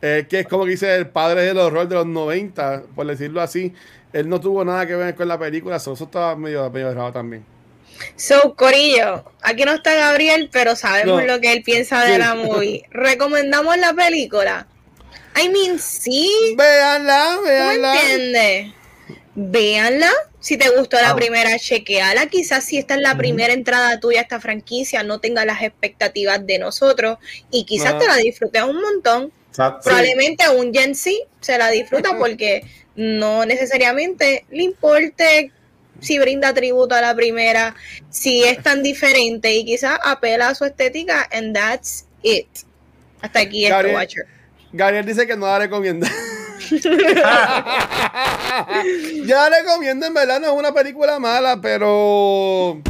Eh, que es como que dice el padre del horror de los 90, por decirlo así. Él no tuvo nada que ver con la película. so, eso estaba medio, medio raro también. So, Corillo, aquí no está Gabriel, pero sabemos No. lo que él piensa de Sí. la movie. ¿Recomendamos la película? I mean, sí, Véanla, ¿tú me véanla. entiendes? Véanla. Si te gustó la Ah. primera, chequeala. Quizás si esta es la primera entrada tuya a esta franquicia, no tenga las expectativas de nosotros y quizás te la disfrutes un montón. Exacto. Probablemente un Gen Z se la disfruta porque no necesariamente le importe si brinda tributo a la primera, si es tan diferente y quizás apela a su estética and that's it. Hasta aquí esto, Gabriel. Watcher. Gabriel dice que no la recomienda. ya la recomiendo, en verdad, no es una película mala, pero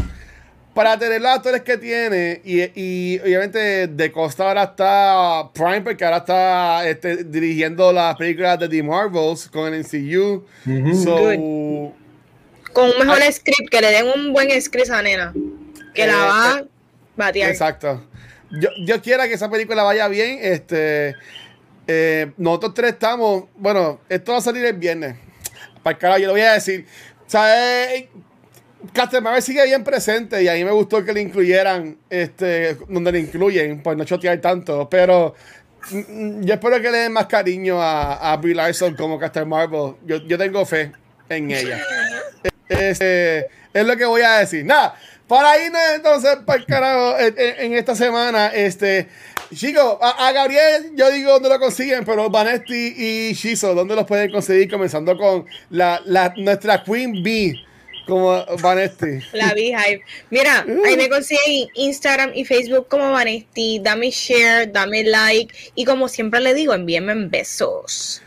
para tener los actores que tiene, y, y obviamente de Costa ahora está Prime, porque ahora está este, dirigiendo las películas de The Marvels con el MCU. Ujú. So, Con un mejor script, que le den un buen script a nena, que Eh, la va a eh, batear. Exacto. Yo, yo quiero que esa película vaya bien. Este, eh, nosotros tres estamos. Bueno, esto va a salir el viernes. Para el carajo, yo lo voy a decir. ¿Sabes? Captain Marvel sigue bien presente y a mí me gustó que le incluyeran, este, donde le incluyen, pues no chotear tanto. Pero mm, yo espero que le den más cariño a, a Brie Larson como Captain Marvel. Yo, yo tengo fe en ella. Este, es lo que voy a decir. Nada, para irnos entonces para el carajo en, esta semana, este, chicos, a, a Gabriel yo digo dónde lo consiguen, pero Vanesti y Shizo, ¿dónde los pueden conseguir? Comenzando con la, la, nuestra Queen Bee, como Vanesti. La Beehive. Mira, ahí me consiguen Instagram y Facebook como Vanesti. Dame share, dame like. Y como siempre le digo, envíenme besos.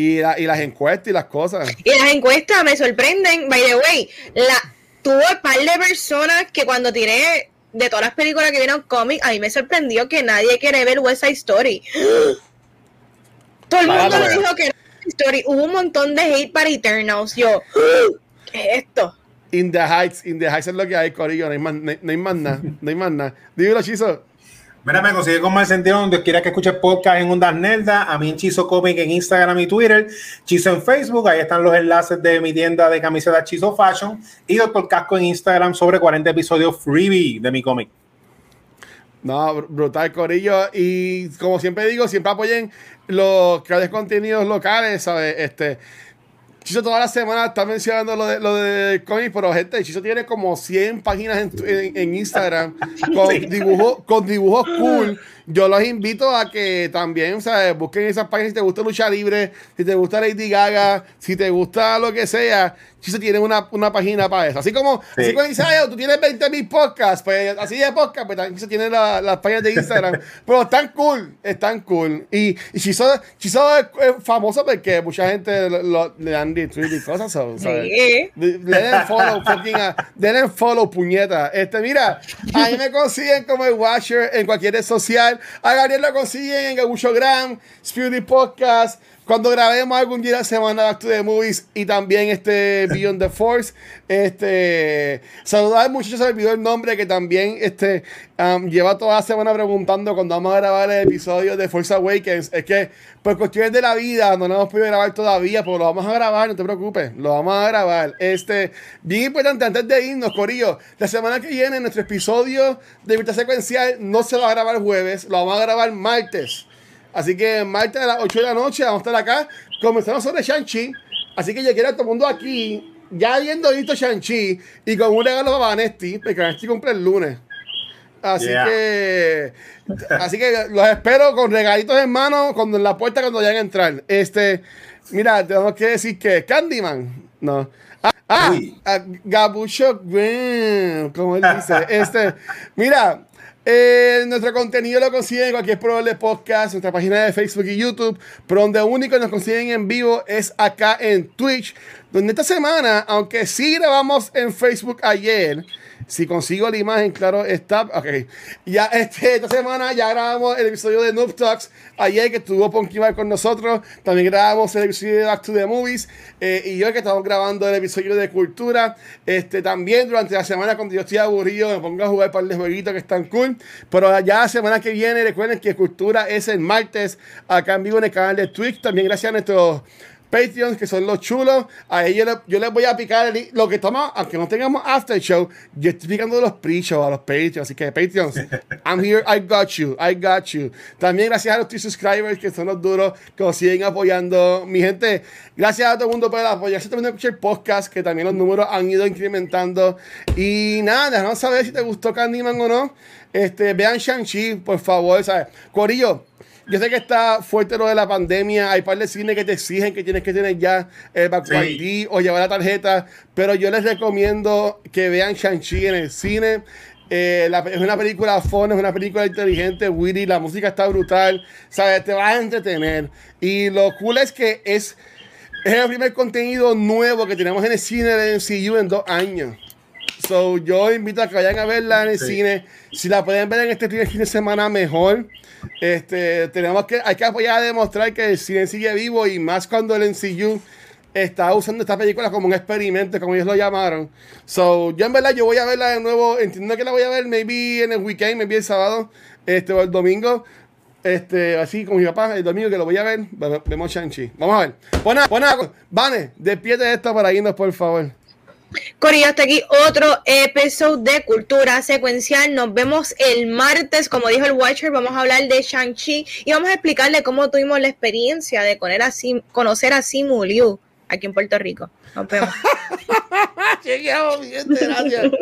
Y, la- y las encuestas y las cosas. Y las encuestas me sorprenden. By the way, la, tuve un par de personas que cuando tiré de todas las películas que vieron cómic, a mí me sorprendió que nadie quiere ver West Side Story. Todo el mundo me dijo que no West Side Story. Hubo un montón de hate para Eternals. Yo, ¿qué es esto? In the Heights, In the Heights es lo que hay, Corillo. No hay más, no no hay más nada. No hay más nada. Dímelo, Chizo. Mira, me consigue con más sentido donde quiera que escuche podcast en Ondas Nerda. A mí en Chizo Comic en Instagram y Twitter. Chizo en Facebook. Ahí están los enlaces de mi tienda de camisetas Chizo Fashion. Y Doctor Casco en Instagram sobre 40 episodios freebie de mi cómic. No, br- brutal, Corillo. Y como siempre digo, siempre apoyen los creadores contenidos locales, ¿sabes? Este. Chizo toda la semana está mencionando lo de, lo de cómic, pero gente, Chizo tiene como 100 páginas en- en Instagram con, Sí. dibujos, con dibujos cool. Yo los invito a que también, ¿sabes? Busquen esas páginas si te gusta lucha libre, si te gusta Lady Gaga, si te gusta lo que sea. Chizo tiene una, una página para eso. Así como, Sí. así como dice, "Ay, tú tienes 20 mil podcasts, pues así de podcast, pues también Chizo tiene la- las páginas de Instagram. pero están cool, están cool. Y, y Chizo, Chizo es, es famoso porque mucha gente lo- lo- le dan retweet y cosas, ¿sabes? Sí. Le le den follow, fucking, a- denle follow, puñeta. Este, mira, ahí me consiguen como el Watcher en cualquier red social. A Gabriel lo consiguen en Gabuchogram, Spirit Podcast. Cuando grabemos algún día semana Back to the Movies y también este Beyond the Force. Este, saludar al muchacho, se me olvidó el nombre, que también este, um, lleva toda la semana preguntando cuando vamos a grabar el episodio de Force Awakens. Es que por cuestiones de la vida no lo hemos podido grabar todavía, pero lo vamos a grabar, no te preocupes, lo vamos a grabar. Este, bien importante, antes de irnos, Corillo, la semana que viene nuestro episodio de Virtual Secuencial no se va a grabar jueves, lo vamos a grabar martes. Así que martes a las 8 de la noche vamos a estar acá comenzando sobre Shang-Chi. Así que yo quiero a todo el mundo aquí, ya habiendo visto Shang-Chi y con un regalo para Vanesti, porque Vanesti cumple el lunes. Así Yeah. que así que los espero con regalitos en mano cuando en la puerta cuando vayan a entrar. Este, mira, tenemos que decir que Candyman, no. Ah, ah, Gabucho Green, como él dice. Este, mira, eh, nuestro contenido lo consiguen en cualquier probable podcast, nuestra página de Facebook y YouTube, pero donde único nos consiguen en vivo es acá en Twitch, donde esta semana, aunque sí grabamos en Facebook ayer, si consigo la imagen, claro, está. Ok. Ya este, esta semana ya grabamos el episodio de Noob Talks. Ayer que estuvo Ponkibar con nosotros. También grabamos el episodio de Back to the Movies. eh, y hoy que estamos grabando el episodio de Cultura. Este, también durante la semana, cuando yo estoy aburrido, me pongo a jugar un par de jueguitos que están cool. Pero ya la semana que viene, recuerden que Cultura es el martes acá en vivo en el canal de Twitch. También gracias a nuestros. Patreons, que son los chulos. A ellos le- yo les voy a picar el- lo que toma, aunque no tengamos after show, yo estoy picando los pre-show a los Patreons. Así que, Patreons, I'm here, I got you, I got you. También gracias a los three subscribers, que son los duros, que nos siguen apoyando. Mi gente, gracias a todo el mundo por apoyarse también a escuchar podcast, que también los números han ido incrementando. Y nada, déjanos saber si te gustó Candyman o no. Este, vean Shang-Chi, por favor, ¿sabes? Corillo. Yo sé que está fuerte lo de la pandemia. Hay par de cines que te exigen que tienes que tener ya el back Sí. ID o llevar la tarjeta. Pero yo les recomiendo que vean Shang-Chi en el cine. Eh, la- es una película fun, es una película inteligente, witty, la música está brutal. ¿Sabes? Te vas a entretener. Y lo cool es que es, es el primer contenido nuevo que tenemos en el cine de MCU en dos años. So, yo invito a que vayan a verla en el Sí. cine. Si la pueden ver en este fin de semana, mejor. Este, tenemos que, hay que apoyar a demostrar que el cine sigue vivo y más cuando el MCU está usando esta película como un experimento, como ellos lo llamaron. So, yo en verdad, yo voy a verla de nuevo. Entiendo que la voy a ver maybe en el weekend, maybe el sábado, este, o el domingo. Este, así como mi papá, el domingo que lo voy a ver, ve- vemos Shang-Chi. Vamos a ver. Buena, buena, Vane, despierte esto para irnos, por favor. Corillo, hasta aquí otro episodio de Cultura Secuencial. Nos vemos el martes, como dijo el Watcher, vamos a hablar de Shang-Chi y vamos a explicarle cómo tuvimos la experiencia de conocer a, Simu Liu aquí en Puerto Rico. Nos vemos. Gracias.